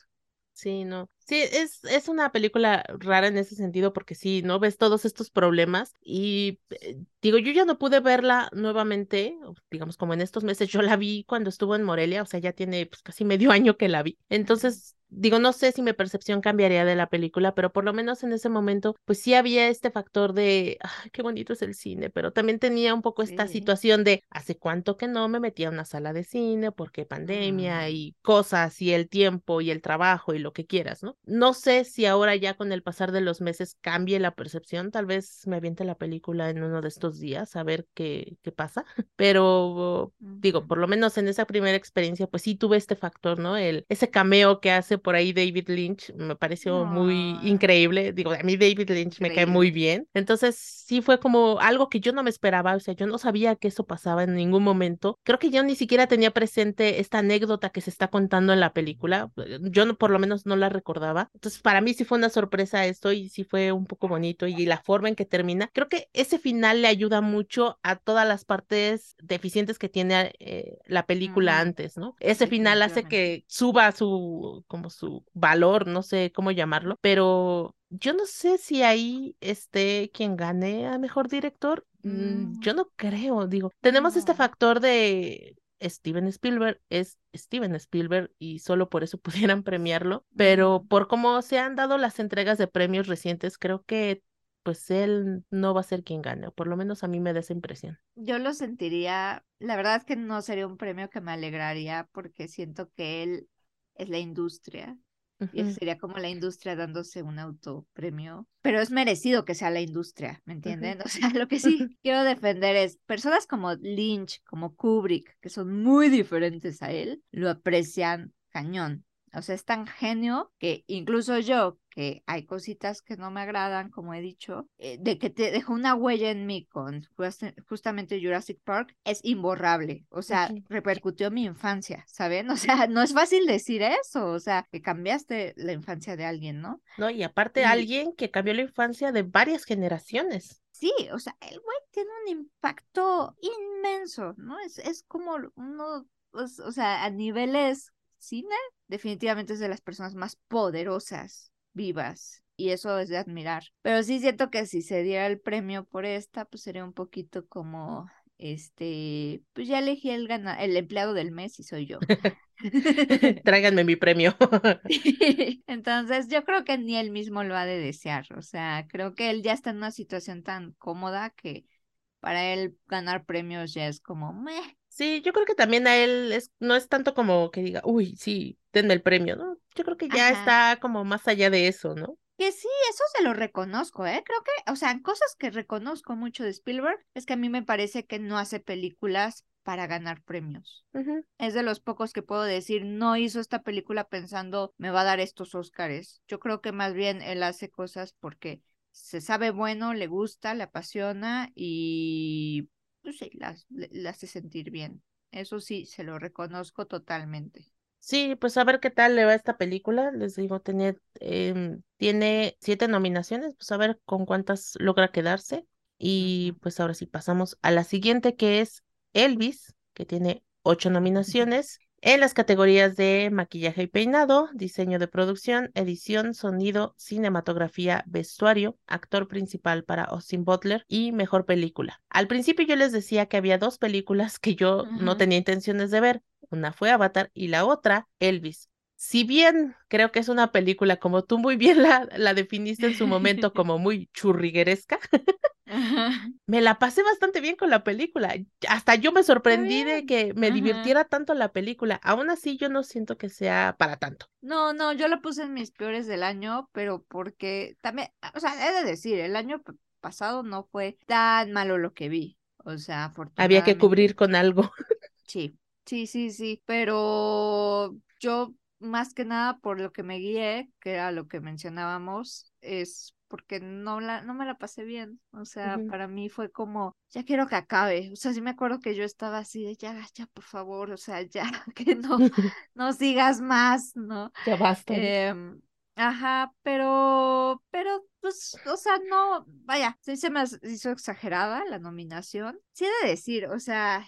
Sí, no. Sí, es, es una película rara en ese sentido porque sí, ¿no? Ves todos estos problemas y eh, digo, yo ya no pude verla nuevamente, digamos como en estos meses, yo la vi cuando estuvo en Morelia, o sea, ya tiene pues, casi medio año que la vi. Entonces, digo, no sé si mi percepción cambiaría de la película, pero por lo menos en ese momento, pues sí había este factor de, ay, qué bonito es el cine, pero también tenía un poco esta situación de, ¿hace cuánto que no me metía a una sala de cine? Porque pandemia mm. y cosas y el tiempo y el trabajo y lo que quieras, ¿no? No sé si ahora ya con el pasar de los meses cambie la percepción, tal vez me aviente la película en uno de estos días a ver qué, qué pasa, pero digo, por lo menos en esa primera experiencia, pues sí tuve este factor, ¿no? El, ese cameo que hace por ahí David Lynch me pareció muy increíble. Digo, a mí David Lynch me cae muy bien. Entonces sí fue como algo que yo no me esperaba, o sea, yo no sabía que eso pasaba en ningún momento. Creo que yo ni siquiera tenía presente esta anécdota que se está contando en la película. Yo no, por lo menos no la recordaba. Entonces para mí sí fue una sorpresa esto y sí fue un poco bonito y la forma en que termina. Creo que ese final le ayuda mucho a todas las partes deficientes que tiene eh, la película antes, ¿no? Ese final hace que suba su como su valor, no sé cómo llamarlo, pero yo no sé si ahí esté quien gane a mejor director. Mm, yo mm. no creo, digo, tenemos este factor de Steven Spielberg es Steven Spielberg y solo por eso pudieran premiarlo, pero por cómo se han dado las entregas de premios recientes, creo que pues él no va a ser quien gane, o por lo menos a mí me da esa impresión. Yo lo sentiría, la verdad es que no sería un premio que me alegraría porque siento que él es la industria. Y sería como la industria dándose un autopremio. Pero es merecido que sea la industria, ¿me entienden? O sea, lo que sí quiero defender es personas como Lynch, como Kubrick, que son muy diferentes a él, lo aprecian cañón. O sea, es tan genio que incluso yo, que hay cositas que no me agradan, como he dicho, eh, de que te dejó una huella en mí con justamente Jurassic Park, es imborrable. O sea, repercutió mi infancia, ¿saben? O sea, no es fácil decir eso, o sea, que cambiaste la infancia de alguien, ¿no? No, y aparte alguien que cambió la infancia de varias generaciones. Sí, o sea, el güey tiene un impacto inmenso, ¿no? Es, es como uno, pues, o sea, a niveles cine, definitivamente es de las personas más poderosas vivas y eso es de admirar. Pero sí siento que si se diera el premio por esta, pues sería un poquito como, este, pues ya elegí el, el empleado del mes y soy yo. Tráiganme mi premio. Entonces, yo creo que ni él mismo lo ha de desear. O sea, creo que él ya está en una situación tan cómoda que para él ganar premios ya es como, meh. Sí, yo creo que también a él es, no es tanto como que diga, uy, sí, denme el premio, ¿no? Yo creo que ya está como más allá de eso, ¿no? Que sí, eso se lo reconozco, ¿eh? Creo que, o sea, cosas que reconozco mucho de Spielberg es que a mí me parece que no hace películas para ganar premios. Es de los pocos que puedo decir, no hizo esta película pensando, me va a dar estos Óscares. Yo creo que más bien él hace cosas porque se sabe bueno, le gusta, le apasiona y, no sé, le hace sentir bien. Eso sí, se lo reconozco totalmente. Sí, pues a ver qué tal le va esta película. Les digo, tiene, em, tiene siete nominaciones, pues a ver con cuántas logra quedarse. Y pues ahora sí pasamos a la siguiente que es Elvis, que tiene ocho nominaciones en las categorías de maquillaje y peinado, diseño de producción, edición, sonido, cinematografía, vestuario, actor principal para Austin Butler y mejor película. Al principio yo les decía que había dos películas que yo no tenía intenciones de ver. Una fue Avatar y la otra Elvis. Si bien creo que es una película, como tú muy bien la, la definiste en su momento, como muy churrigueresca, me la pasé bastante bien con la película. Hasta yo me sorprendí de que me divirtiera tanto la película. Aún así, yo no siento que sea para tanto. No, no, yo la puse en mis peores del año, pero porque también, o sea, he de decir, el año pasado no fue tan malo lo que vi. O sea, afortunadamente. Había que cubrir con algo. Sí, sí, sí, sí, pero yo más que nada por lo que me guié, que era lo que mencionábamos, es porque no, la, no me la pasé bien. O sea, para mí fue como, ya quiero que acabe. O sea, sí me acuerdo que yo estaba así de, ya, ya, por favor, o sea, ya, que no, no sigas más, ¿no? Ya basta. Em, ajá, pero, pero, pues, o sea, no, vaya, sí se me hizo exagerada la nominación. Sí he de decir, o sea,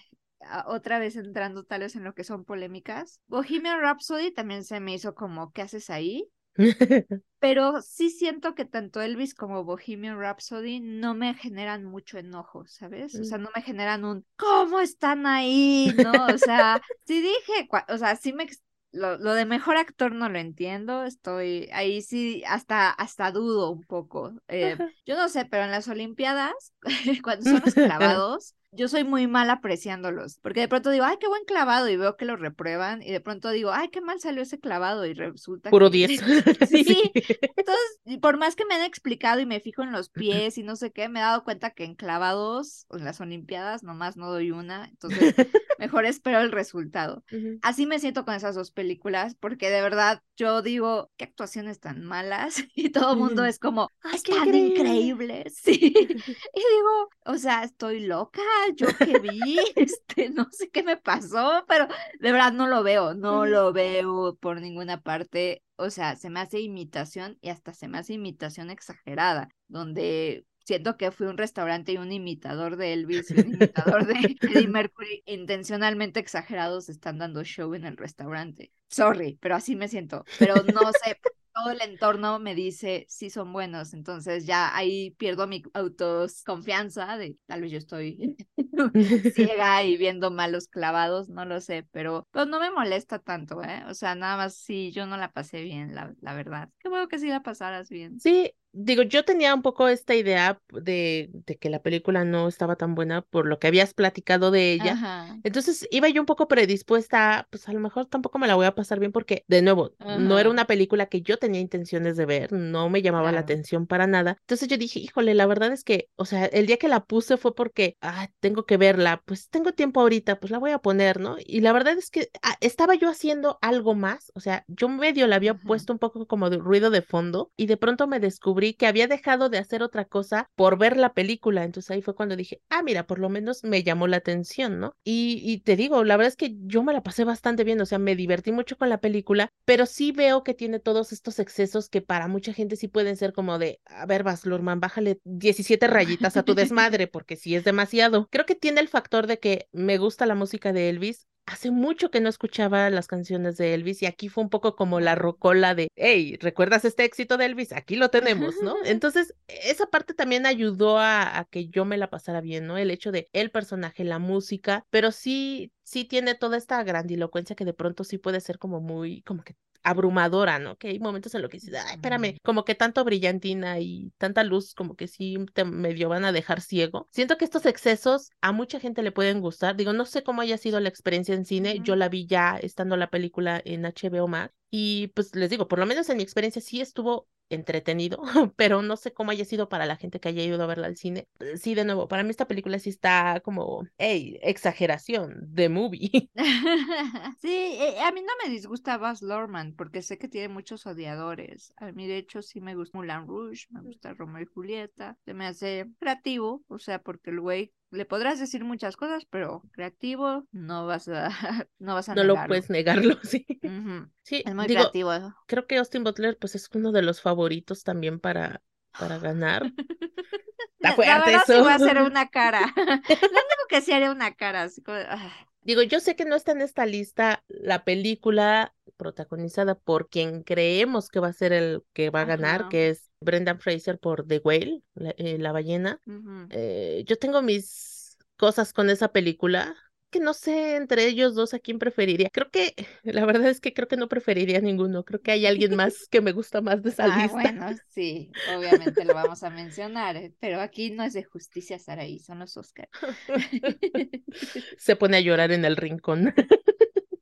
otra vez entrando tal vez en lo que son polémicas. Bohemian Rhapsody también se me hizo como, ¿qué haces ahí? Pero sí siento que tanto Elvis como Bohemian Rhapsody no me generan mucho enojo, ¿sabes? O sea, mm. no me generan un ¿cómo están ahí? ¿No? O sea, sí dije, o sea, sí me lo, lo, de mejor actor no lo entiendo, estoy ahí sí, hasta, hasta dudo un poco. Eh, yo no sé, pero en las Olimpiadas, cuando son los clavados, yo soy muy mal apreciándolos, porque de pronto digo, ay, qué buen clavado, y veo que lo reprueban, y de pronto digo, ay, qué mal salió ese clavado, y resulta Puro 10. sí. Entonces, por más que me han explicado y me fijo en los pies y no sé qué, me he dado cuenta que en clavados, en las Olimpiadas, nomás no doy una, entonces mejor espero el resultado. Así me siento con esas dos películas, porque de verdad yo digo, qué actuaciones tan malas, y todo el mundo es como, están increíbles, sí. y digo, o sea, estoy loca, yo que vi, este, no sé qué me pasó, pero de verdad no lo veo, no lo veo por ninguna parte. O sea, se me hace imitación y hasta se me hace imitación exagerada, donde siento que fui a un restaurante y un imitador de Elvis y un imitador de Eddie Mercury intencionalmente exagerados están dando show en el restaurante. Sorry, pero así me siento. Pero no sé, todo el entorno me dice si son buenos, entonces ya ahí pierdo mi autoconfianza de tal vez yo estoy ciega y viendo malos clavados, no lo sé, pero pues no me molesta tanto, ¿eh? O sea, nada más si yo no la pasé bien, la, la verdad. Qué bueno que sí la pasaras bien. Sí, digo, yo tenía un poco esta idea de, de, que la película no estaba tan buena por lo que habías platicado de ella. Entonces iba yo un poco predispuesta, pues a lo mejor tampoco me la voy a pasar bien porque, de nuevo, no era una película que yo tenía intenciones de ver, no me llamaba la atención para nada. Entonces yo dije, híjole, la verdad es que, o sea, el día que la puse fue porque, ah, tengo que verla, pues tengo tiempo ahorita, pues la voy a poner, ¿no? Y la verdad es que ah, estaba yo haciendo algo más, o sea, yo medio la había puesto un poco como de ruido de fondo y de pronto me descubrí que había dejado de hacer otra cosa por ver la película. Entonces ahí fue cuando dije, ah, mira, por lo menos me llamó la atención, ¿no? Y, y te digo, la verdad es que yo me la pasé bastante bien, o sea, me divertí mucho con la película, pero sí veo que tiene todos estos excesos que para mucha gente sí pueden ser como de, a ver, Bas Lurman, bájale 17 rayitas a tu desmadre, porque sí es demasiado. Creo que tiene el factor de que me gusta la música de Elvis, hace mucho que no escuchaba las canciones de Elvis y aquí fue un poco como la rocola de, hey, ¿recuerdas este éxito de Elvis? Aquí lo tenemos, ¿no? Entonces, esa parte también ayudó a, a que yo me la pasara bien, ¿no? El hecho de el personaje, la música, pero sí, sí tiene toda esta grandilocuencia que de pronto sí puede ser como muy, como que abrumadora, ¿no? Que hay momentos en los que dices, ay, espérame, como que tanto brillantina y tanta luz como que sí te medio van a dejar ciego. Siento que estos excesos a mucha gente le pueden gustar. Digo, no sé cómo haya sido la experiencia en cine. Yo la vi ya estando la película en HBO Max y pues les digo, por lo menos en mi experiencia sí estuvo entretenido, pero no sé cómo haya sido para la gente que haya ido a verla al cine. Eh, sí, de nuevo, para mí esta película sí está como, hey, exageración, de movie. sí, eh, a mí no me disgusta Buzz Lorman porque sé que tiene muchos odiadores. A mí, de hecho, sí me gusta Mulan Rouge, me gusta Romeo y Julieta, se me hace creativo, o sea, porque el güey le podrás decir muchas cosas, pero creativo no vas a no vas a no lo puedes negarlo, sí. Sí, es muy creativo. Creo que Austin Butler pues es uno de los favoritos también para para ganar. Está fuerte la eso. Sí a hacer una cara. Lo único que sí haría una cara, así como, Digo, yo sé que no está en esta lista la película protagonizada por quien creemos que va a ser el que va a ganar, que es Brendan Fraser por The Whale, la, eh, ballena. Eh, yo tengo mis cosas con esa película que no sé entre ellos dos a quién preferiría. Creo que, la verdad es que creo que no preferiría a ninguno. Creo que hay alguien más que me gusta más de esa ah, lista. Bueno, sí, obviamente lo vamos a mencionar, eh, pero aquí no es de justicia, Saraí, son los Oscars. Se pone a llorar en el rincón.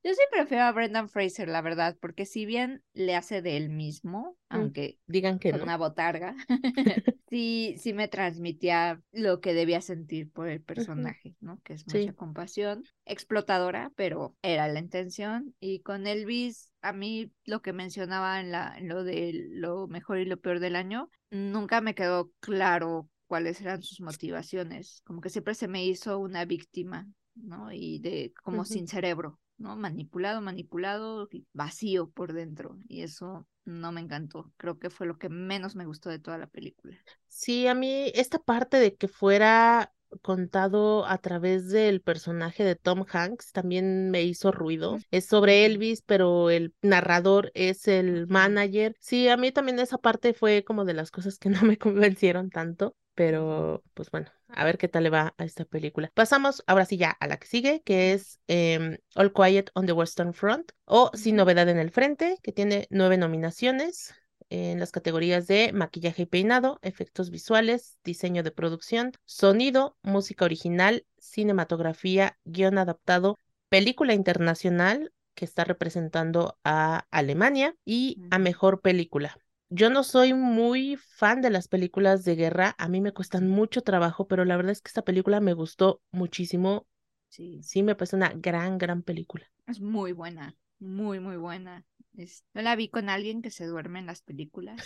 Yo sí prefiero a Brendan Fraser, la verdad, porque si bien le hace de él mismo, mm, aunque digan que con una botarga, sí, sí me transmitía lo que debía sentir por el personaje, ¿no? Que es mucha compasión, explotadora, pero era la intención. Y con Elvis, a mí lo que mencionaba en, la, en lo de lo mejor y lo peor del año, nunca me quedó claro cuáles eran sus motivaciones. Como que siempre se me hizo una víctima, ¿no? Y de como sin cerebro. ¿No? Manipulado, manipulado, vacío por dentro. Y eso no me encantó. Creo que fue lo que menos me gustó de toda la película. Sí, a mí esta parte de que fuera contado a través del personaje de Tom Hanks también me hizo ruido. Es sobre Elvis, pero el narrador es el manager. Sí, a mí también esa parte fue como de las cosas que no me convencieron tanto. Pero, pues bueno, a ver qué tal le va a esta película. Pasamos ahora sí ya a la que sigue, que es em, All Quiet on the Western Front o Sin Novedad en el Frente, que tiene nueve nominaciones en las categorías de maquillaje y peinado, efectos visuales, diseño de producción, sonido, música original, cinematografía, guion adaptado, película internacional que está representando a Alemania y a mejor película. Yo no soy muy fan de las películas de guerra, a mí me cuestan mucho trabajo, pero la verdad es que esta película me gustó muchísimo. Sí, sí me parece una gran, gran película. Es muy buena, muy, muy buena. yo la vi con alguien que se duerme en las películas.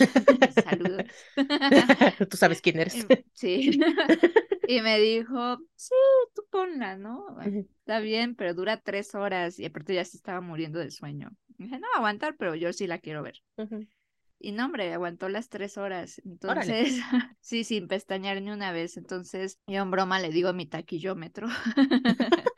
Saludos. Tú sabes quién eres. Sí. y me dijo, sí, tú ponla, ¿no? Está bien, pero dura tres horas y aparte ya se estaba muriendo de sueño. dije, no, aguantar, pero yo sí la quiero ver. Y no, hombre, aguantó las tres horas. Entonces, sí, sin pestañear ni una vez. Entonces, yo en broma le digo mi taquillómetro.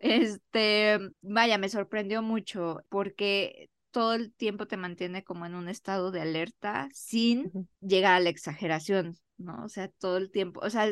este, vaya, me sorprendió mucho porque todo el tiempo te mantiene como en un estado de alerta sin llegar a la exageración, ¿no? O sea, todo el tiempo, o sea,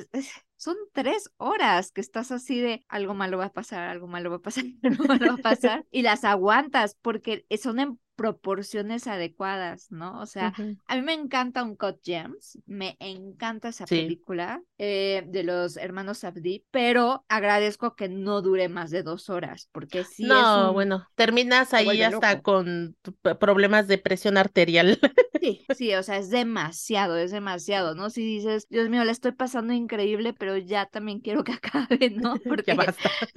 son tres horas que estás así de algo malo va a pasar, algo malo va a pasar, algo malo va a pasar, y las aguantas porque son en proporciones adecuadas, ¿no? O sea, a mí me encanta un Cut Gems, me encanta esa película eh, de los hermanos Abdi, pero agradezco que no dure más de dos horas, porque sí no, es bueno, terminas ahí hasta con problemas de presión arterial. Sí, sí, o sea, es demasiado, es demasiado, ¿no? Si dices, Dios mío, le estoy pasando increíble, pero ya también quiero que acabe, ¿no? Porque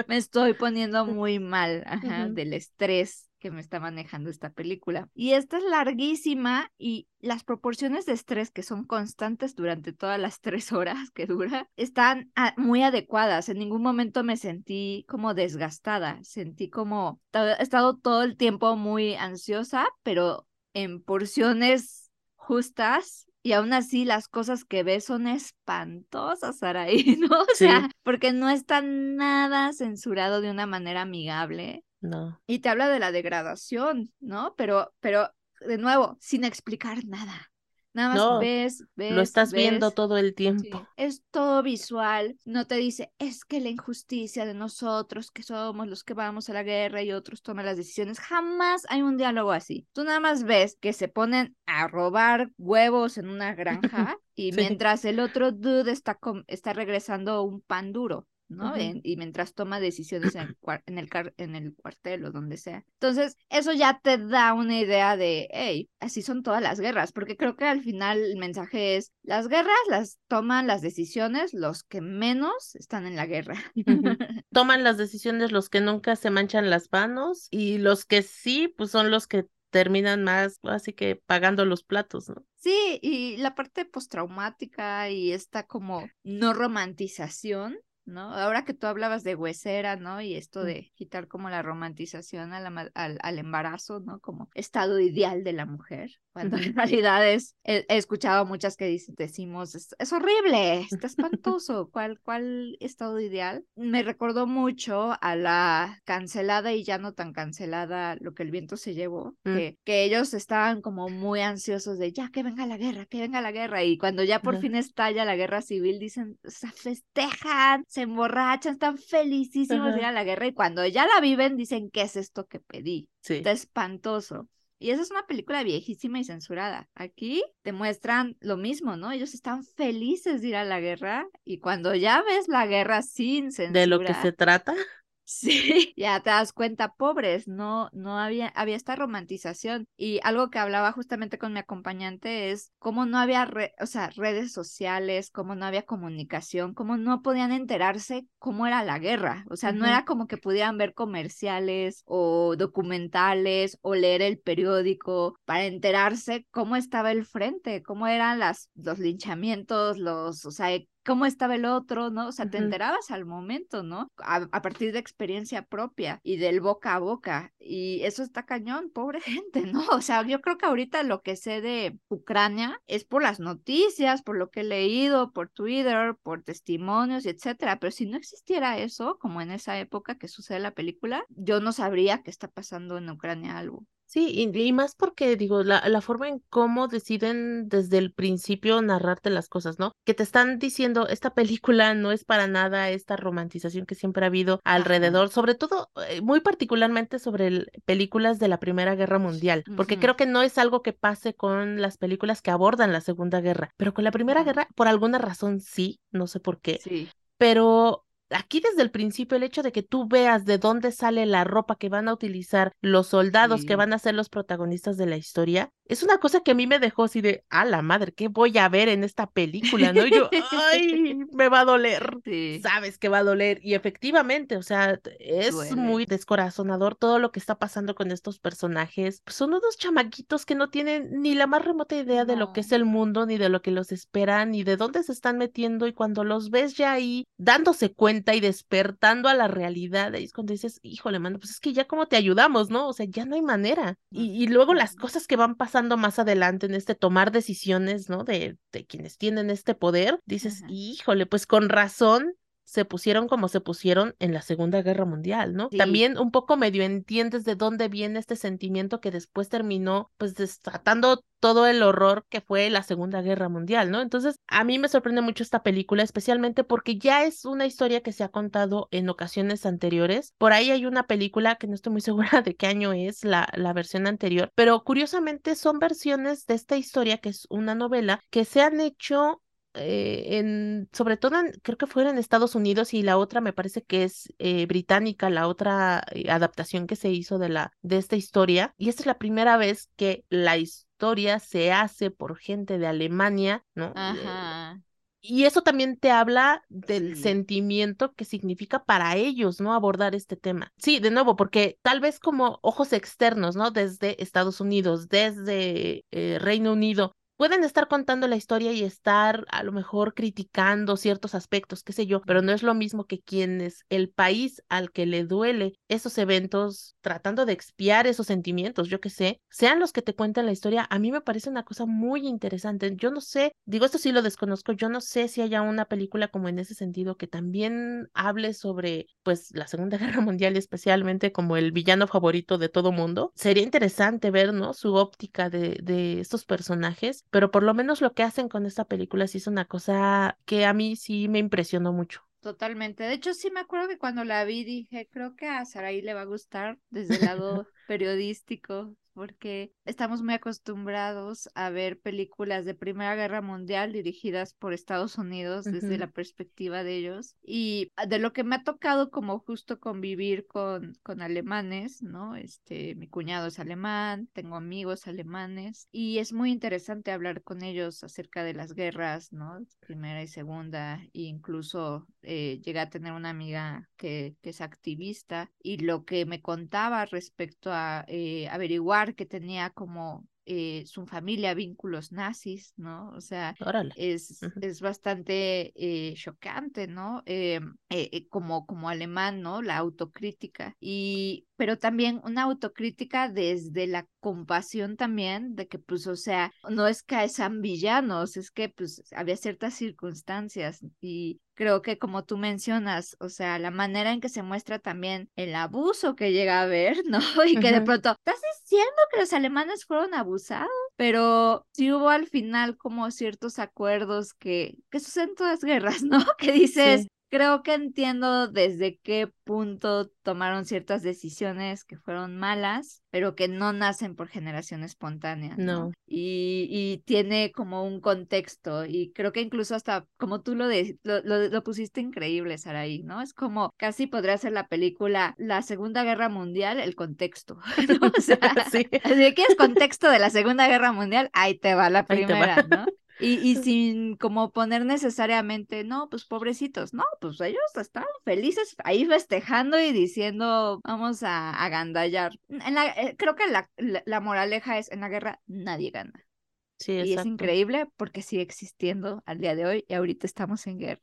me estoy poniendo muy mal del estrés que me está manejando esta película. Y esta es larguísima y las proporciones de estrés que son constantes durante todas las tres horas que dura están muy adecuadas. En ningún momento me sentí como desgastada, sentí como he estado todo el tiempo muy ansiosa, pero en porciones justas y aún así las cosas que ves son espantosas, Saraí, ¿no? O sea, porque no está nada censurado de una manera amigable. No. Y te habla de la degradación, ¿no? Pero, pero, de nuevo, sin explicar nada. Nada más ves, ves. Lo estás viendo todo el tiempo. Es todo visual. No te dice, es que la injusticia de nosotros, que somos los que vamos a la guerra y otros toman las decisiones. Jamás hay un diálogo así. Tú nada más ves que se ponen a robar huevos en una granja y mientras el otro dude está, está regresando un pan duro. ¿No? y mientras toma decisiones en el, en, el en el cuartel o donde sea. Entonces, eso ya te da una idea de, hey, así son todas las guerras, porque creo que al final el mensaje es, las guerras las toman las decisiones los que menos están en la guerra. toman las decisiones los que nunca se manchan las manos y los que sí, pues son los que terminan más, así que pagando los platos, ¿no? Sí, y la parte postraumática y esta como no romantización ¿no? Ahora que tú hablabas de huesera, ¿no? Y esto mm. de quitar como la romantización al, al, embarazo, ¿no? Como estado ideal de la mujer, cuando en realidad es, he, escuchado muchas que decimos, es, horrible, está espantoso, ¿cuál, ¿cuál estado ideal? Me recordó mucho a la cancelada y ya no tan cancelada, lo que el viento se llevó, mm. que, que ellos estaban como muy ansiosos de ya que venga la guerra, que venga la guerra, y cuando ya por fin estalla la guerra civil, dicen, se festejan, se emborrachan, están felicísimos de ir a la guerra y cuando ya la viven dicen, ¿qué es esto que pedí? Está espantoso. Y esa es una película viejísima y censurada. Aquí te muestran lo mismo, ¿no? Ellos están felices de ir a la guerra y cuando ya ves la guerra sin censura. De lo que se trata. Sí, ya te das cuenta, pobres, no, no había, había esta romantización. Y algo que hablaba justamente con mi acompañante es cómo no había, o sea, redes sociales, cómo no había comunicación, cómo no podían enterarse cómo era la guerra. O sea, no era como que pudieran ver comerciales o documentales o leer el periódico para enterarse cómo estaba el frente, cómo eran las, los linchamientos, los, o sea, cómo estaba el otro, ¿no? O sea, te enterabas al momento, ¿no? A, partir de experiencia propia y del boca a boca. Y eso está cañón, pobre gente, ¿no? O sea, yo creo que ahorita lo que sé de Ucrania es por las noticias, por lo que he leído, por Twitter, por testimonios, etcétera. Pero si no existiera eso, como en esa época que sucede la película, yo no sabría qué está pasando en Ucrania algo. Sí, y, más porque digo, la, la, forma en cómo deciden desde el principio narrarte las cosas, ¿no? Que te están diciendo, esta película no es para nada esta romantización que siempre ha habido alrededor, sobre todo, eh, muy particularmente sobre películas de la Primera Guerra Mundial, porque creo que no es algo que pase con las películas que abordan la Segunda Guerra, pero con la Primera Guerra, por alguna razón sí, no sé por qué. Sí. Pero aquí desde el principio el hecho de que tú veas de dónde sale la ropa que van a utilizar los soldados que van a ser los protagonistas de la historia, es una cosa que a mí me dejó así de, a la madre, ¿qué voy a ver en esta película? ¿No? Y yo, ay, me va a doler. Sabes que va a doler. Y efectivamente, o sea, es muy descorazonador todo lo que está pasando con estos personajes. Pues, son unos chamaquitos que no tienen ni la más remota idea de lo que es el mundo, ni de lo que los espera, ni de dónde se están metiendo. Y cuando los ves ya ahí dándose cuenta y despertando a la realidad, ahí es cuando dices, híjole, mano, pues es que ya como te ayudamos, ¿no? O sea, ya no hay manera. Y, y luego las cosas que van pasando más adelante en este tomar decisiones, ¿no? De, de quienes tienen este poder, dices, híjole, pues con razón se pusieron como se pusieron en la Segunda Guerra Mundial, ¿no? También un poco medio entiendes de dónde viene este sentimiento que después terminó pues desatando todo el horror que fue la Segunda Guerra Mundial, ¿no? Entonces, a mí me sorprende mucho esta película, especialmente porque ya es una historia que se ha contado en ocasiones anteriores. Por ahí hay una película que no estoy muy segura de qué año es la, la versión anterior, pero curiosamente son versiones de esta historia, que es una novela, que se han hecho eh, en, sobre todo creo que fueron en Estados Unidos y la otra me parece que es eh, británica, la otra eh, adaptación que se hizo de, la, de esta historia. Y esta es la primera vez que la historia se hace por gente de Alemania, ¿no? Ajá. Y eso también te habla del sentimiento que significa para ellos, ¿no? Abordar este tema. Sí, de nuevo, porque tal vez como ojos externos, ¿no? Desde Estados Unidos, desde Reino Unido, pueden estar contando la historia y estar a lo mejor criticando ciertos aspectos, qué sé yo, pero no es lo mismo que quienes el país al que le duele esos eventos, tratando de expiar esos sentimientos, yo qué sé, sean los que te cuentan la historia, a mí me parece una cosa muy interesante. Yo no sé, digo esto sí lo desconozco, yo no sé si haya una película como en ese sentido que también hable sobre pues la Segunda Guerra Mundial especialmente como el villano favorito de todo mundo. Sería interesante ver, ¿no? Su óptica de, de estos personajes pero por lo menos lo que hacen con esta película sí es una cosa que a mí sí me impresionó mucho. Totalmente. De hecho, sí me acuerdo que cuando la vi dije, creo que a Saraí le va a gustar desde el lado periodístico porque estamos muy acostumbrados a ver películas de Primera Guerra Mundial dirigidas por Estados Unidos desde la perspectiva de ellos. Y de lo que me ha tocado como justo convivir con, con alemanes, ¿no? Este, mi cuñado es alemán, tengo amigos alemanes y es muy interesante hablar con ellos acerca de las guerras, ¿no? Primera y segunda, e incluso eh, llegué a tener una amiga que, que, es activista y lo que me contaba respecto a eh, averiguar que tenía como eh, su familia vínculos nazis, ¿no? O sea, es, es bastante eh, chocante, ¿no? Eh, como, como alemán, ¿no? La autocrítica. Y, pero también una autocrítica desde la compasión también, de que, pues, o sea, no es que sean villanos, es que, pues, había ciertas circunstancias y creo que como tú mencionas, o sea, la manera en que se muestra también el abuso que llega a haber, ¿no? Y que de pronto, ¿estás diciendo que los alemanes fueron abusados? Pero sí hubo al final como ciertos acuerdos que, que suceden todas guerras, ¿no? Que dices, creo que entiendo desde qué punto tomaron ciertas decisiones que fueron malas, pero que no nacen por generación espontánea. No. Y, tiene como un contexto y creo que incluso hasta como tú lo, lo, pusiste increíble, Saraí, ¿no? Es como casi podría ser la película La Segunda Guerra Mundial, el contexto. O sea, sí. si quieres contexto de la Segunda Guerra Mundial, ahí te va la primera, ¿no? Y, y sin como poner necesariamente, no, pues pobrecitos, no, pues ellos estaban felices ahí festejando y diciendo, vamos a. En la, eh, creo que la, la, moraleja es, en la guerra nadie gana. Sí, y es increíble porque sigue existiendo al día de hoy y ahorita estamos en guerra.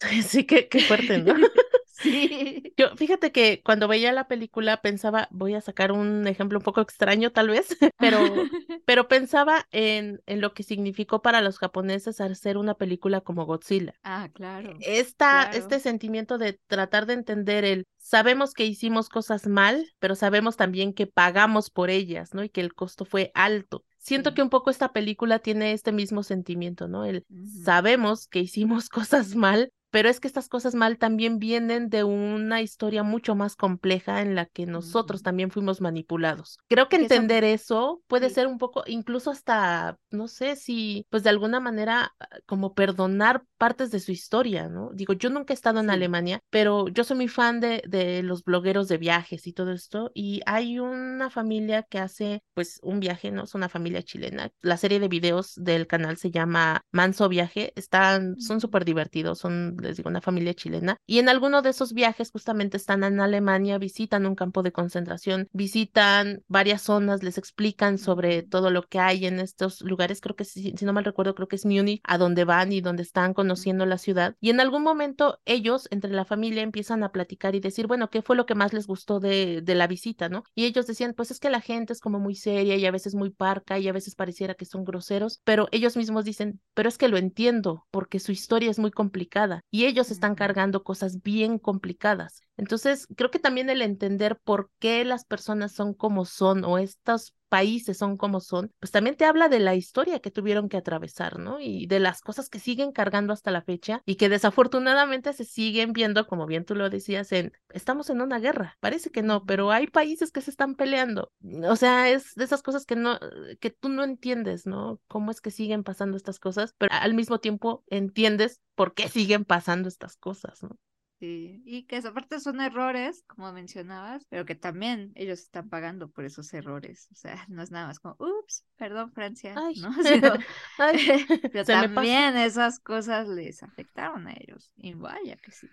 Sí, qué, qué fuerte, ¿no? Sí. Yo, fíjate que cuando veía la película pensaba, voy a sacar un ejemplo un poco extraño tal vez, pero, pero pensaba en, en lo que significó para los japoneses hacer una película como Godzilla. Ah, claro. Esta, Este sentimiento de tratar de entender el, sabemos que hicimos cosas mal, pero sabemos también que pagamos por ellas, ¿no? Y que el costo fue alto. Siento que un poco esta película tiene este mismo sentimiento, ¿no? El sabemos que hicimos cosas mal, pero es que estas cosas mal también vienen de una historia mucho más compleja en la que nosotros también fuimos manipulados. Creo que entender eso, puede ser un poco, incluso hasta, no sé si, pues de alguna manera, ah, como perdonar partes de su historia, ¿no? Digo, yo nunca he estado en Alemania, pero yo soy muy fan de, de los blogueros de viajes y todo esto, y hay una familia que hace, pues, un viaje, ¿no? Es una familia chilena. La serie de videos del canal se llama Manso Viaje, están, son súper divertidos, son les digo, una familia chilena, y en alguno de esos viajes justamente están en Alemania, visitan un campo de concentración, visitan varias zonas, les explican sobre todo lo que hay en estos lugares, creo que si, no mal recuerdo, creo que es Múnich, a donde van y donde están conociendo la ciudad, y en algún momento ellos, entre la familia, empiezan a platicar y decir, bueno, ¿qué fue lo que más les gustó de, de la visita, no? Y ellos decían, pues es que la gente es como muy seria y a veces muy parca y a veces pareciera que son groseros, pero ellos mismos dicen, pero es que lo entiendo porque su historia es muy complicada y ellos están cargando cosas bien complicadas. Entonces, creo que también el entender por qué las personas son como son o estos países son como son, pues también te habla de la historia que tuvieron que atravesar, ¿no? Y de las cosas que siguen cargando hasta la fecha y que desafortunadamente se siguen viendo, como bien tú lo decías, en estamos en una guerra. Parece que no, pero hay países que se están peleando. O sea, es de esas cosas que no que tú no entiendes, ¿no? Cómo es que siguen pasando estas cosas, pero al mismo tiempo entiendes por qué siguen pasando estas cosas, ¿no? Sí, y que aparte son errores, como mencionabas, pero que también ellos están pagando por esos errores. O sea, no es nada más como, ups, perdón Francia, ¿no? pero también esas cosas les afectaron a ellos. Y vaya que sí.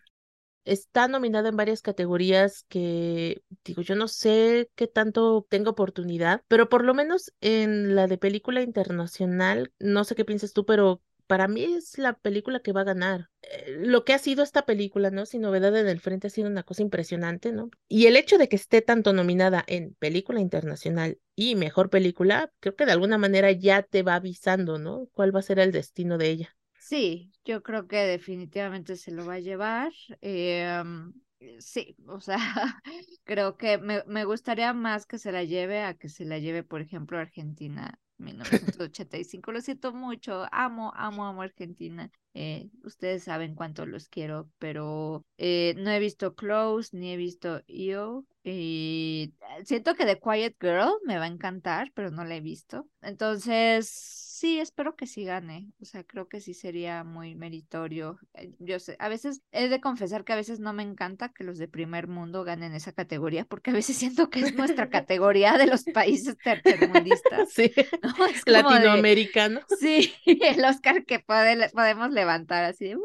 está nominada en varias categorías que, digo, yo no sé qué tanto tengo oportunidad, pero por lo menos en la de película internacional, no sé qué piensas tú, pero para mí es la película que va a ganar. Eh, lo que ha sido esta película, ¿no? Sin novedad en el frente ha sido una cosa impresionante, ¿no? Y el hecho de que esté tanto nominada en película internacional y mejor película, creo que de alguna manera ya te va avisando, ¿no? ¿Cuál va a ser el destino de ella? Sí, yo creo que definitivamente se lo va a llevar. Em, sí, o sea, creo que me, me gustaría más que se la lleve a que se la lleve, por ejemplo, Argentina 1985. Lo siento mucho, amo, amo, amo Argentina. Eh, ustedes saben cuánto los quiero, pero eh, no he visto Close ni he visto EO. Y siento que The Quiet Girl me va a encantar, pero no la he visto. Entonces, sí, espero que sí gane. O sea, creo que sí sería muy meritorio. Eh, yo sé, a veces he de confesar que a veces no me encanta que los de primer mundo ganen esa categoría, porque a veces siento que es nuestra categoría de los países tercermundistas. Sí, latinoamericanos. sí, el Oscar que podemos levantar así de, uh",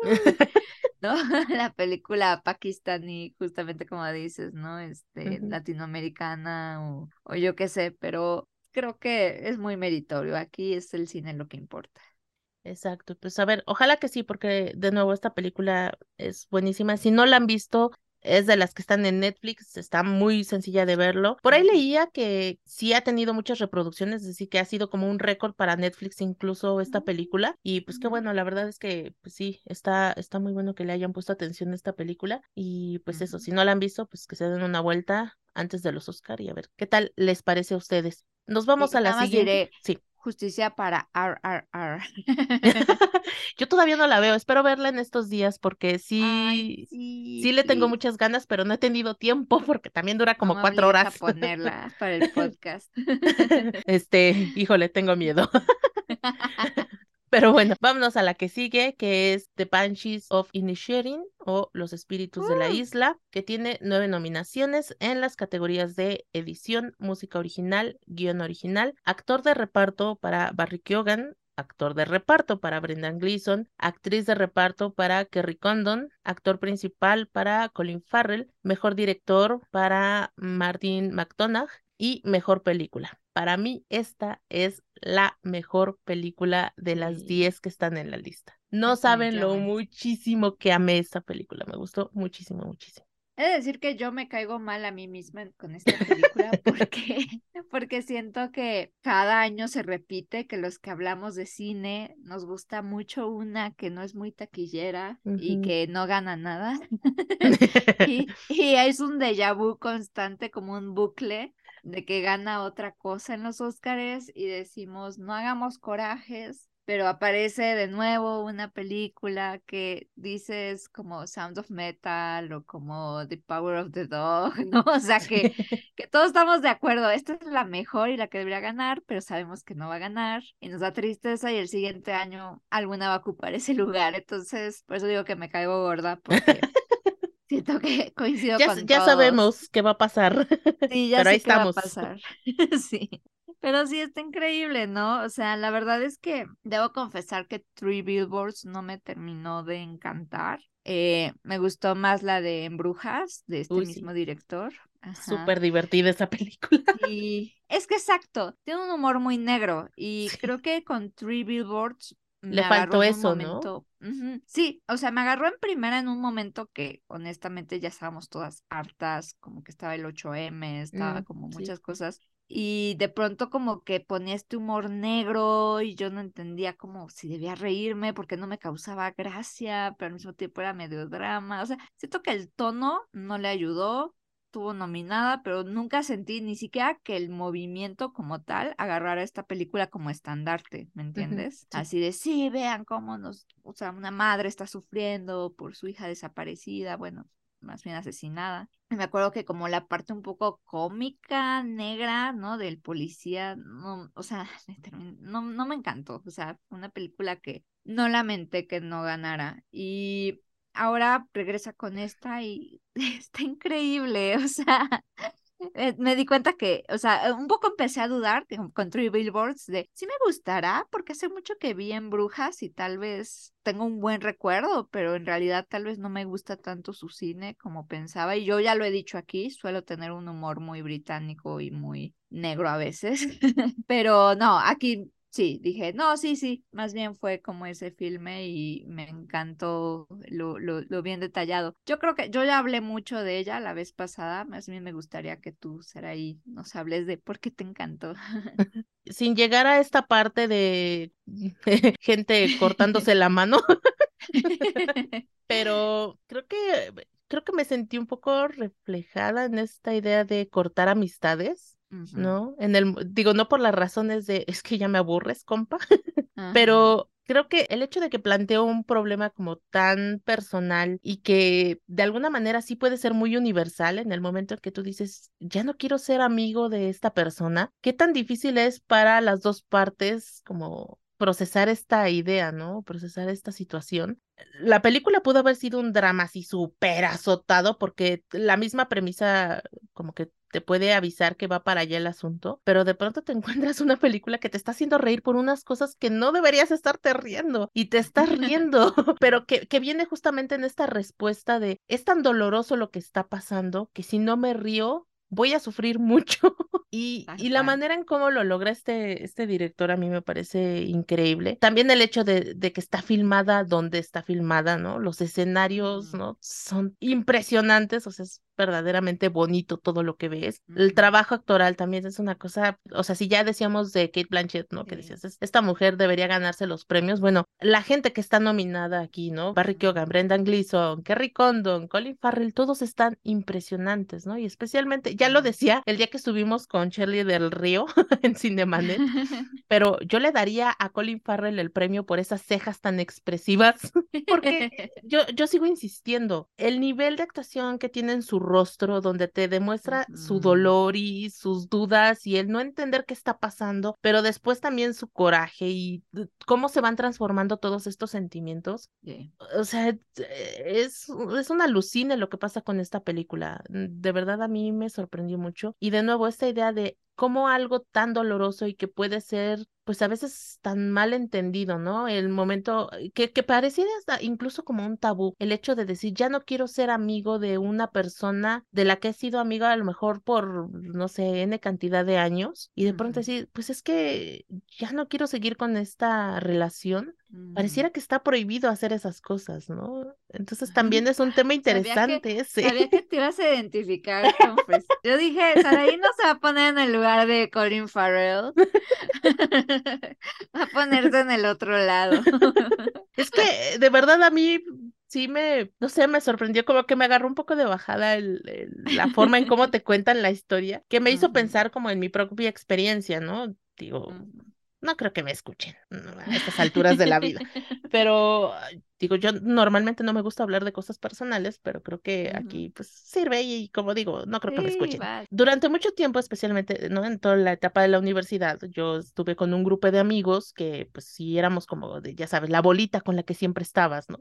¿no? La película pakistaní, justamente como dices, ¿no? Este, latinoamericana o, o yo qué sé, pero creo que es muy meritorio. Aquí es el cine lo que importa. Exacto, pues a ver, ojalá que sí, porque de nuevo esta película es buenísima. Si no la han visto, es de las que están en Netflix, está muy sencilla de verlo. Por ahí leía que sí ha tenido muchas reproducciones, es decir, que ha sido como un récord para Netflix incluso esta mm, película. Y pues qué bueno, la verdad es que pues sí, está, está muy bueno que le hayan puesto atención a esta película. Y pues eso, si no la han visto, pues que se den una vuelta antes de los Oscar y a ver qué tal les parece a ustedes. Nos vamos a la siguiente. sí justicia para RRR. Yo todavía no la veo, espero verla en estos días porque sí, sí, le tengo muchas ganas, pero no he tenido tiempo porque también dura como cuatro horas. A ponerla para el podcast. Este, híjole, tengo miedo. Pero bueno, vámonos a la que sigue, que es The Banshees of Inisherin o Los Espíritus de la ¡Uh! Isla, que tiene nueve nominaciones en las categorías de edición, música original, guion original, actor de reparto para Barry Keoghan, actor de reparto para Brendan Gleeson, actriz de reparto para Kerry Condon, actor principal para Colin Farrell, mejor director para Martin McDonagh y mejor película. Para mí esta es la mejor película de las 10 que están en la lista. No saben lo muchísimo que amé esta película, me gustó muchísimo, muchísimo. He de decir que yo me caigo mal a mí misma con esta película porque, porque siento que cada año se repite que los que hablamos de cine nos gusta mucho una que no es muy taquillera y que no gana nada. y, y es un déjà vu constante como un bucle de que gana otra cosa en los Óscares y decimos, no hagamos corajes, pero aparece de nuevo una película que dices como Sound of Metal o como The Power of the Dog, ¿no? O sea que, que todos estamos de acuerdo, esta es la mejor y la que debería ganar, pero sabemos que no va a ganar y nos da tristeza y el siguiente año alguna va a ocupar ese lugar. Entonces, por eso digo que me caigo gorda porque Siento que coincido ya, con Ya sabemos qué va a pasar. Sí, ya Pero ahí estamos. va a pasar. sí. Pero sí, está increíble, ¿no? O sea, la verdad es que debo confesar que Three Billboards no me terminó de encantar. Eh, me gustó más la de Embrujas, de este mismo director. Súper divertida esa película. Y es que exacto, tiene un humor muy negro y creo que con Three Billboards le faltó eso, ¿no? Sí, o sea, me agarró en primera en un momento que honestamente ya estábamos todas hartas, como que estaba el 8M, estaba mm, como muchas cosas. Y de pronto como que ponía este humor negro y yo no entendía como si debía reírme porque no me causaba gracia, pero al mismo tiempo era medio drama. O sea, siento que el tono no le ayudó estuvo nominada, pero nunca sentí ni siquiera que el movimiento como tal agarrara esta película como estandarte, ¿me entiendes? Así de, sí, vean cómo nos, o sea, una madre está sufriendo por su hija desaparecida, bueno, más bien asesinada. me acuerdo que como la parte un poco cómica, negra, ¿no? Del policía, no, o sea, no, no me encantó. O sea, una película que no lamenté que no ganara. Y ahora regresa con esta y está increíble, o sea, eh, me di cuenta que, o sea, un poco empecé a dudar con Three Billboards de si me gustará, porque hace mucho que vi en Brujas y tal vez tengo un buen recuerdo, pero en realidad tal vez no me gusta tanto su cine como pensaba. Y yo ya lo he dicho aquí, suelo tener un humor muy británico y muy negro a veces, pero no, aquí sí, dije, no, sí, sí, más bien fue como ese filme y me encantó lo, lo, bien detallado. Yo creo que yo ya hablé mucho de ella la vez pasada, más bien me gustaría que tú, Saraí, nos hables de por qué te encantó. Sin llegar a esta parte de gente cortándose la mano, pero creo que creo que me sentí un poco reflejada en esta idea de cortar amistades ¿no? En el, digo, no por las razones de, es que ya me aburres, compa, pero creo que el hecho de que planteó un problema como tan personal y que de alguna manera sí puede ser muy universal en el momento en que tú dices, ya no quiero ser amigo de esta persona, ¿qué tan difícil es para las dos partes como procesar esta idea, ¿no? Procesar esta situación. La película pudo haber sido un drama así súper azotado porque la misma premisa como que te puede avisar que va para allá el asunto, pero de pronto te encuentras una película que te está haciendo reír por unas cosas que no deberías estarte riendo y te estás riendo, pero que, que viene justamente en esta respuesta de es tan doloroso lo que está pasando que si no me río voy a sufrir mucho. y, y la manera en cómo lo logra este, este director a mí me parece increíble. También el hecho de, de que está filmada donde está filmada, ¿no? Los escenarios, ¿no? Son impresionantes, o sea, es verdaderamente bonito todo lo que ves. El trabajo actoral también es una cosa, o sea, si ya decíamos de Kate Blanchett, ¿no? Que decías, esta mujer debería ganarse los premios. Bueno, la gente que está nominada aquí, ¿no? Barry Keoghan, Brendan Gleeson, Kerry Condon, Colin Farrell, todos están impresionantes, ¿no? Y especialmente, ya lo decía el día que estuvimos con Shirley del Río en Cinemanet, pero yo le daría a Colin Farrell el premio por esas cejas tan expresivas, porque yo, yo sigo insistiendo, el nivel de actuación que tiene en su rostro, donde te demuestra su dolor y sus dudas y el no entender qué está pasando, pero después también su coraje y cómo se van transformando todos estos sentimientos. O sea, es, es una alucine lo que pasa con esta película. De verdad a mí me sorprendió mucho. Y de nuevo, esta idea de cómo algo tan doloroso y que puede ser, pues a veces tan mal entendido, ¿no? El momento eh, que, que pareciera incluso como un tabú, el hecho de decir, ya no quiero ser amigo de una persona de la que he sido amiga a lo mejor por, no sé, N cantidad de años, y de pronto decir, pues es que ya no quiero seguir con esta relación. Pareciera que está prohibido hacer esas cosas, ¿no? Entonces también es un tema interesante ese. Sabía que te ibas a identificar con Yo dije, Saraí no se va a poner en el lugar de Colin Farrell. va a ponerse en el otro lado. es que de verdad a mí sí me, no sé, me sorprendió como que me agarró un poco de bajada el, la forma en cómo te cuentan la historia, que me hizo pensar como en mi propia experiencia, ¿no? Digo, no creo que me escuchen a estas alturas de la vida. Pero digo, yo normalmente no me gusta hablar de cosas personales, pero creo que aquí pues sirve y como digo, no creo que me escuchen. Durante mucho tiempo, especialmente ¿no? en toda la etapa de la universidad, yo estuve con un grupo de amigos que pues sí éramos como, de, ya sabes, la bolita con la que siempre estabas, ¿no?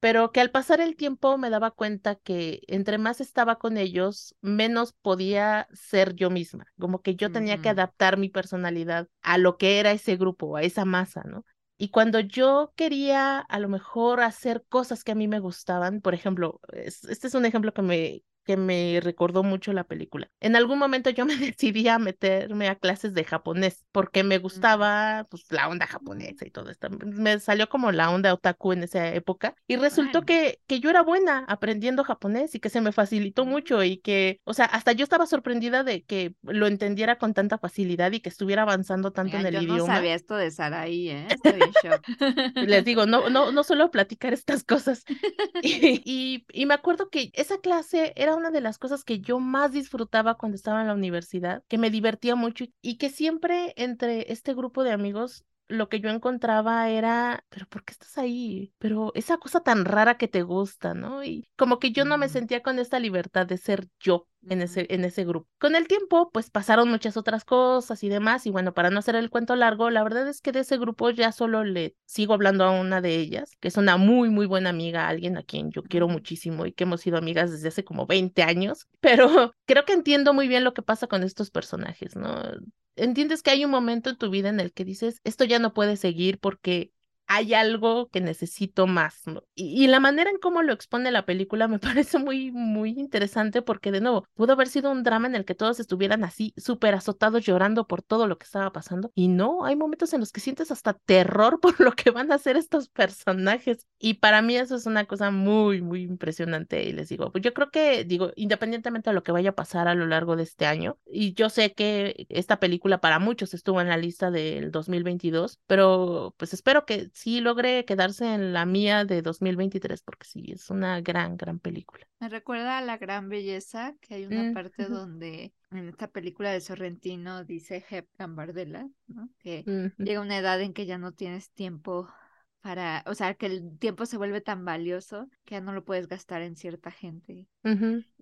Pero que al pasar el tiempo me daba cuenta que entre más estaba con ellos, menos podía ser yo misma, como que yo tenía que adaptar mi personalidad a lo que era ese grupo, a esa masa, ¿no? Y cuando yo quería a lo mejor hacer cosas que a mí me gustaban, por ejemplo, este es un ejemplo que me, que me recordó mucho la película. En algún momento yo me decidí a meterme a clases de japonés porque me gustaba pues la onda japonesa y todo esto. Me salió como la onda otaku en esa época y resultó que, que yo era buena aprendiendo japonés y que se me facilitó mucho y que, o sea, hasta yo estaba sorprendida de que lo entendiera con tanta facilidad y que estuviera avanzando tanto en el yo idioma. No sabía esto de Saraí, ¿eh? Estoy en shock. Les digo, no, no, no solo platicar estas cosas. y, y me acuerdo que esa clase era una de las cosas que yo más disfrutaba cuando estaba en la universidad, que me divertía mucho y que siempre entre este grupo de amigos lo que yo encontraba era, pero ¿por qué estás ahí? Pero esa cosa tan rara que te gusta, ¿no? Y como que yo no me sentía con esta libertad de ser yo en ese, en ese grupo. Con el tiempo, pues pasaron muchas otras cosas y demás, y bueno, para no hacer el cuento largo, la verdad es que de ese grupo ya solo le sigo hablando a una de ellas, que es una muy, muy buena amiga, alguien a quien yo quiero muchísimo y que hemos sido amigas desde hace como 20 años, pero creo que entiendo muy bien lo que pasa con estos personajes, ¿no? Entiendes que hay un momento en tu vida en el que dices, esto ya no puede seguir porque hay algo que necesito más. Y, la manera en cómo lo expone la película me parece muy, muy interesante porque, de nuevo, pudo haber sido un drama en el que todos estuvieran así, súper azotados, llorando por todo lo que estaba pasando. Y no, hay momentos en los que sientes hasta terror por lo que van a hacer estos personajes. Y para mí eso es una cosa muy, muy impresionante. Y les digo, pues yo creo que, digo, independientemente de lo que vaya a pasar a lo largo de este año, y yo sé que esta película para muchos estuvo en la lista del 2022, pero pues espero que sí logre quedarse en la mía de 2023, porque sí, es una gran, gran película. Me recuerda a La Gran Belleza, que hay una parte donde en esta película de Sorrentino dice Hep Gambardella, ¿no? Que llega una edad en que ya no tienes tiempo para, o sea, que el tiempo se vuelve tan valioso que ya no lo puedes gastar en cierta gente.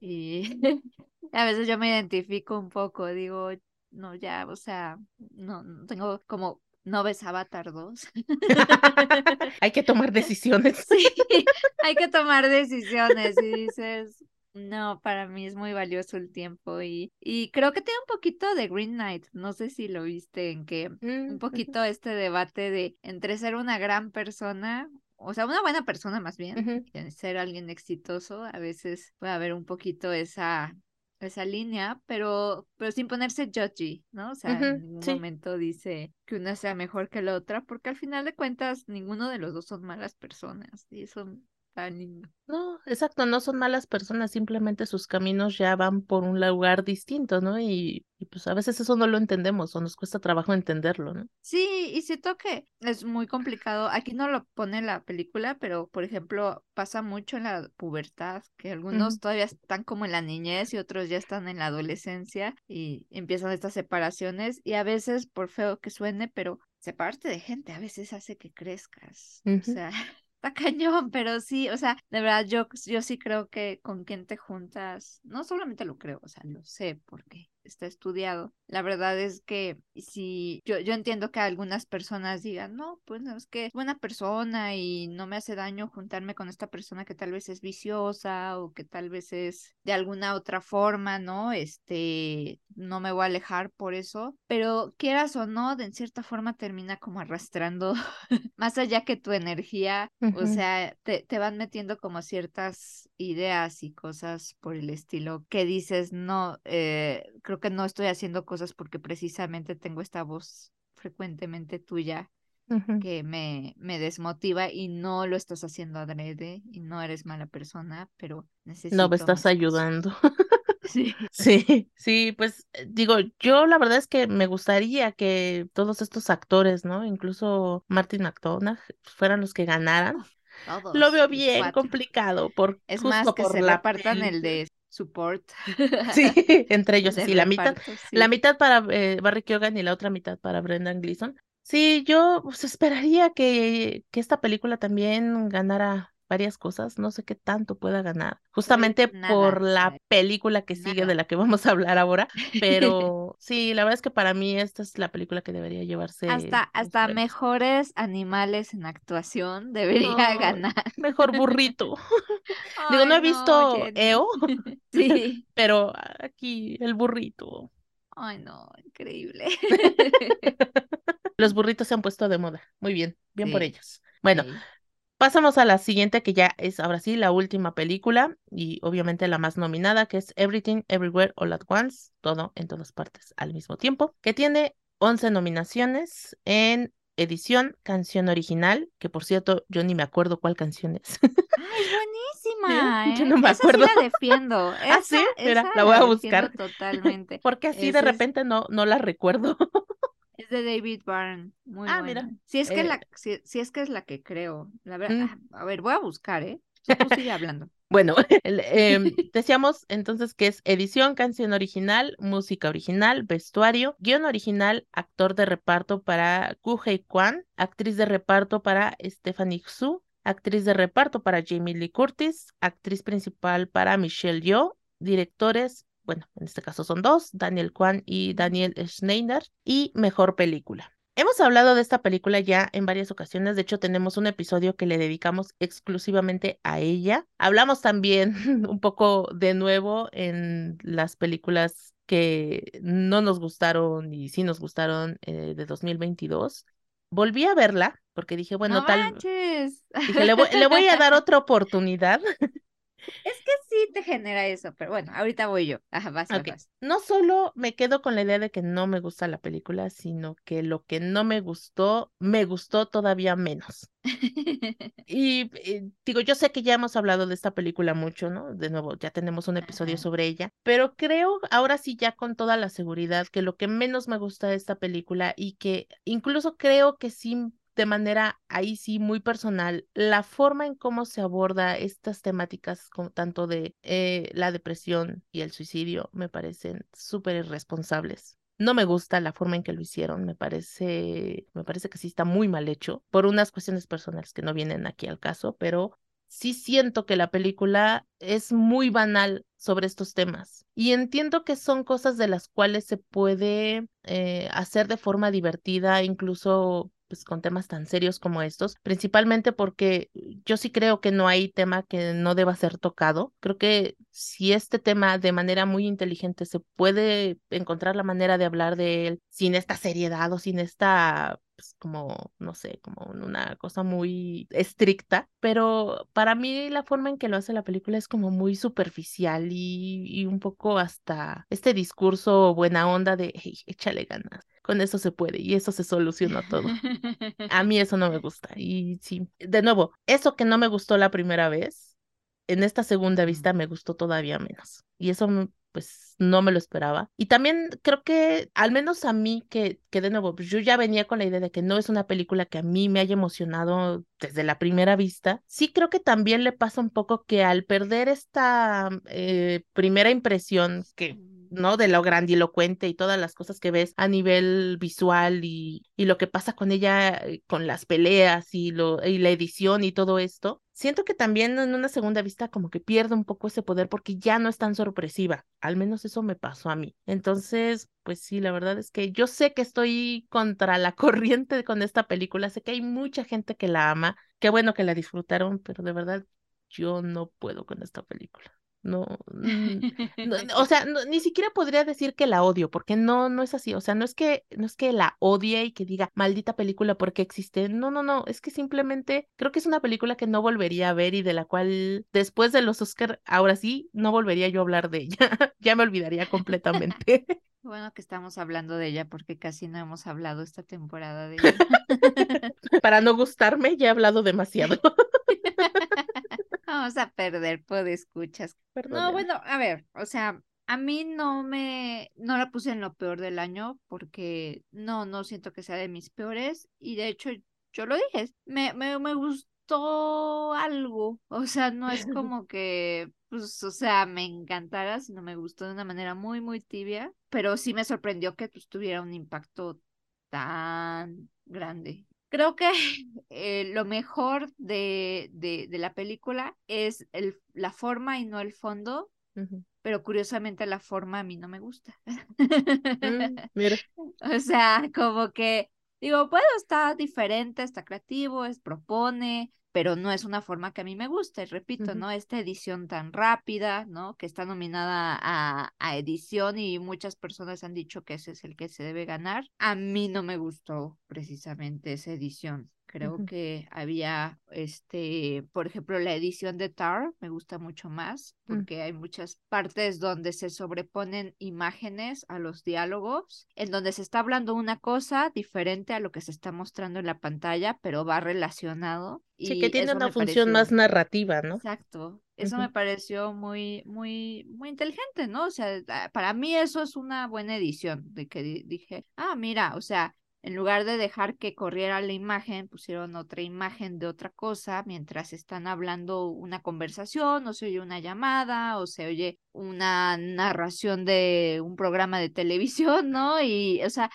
Y a veces yo me identifico un poco, digo, no, ya, o sea, no, no tengo como no ves Avatar 2. hay que tomar decisiones. sí, hay que tomar decisiones y dices, no, para mí es muy valioso el tiempo y, y creo que tiene un poquito de Green Knight, no sé si lo viste, en que un mm, poquito este debate de entre ser una gran persona o sea, una buena persona más bien, y ser alguien exitoso, a veces puede haber un poquito esa esa línea, pero, pero sin ponerse judgy, ¿no? O sea, en ningún momento dice que una sea mejor que la otra, porque al final de cuentas ninguno de los dos son malas personas y son lindo. No, exacto, no son malas personas, simplemente sus caminos ya van por un lugar distinto, ¿no? Y, pues a veces eso no lo entendemos o nos cuesta trabajo entenderlo, ¿no? Sí, y siento que es muy complicado. Aquí no lo pone la película, pero por ejemplo, pasa mucho en la pubertad, que algunos todavía están como en la niñez y otros ya están en la adolescencia y empiezan estas separaciones y a veces, por feo que suene, pero separarte de gente a veces hace que crezcas. O sea, cañón, pero sí, o sea, de verdad yo, yo sí creo que con quien te juntas, no solamente lo creo, o sea, lo sé porque está estudiado. La verdad es que si yo, yo entiendo que algunas personas digan, no, pues no, es que es buena persona y no me hace daño juntarme con esta persona que tal vez es viciosa o que tal vez es de alguna otra forma, ¿no? Este, no me voy a alejar por eso, pero quieras o no, de en cierta forma termina como arrastrando más allá que tu energía, o sea, te, te van metiendo como ciertas ideas y cosas por el estilo que dices, no, eh, creo que no estoy haciendo cosas porque precisamente tengo esta voz frecuentemente tuya que me, me desmotiva y no lo estás haciendo adrede y no eres mala persona, pero necesito. No me estás ayudando. Sí. Sí, sí, pues eh, digo, yo la verdad es que me gustaría que todos estos actores, ¿no? Incluso Martin McDonagh fueran los que ganaran. Lo veo bien complicado por es más que se repartan el de support. Sí, entre ellos, sí, la mitad, la mitad para eh, Barry Keoghan y la otra mitad para Brendan Gleeson. Sí, yo pues, esperaría que, que esta película también ganara varias cosas, no sé qué tanto pueda ganar, justamente por la película que sigue de la que vamos a hablar ahora, pero sí, la verdad es que para mí esta es la película que debería llevarse. Hasta, hasta mejores animales en actuación debería ganar. Mejor burrito. Digo, no he visto EO, sí. pero aquí el burrito. Ay, no, increíble. Los burritos se han puesto de moda. Muy bien, bien por ellos. Bueno, Pasamos a la siguiente, que ya es ahora sí la última película y obviamente la más nominada, que es Everything, Everywhere, All at Once, todo en todas partes al mismo tiempo, que tiene 11 nominaciones en edición, canción original, que por cierto yo ni me acuerdo cuál canción es. ¡Ay, buenísima! Yo no me acuerdo. sí la defiendo. ah, sí, Mira, la voy a buscar. Totalmente. Porque así de repente no, no la recuerdo. Es de David Byrne. Muy ah, mira. Si es, que la, eh si, es que es la que creo. La verdad, mm. a ver, voy a buscar, ¿eh? sigue hablando. Bueno, em, decíamos entonces que es edición, canción original, música original, vestuario, guion original, actor de reparto para Hei Kwan, actriz de reparto para Stephanie Xu, actriz de reparto para Jamie Lee Curtis, actriz principal para Michelle Yeoh, directores, bueno, en este caso son dos, Daniel Kwan y Daniel Schneider, y mejor película. Hemos hablado de esta película ya en varias ocasiones, de hecho tenemos un episodio que le dedicamos exclusivamente a ella. Hablamos también un poco de nuevo en las películas que no nos gustaron y sí nos gustaron eh, de 2022. Volví a verla porque dije, bueno, tal. Dije, le le voy a dar otra oportunidad. Es que sí te genera eso, pero bueno, ahorita voy yo. Ajá, vas, No solo me quedo con la idea de que no me gusta la película, sino que lo que no me gustó, me gustó todavía menos. y, eh, digo, yo sé que ya hemos hablado de esta película mucho, ¿no? De nuevo, ya tenemos un episodio sobre ella, pero creo ahora sí ya con toda la seguridad que lo que menos me gusta de esta película y que incluso creo que sí de manera ahí sí muy personal la forma en cómo se aborda estas temáticas tanto de eh, la depresión y el suicidio me parecen súper irresponsables. No me gusta la forma en que lo hicieron, me parece, me parece que sí está muy mal hecho por unas cuestiones personales que no vienen aquí al caso, pero sí siento que la película es muy banal sobre estos temas. Y entiendo que son cosas de las cuales se puede eh, hacer de forma divertida, incluso pues con temas tan serios como estos, principalmente porque yo sí creo que no hay tema que no deba ser tocado. Creo que si este tema de manera muy inteligente se puede encontrar la manera de hablar de él sin esta seriedad o sin esta pues como, no sé, como una cosa muy estricta, pero para mí la forma en que lo hace la película es como muy superficial y, un poco hasta este discurso buena onda de, hey, échale ganas con eso se puede y eso se soluciona todo. A mí eso no me gusta. Y sí, de nuevo, eso que no me gustó la primera vez, en esta segunda vista me gustó todavía menos. Y eso pues no me lo esperaba. Y también creo que, al menos a mí, que, que de nuevo, yo ya venía con la idea de que no es una película que a mí me haya emocionado desde la primera vista, sí creo que también le pasa un poco que al perder esta eh, primera impresión que ¿no? De lo grandilocuente y todas las cosas que ves a nivel visual y, y lo que pasa con ella, eh, con las peleas y, lo, y la edición y todo esto. Siento que también en una segunda vista como que pierde un poco ese poder porque ya no es tan sorpresiva. Al menos eso me pasó a mí. Entonces, pues sí, la verdad es que yo sé que estoy contra la corriente con esta película. Sé que hay mucha gente que la ama. Qué bueno que la disfrutaron, pero de verdad yo no puedo con esta película. No, o sea, ni siquiera podría decir que la odio, porque no, no es así. O sea, no es que, no es que la odie y que diga maldita película porque existe. No, no, no. Es que simplemente creo que es una película que no volvería a ver y de la cual después de los Oscar, ahora sí, no volvería yo a hablar de ella. ya me olvidaría completamente. Bueno que estamos hablando de ella porque casi no hemos hablado esta temporada de ella. Para no gustarme, ya he hablado demasiado. Vamos a perder por escuchas. No, bueno, a ver, o sea, a mí no me, no la puse en lo peor del año porque no, no siento que sea de mis peores y de hecho yo lo dije, me, me, me gustó algo, o sea, no es como que, pues, o sea, me encantara, sino me gustó de una manera muy, muy tibia, pero sí me sorprendió que pues, tuviera un impacto tan grande Creo que eh, lo mejor de, de, de, la película es el, la forma y no el fondo, pero curiosamente la forma a mí no me gusta. Mm, mira. O sea, como que digo, bueno, está diferente, está creativo, es propone, pero no es una forma que a mí me guste, repito, ¿no? Esta edición tan rápida, ¿no? Que está nominada a, a, edición y muchas personas han dicho que ese es el que se debe ganar. A mí no me gustó precisamente esa edición. Creo que había, este, por ejemplo, la edición de Tar me gusta mucho más mm. porque hay muchas partes donde se sobreponen imágenes a los diálogos, en donde se está hablando una cosa diferente a lo que se está mostrando en la pantalla, pero va relacionado. Sí, que tiene una función más narrativa, ¿no? Exacto. Eso me pareció muy, muy, muy inteligente, ¿no? O sea, para mí eso es una buena edición, de que dije, ah, mira, o sea, en lugar de dejar que corriera la imagen, pusieron otra imagen de otra cosa mientras están hablando una conversación o se oye una llamada o se oye una narración de un programa de televisión, ¿no? Y, o sea,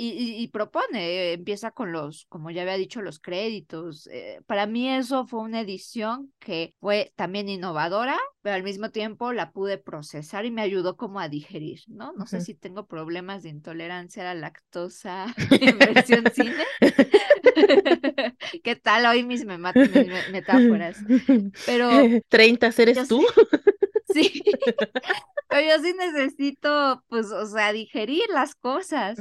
y, propone, empieza con los, como ya había dicho, los créditos. Eh, para mí eso fue una edición que fue también innovadora, pero al mismo tiempo la pude procesar y me ayudó como a digerir, ¿no? No sé si tengo problemas de intolerancia a la lactosa en versión cine. ¿Qué tal hoy mis, metáforas? Pero... 30 eres tú. Sí, pero yo sí necesito, pues, o sea, digerir las cosas.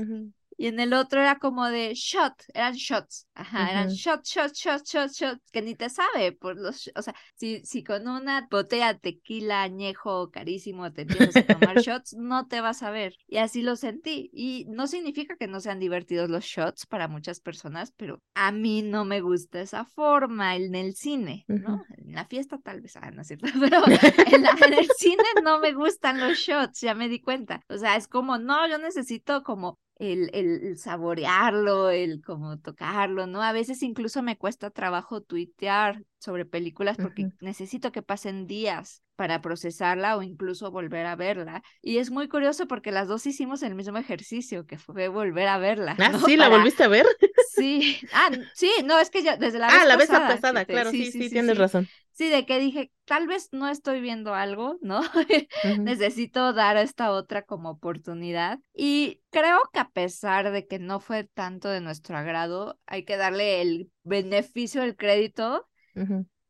Y en el otro era como de shot, eran shots, ajá, eran shots, shots, shots, shots, shots, que ni te sabe, por los, o sea, si, si con una botella de tequila añejo carísimo te empiezas a tomar shots, no te vas a ver. Y así lo sentí. Y no significa que no sean divertidos los shots para muchas personas, pero a mí no me gusta esa forma en el cine, ¿no? En la fiesta tal vez, ah, no es cierto, pero en, en el cine no me gustan los shots, ya me di cuenta. O sea, es como, no, yo necesito como el, el, saborearlo, el como tocarlo, ¿no? A veces incluso me cuesta trabajo tuitear sobre películas porque necesito que pasen días para procesarla o incluso volver a verla. Y es muy curioso porque las dos hicimos el mismo ejercicio, que fue volver a verla. Ah, sí, ¿la volviste a ver? Sí, ah, sí, no, es que ya desde la ah, vez la vez pasada, claro, sí, sí, tienes razón. Sí, de que dije, tal vez no estoy viendo algo, ¿no? Necesito dar esta otra como oportunidad. Y creo que a pesar de que no fue tanto de nuestro agrado, hay que darle el beneficio del crédito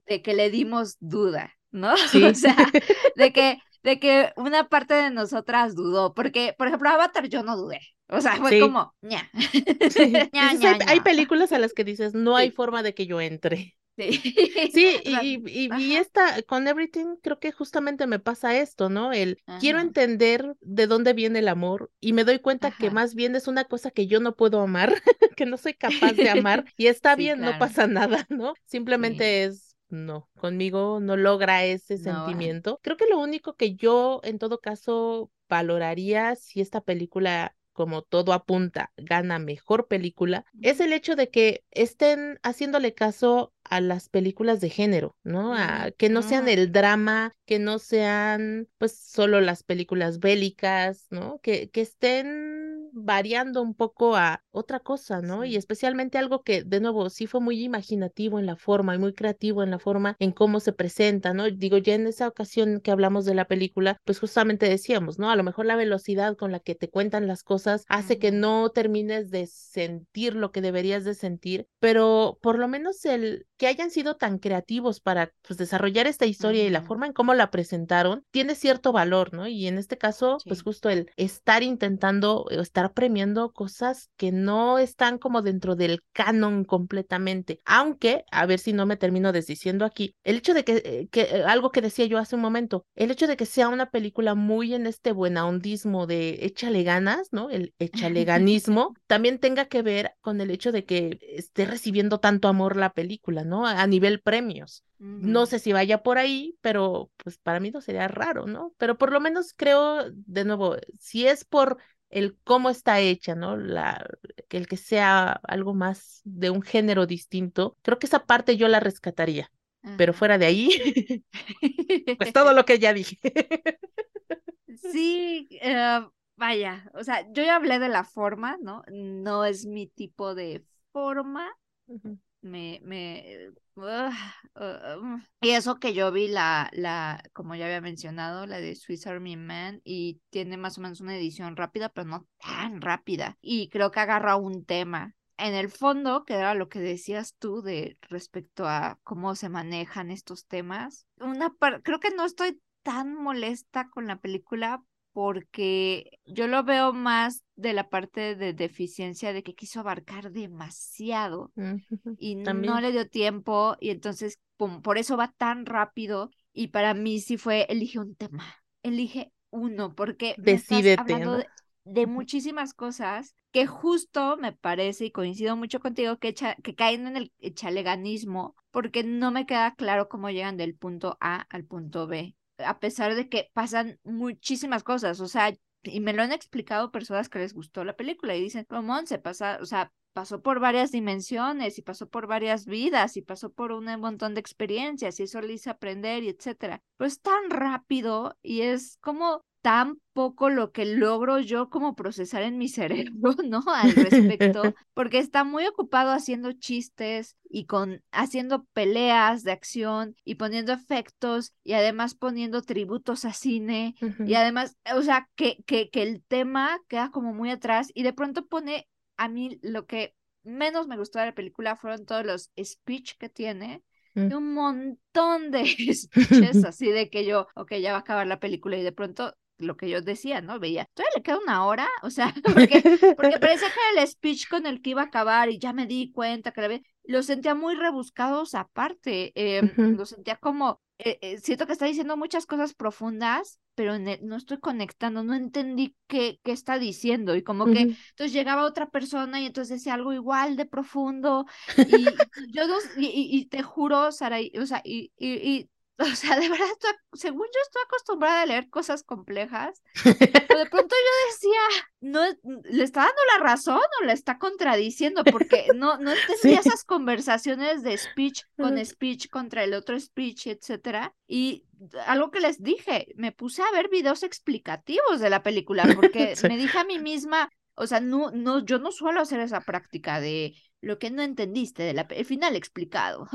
de que le dimos duda, ¿no? o sea, de que, de que una parte de nosotras dudó, porque, por ejemplo, Avatar yo no dudé. O sea, fue como, ña. hay películas a las que dices, no hay forma de que yo entre. Sí, sí y, y, y, esta, con Everything, creo que justamente me pasa esto, ¿no? El quiero entender de dónde viene el amor y me doy cuenta que más bien es una cosa que yo no puedo amar, que no soy capaz de amar y está bien, no pasa nada, ¿no? Simplemente es no, conmigo no logra ese sentimiento. Creo que lo único que yo en todo caso valoraría si esta película como todo apunta, gana mejor película, es el hecho de que estén haciéndole caso a las películas de género, ¿no? A, que no sean el drama, que no sean pues solo las películas bélicas, ¿no? Que, que estén variando un poco a otra cosa, ¿no? Y especialmente algo que, de nuevo, sí fue muy imaginativo en la forma y muy creativo en la forma en cómo se presenta, ¿no? Digo, ya en esa ocasión que hablamos de la película, pues justamente decíamos, ¿no? A lo mejor la velocidad con la que te cuentan las cosas hace que no termines de sentir lo que deberías de sentir, pero por lo menos el que hayan sido tan creativos para pues, desarrollar esta historia y la forma en cómo la presentaron tiene cierto valor, ¿no? Y en este caso, pues justo el estar intentando, o estar premiando cosas que no están como dentro del canon completamente, aunque, a ver si no me termino desdiciendo aquí, el hecho de que, eh, que algo que decía yo hace un momento, el hecho de que sea una película muy en este buenahondismo de échale ganas, ¿no? El échale ganismo, también tenga que ver con el hecho de que esté recibiendo tanto amor la película, ¿no? A nivel premios. No sé si vaya por ahí, pero pues para mí no sería raro, ¿no? Pero por lo menos creo, de nuevo, si es por el cómo está hecha, ¿no? La, el que sea algo más de un género distinto, creo que esa parte yo la rescataría. Pero fuera de ahí, pues todo lo que ya dije. sí, eh, vaya, o sea, yo ya hablé de la forma, ¿no? No es mi tipo de forma me, me, mm. y eso que yo vi la, la, como ya había mencionado, la de Swiss Army Man, y tiene más o menos una edición rápida, pero no tan rápida. Y creo que agarra un tema. En el fondo, que era lo que decías tú de respecto a cómo se manejan estos temas, una creo que no estoy tan molesta con la película porque yo lo veo más de la parte de deficiencia de que quiso abarcar demasiado y no le dio tiempo y entonces por eso va tan rápido y para mí sí fue elige un tema, elige uno porque Decídete, hablando de, muchísimas cosas que justo me parece y coincido mucho contigo que, que caen en el chaleganismo porque no me queda claro cómo llegan del punto A al punto B a pesar de que pasan muchísimas cosas. O sea, y me lo han explicado personas que les gustó la película y dicen, Ramón se pasa, o sea, pasó por varias dimensiones y pasó por varias vidas y pasó por un montón de experiencias y eso le hizo aprender y etcétera. Pero es tan rápido y es como tan poco lo que logro yo como procesar en mi cerebro, ¿no? Al respecto, porque está muy ocupado haciendo chistes y con haciendo peleas de acción y poniendo efectos y además poniendo tributos a cine y además, o sea, que, que, que el tema queda como muy atrás y de pronto pone a mí lo que menos me gustó de la película fueron todos los speech que tiene. Mm. un montón de speeches así de que yo, ok, ya va a acabar la película y de pronto lo que yo decía, ¿no? Veía, todavía le queda una hora, o sea, porque, porque parecía que era el speech con el que iba a acabar y ya me di cuenta que la ve, lo sentía muy rebuscados aparte, eh, lo sentía como, eh, eh, siento que está diciendo muchas cosas profundas, pero no estoy conectando, no entendí qué, qué está diciendo y como que entonces llegaba otra persona y entonces decía algo igual de profundo y yo y, te juro, Sara, o sea, y, y O sea, de verdad, según yo estoy acostumbrada a leer cosas complejas, pero de pronto yo decía, no, ¿le está dando la razón o le está contradiciendo? Porque no, no entendía esas conversaciones de speech con speech contra el otro speech, etcétera. Y algo que les dije, me puse a ver videos explicativos de la película, porque me dije a mí misma, o sea, no, no, yo no suelo hacer esa práctica de lo que no entendiste de la el final explicado.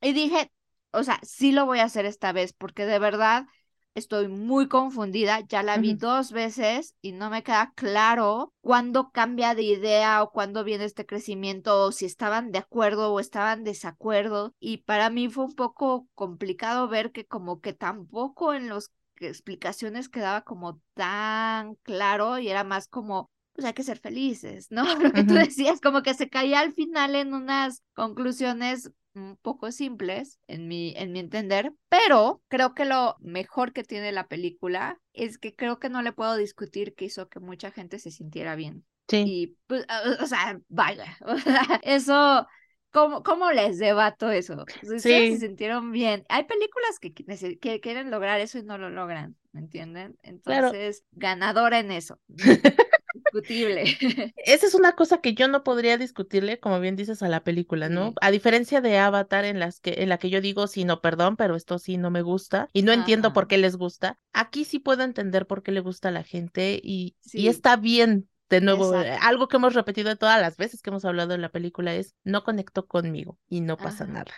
y dije, o sea, sí lo voy a hacer esta vez porque de verdad estoy muy confundida. Ya la vi dos veces y no me queda claro cuándo cambia de idea o cuándo viene este crecimiento o si estaban de acuerdo o estaban desacuerdo. Y para mí fue un poco complicado ver que como que tampoco en las explicaciones quedaba como tan claro y era más como pues hay que ser felices, ¿no? Lo que tú decías, como que se caía al final en unas conclusiones un poco simples en mi, en mi entender, pero creo que lo mejor que tiene la película es que creo que no le puedo discutir que hizo que mucha gente se sintiera bien. Sí. Y, pues, o sea, vaya, o sea, eso ¿Cómo, ¿Cómo, les debato eso? Si se sintieron bien. Hay películas que, que, quieren lograr eso y no lo logran, ¿me entienden? Entonces, ganadora en eso. Discutible. Esa es una cosa que yo no podría discutirle, como bien dices, a la película, ¿no? A diferencia de Avatar, en las que, en la que yo digo, sí, no, perdón, pero esto sí no me gusta, y no entiendo por qué les gusta. Aquí sí puedo entender por qué le gusta a la gente, y, y está bien de nuevo, eh, algo que hemos repetido todas las veces que hemos hablado en la película es, no conecto conmigo y no pasa nada.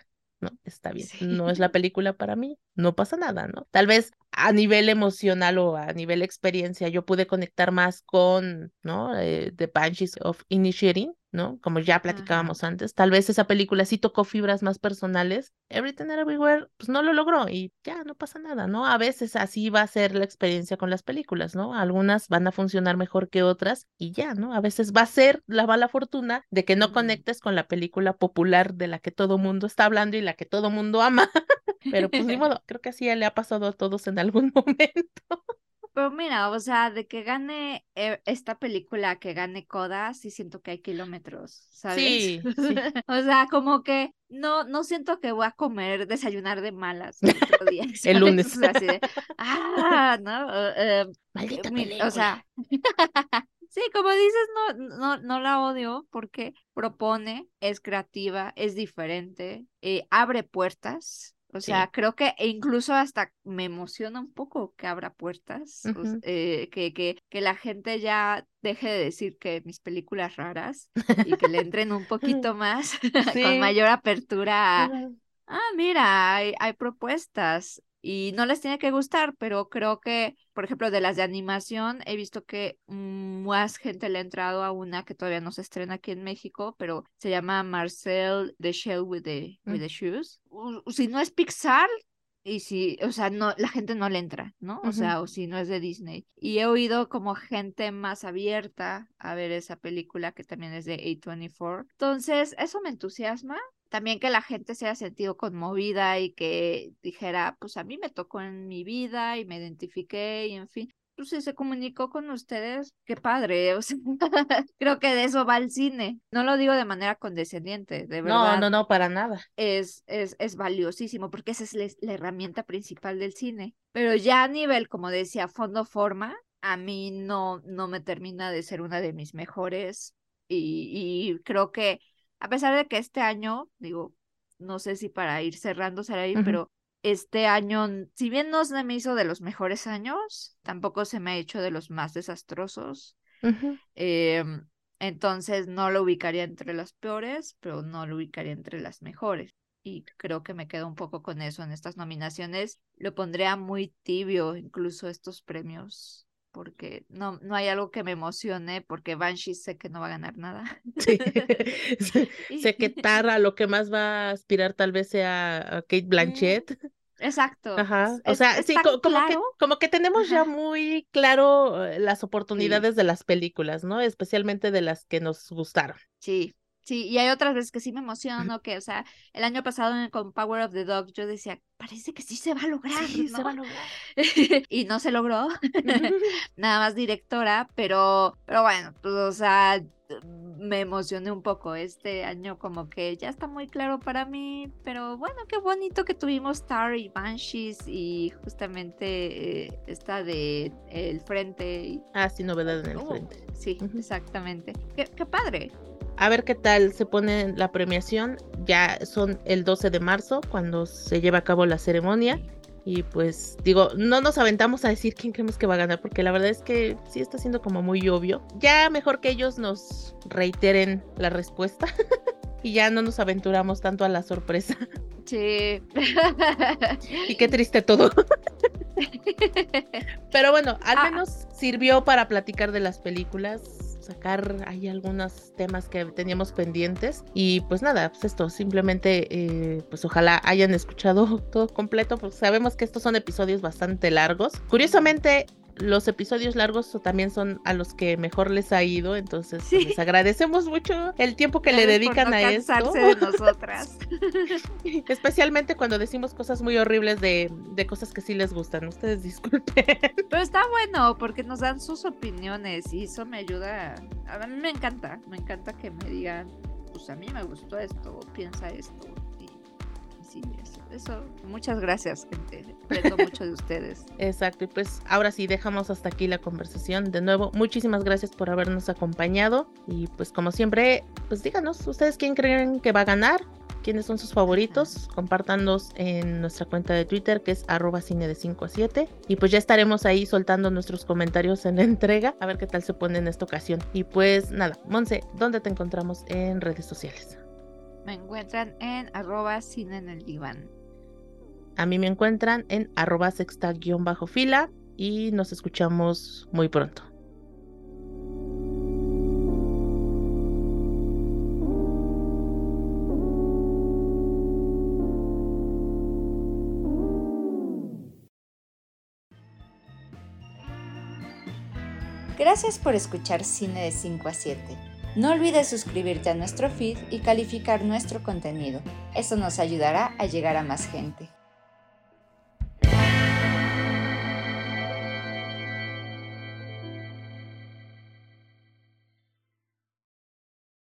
¿No? Está bien, no es la película para mí, no pasa nada, ¿no? Tal vez a nivel emocional o a nivel experiencia yo pude conectar más con, ¿no? Eh, The Banshees of Initiating, ¿no? Como ya platicábamos antes, tal vez esa película sí tocó fibras más personales. Everything Everywhere, pues no lo logró y ya no pasa nada, ¿no? A veces así va a ser la experiencia con las películas, ¿no? Algunas van a funcionar mejor que otras y ya, ¿no? A veces va a ser la mala fortuna de que no conectes con la película popular de la que todo mundo está hablando y la que todo mundo ama. Pero pues ni modo, creo que así le ha pasado a todos en algún momento. Pero mira, o sea, de que gane eh, esta película, que gane Coda, sí siento que hay kilómetros, ¿sabes? Sí, o sea, como que no, no siento que voy a comer, desayunar de malas el otro día. el lunes. ah, no. Uh, o sea, sí, como dices, no, no, no la odio porque propone, es creativa, es diferente, eh, abre puertas, o sea, creo que e incluso hasta me emociona un poco que abra puertas, eh, que, que, que la gente ya deje de decir que mis películas raras y que le entren un poquito más, con mayor apertura ah, mira, hay, hay propuestas y no les tiene que gustar, pero creo que, por ejemplo, de las de animación, he visto que más gente le ha entrado a una que todavía no se estrena aquí en México, pero se llama Marcel the Shell with the, with the mm. Shoes. si no es Pixar, y si, o sea, no, la gente no le entra, ¿no? O sea, o si no es de Disney. Y he oído como gente más abierta a ver esa película que también es de A24. Entonces, eso me entusiasma también que la gente se haya sentido conmovida y que dijera, pues a mí me tocó en mi vida y me identifiqué y en fin. Pues si se comunicó con ustedes, qué padre. O sea, creo que de eso va el cine. No lo digo de manera condescendiente, de verdad. No, no, no, para nada. Es, es, es valiosísimo porque esa es la herramienta principal del cine. Pero ya a nivel, como decía, fondo-forma, a mí no, no me termina de ser una de mis mejores y, creo que a pesar de que este año, digo, no sé si para ir cerrándose ahí, pero este año, si bien no se me hizo de los mejores años, tampoco se me ha hecho de los más desastrosos. Em, entonces no lo ubicaría entre las peores, pero no lo ubicaría entre las mejores. Y creo que me quedo un poco con eso en estas nominaciones. Lo pondría muy tibio, incluso estos premios porque no, no hay algo que me emocione, porque Banshee sé que no va a ganar nada. Sí. sé que Tara lo que más va a aspirar tal vez sea a Kate Blanchett. Exacto. Ajá. O sea, sí, como, que, como que tenemos ya muy claro eh, las oportunidades de las películas, ¿no? Especialmente de las que nos gustaron. Sí, Sí, y hay otras veces que sí me emociono, que, o sea, el año pasado con Power of the Dog yo decía, parece que sí se va a lograr. Sí, se va a lograr. y no se logró, nada más directora, pero, pero bueno, pues, o sea, me emocioné un poco este año, como que ya está muy claro para mí, pero bueno, qué bonito que tuvimos Star y Banshees y justamente eh, esta de El Frente. Ah, sí, novedad en el Frente. Sí, exactamente. Qué, qué padre a ver qué tal se pone la premiación. Ya son el 12 de marzo cuando se lleva a cabo la ceremonia. Y pues digo, no nos aventamos a decir quién creemos que va a ganar, porque la verdad es que sí está siendo como muy obvio. Ya mejor que ellos nos reiteren la respuesta y ya no nos aventuramos tanto a la sorpresa. Sí. y qué triste todo. Pero bueno, al ah. menos sirvió para platicar de las películas sacar ahí algunos temas que teníamos pendientes. Y pues nada, pues esto, simplemente eh, pues ojalá hayan escuchado todo completo, pues sabemos que estos son episodios bastante largos. Curiosamente, los episodios largos también son a los que mejor les ha ido, entonces pues, les agradecemos mucho el tiempo que le dedican a esto. de nosotras. Especialmente cuando decimos cosas muy horribles de, de, cosas que sí les gustan. Ustedes disculpen. Pero está bueno porque nos dan sus opiniones y eso me ayuda. A mí me encanta, me encanta que me digan, pues a mí me gustó esto, piensa esto. Y, sí, eso, muchas gracias, gente. Aprendo mucho de ustedes. Exacto, y pues ahora sí, dejamos hasta aquí la conversación. De nuevo, muchísimas gracias por habernos acompañado. Y pues como siempre, pues díganos, ¿ustedes quién creen que va a ganar? quiénes son sus favoritos, compártanos en nuestra cuenta de Twitter que es arroba cine de 5 a 7 y pues ya estaremos ahí soltando nuestros comentarios en la entrega a ver qué tal se pone en esta ocasión. Y pues nada, Monse, ¿dónde te encontramos en redes sociales? Me encuentran en arroba cine en el diván. A mí me encuentran en arroba sexta-fila y nos escuchamos muy pronto. Gracias por escuchar Cine de 5 a 7. No olvides suscribirte a nuestro feed y calificar nuestro contenido. Eso nos ayudará a llegar a más gente.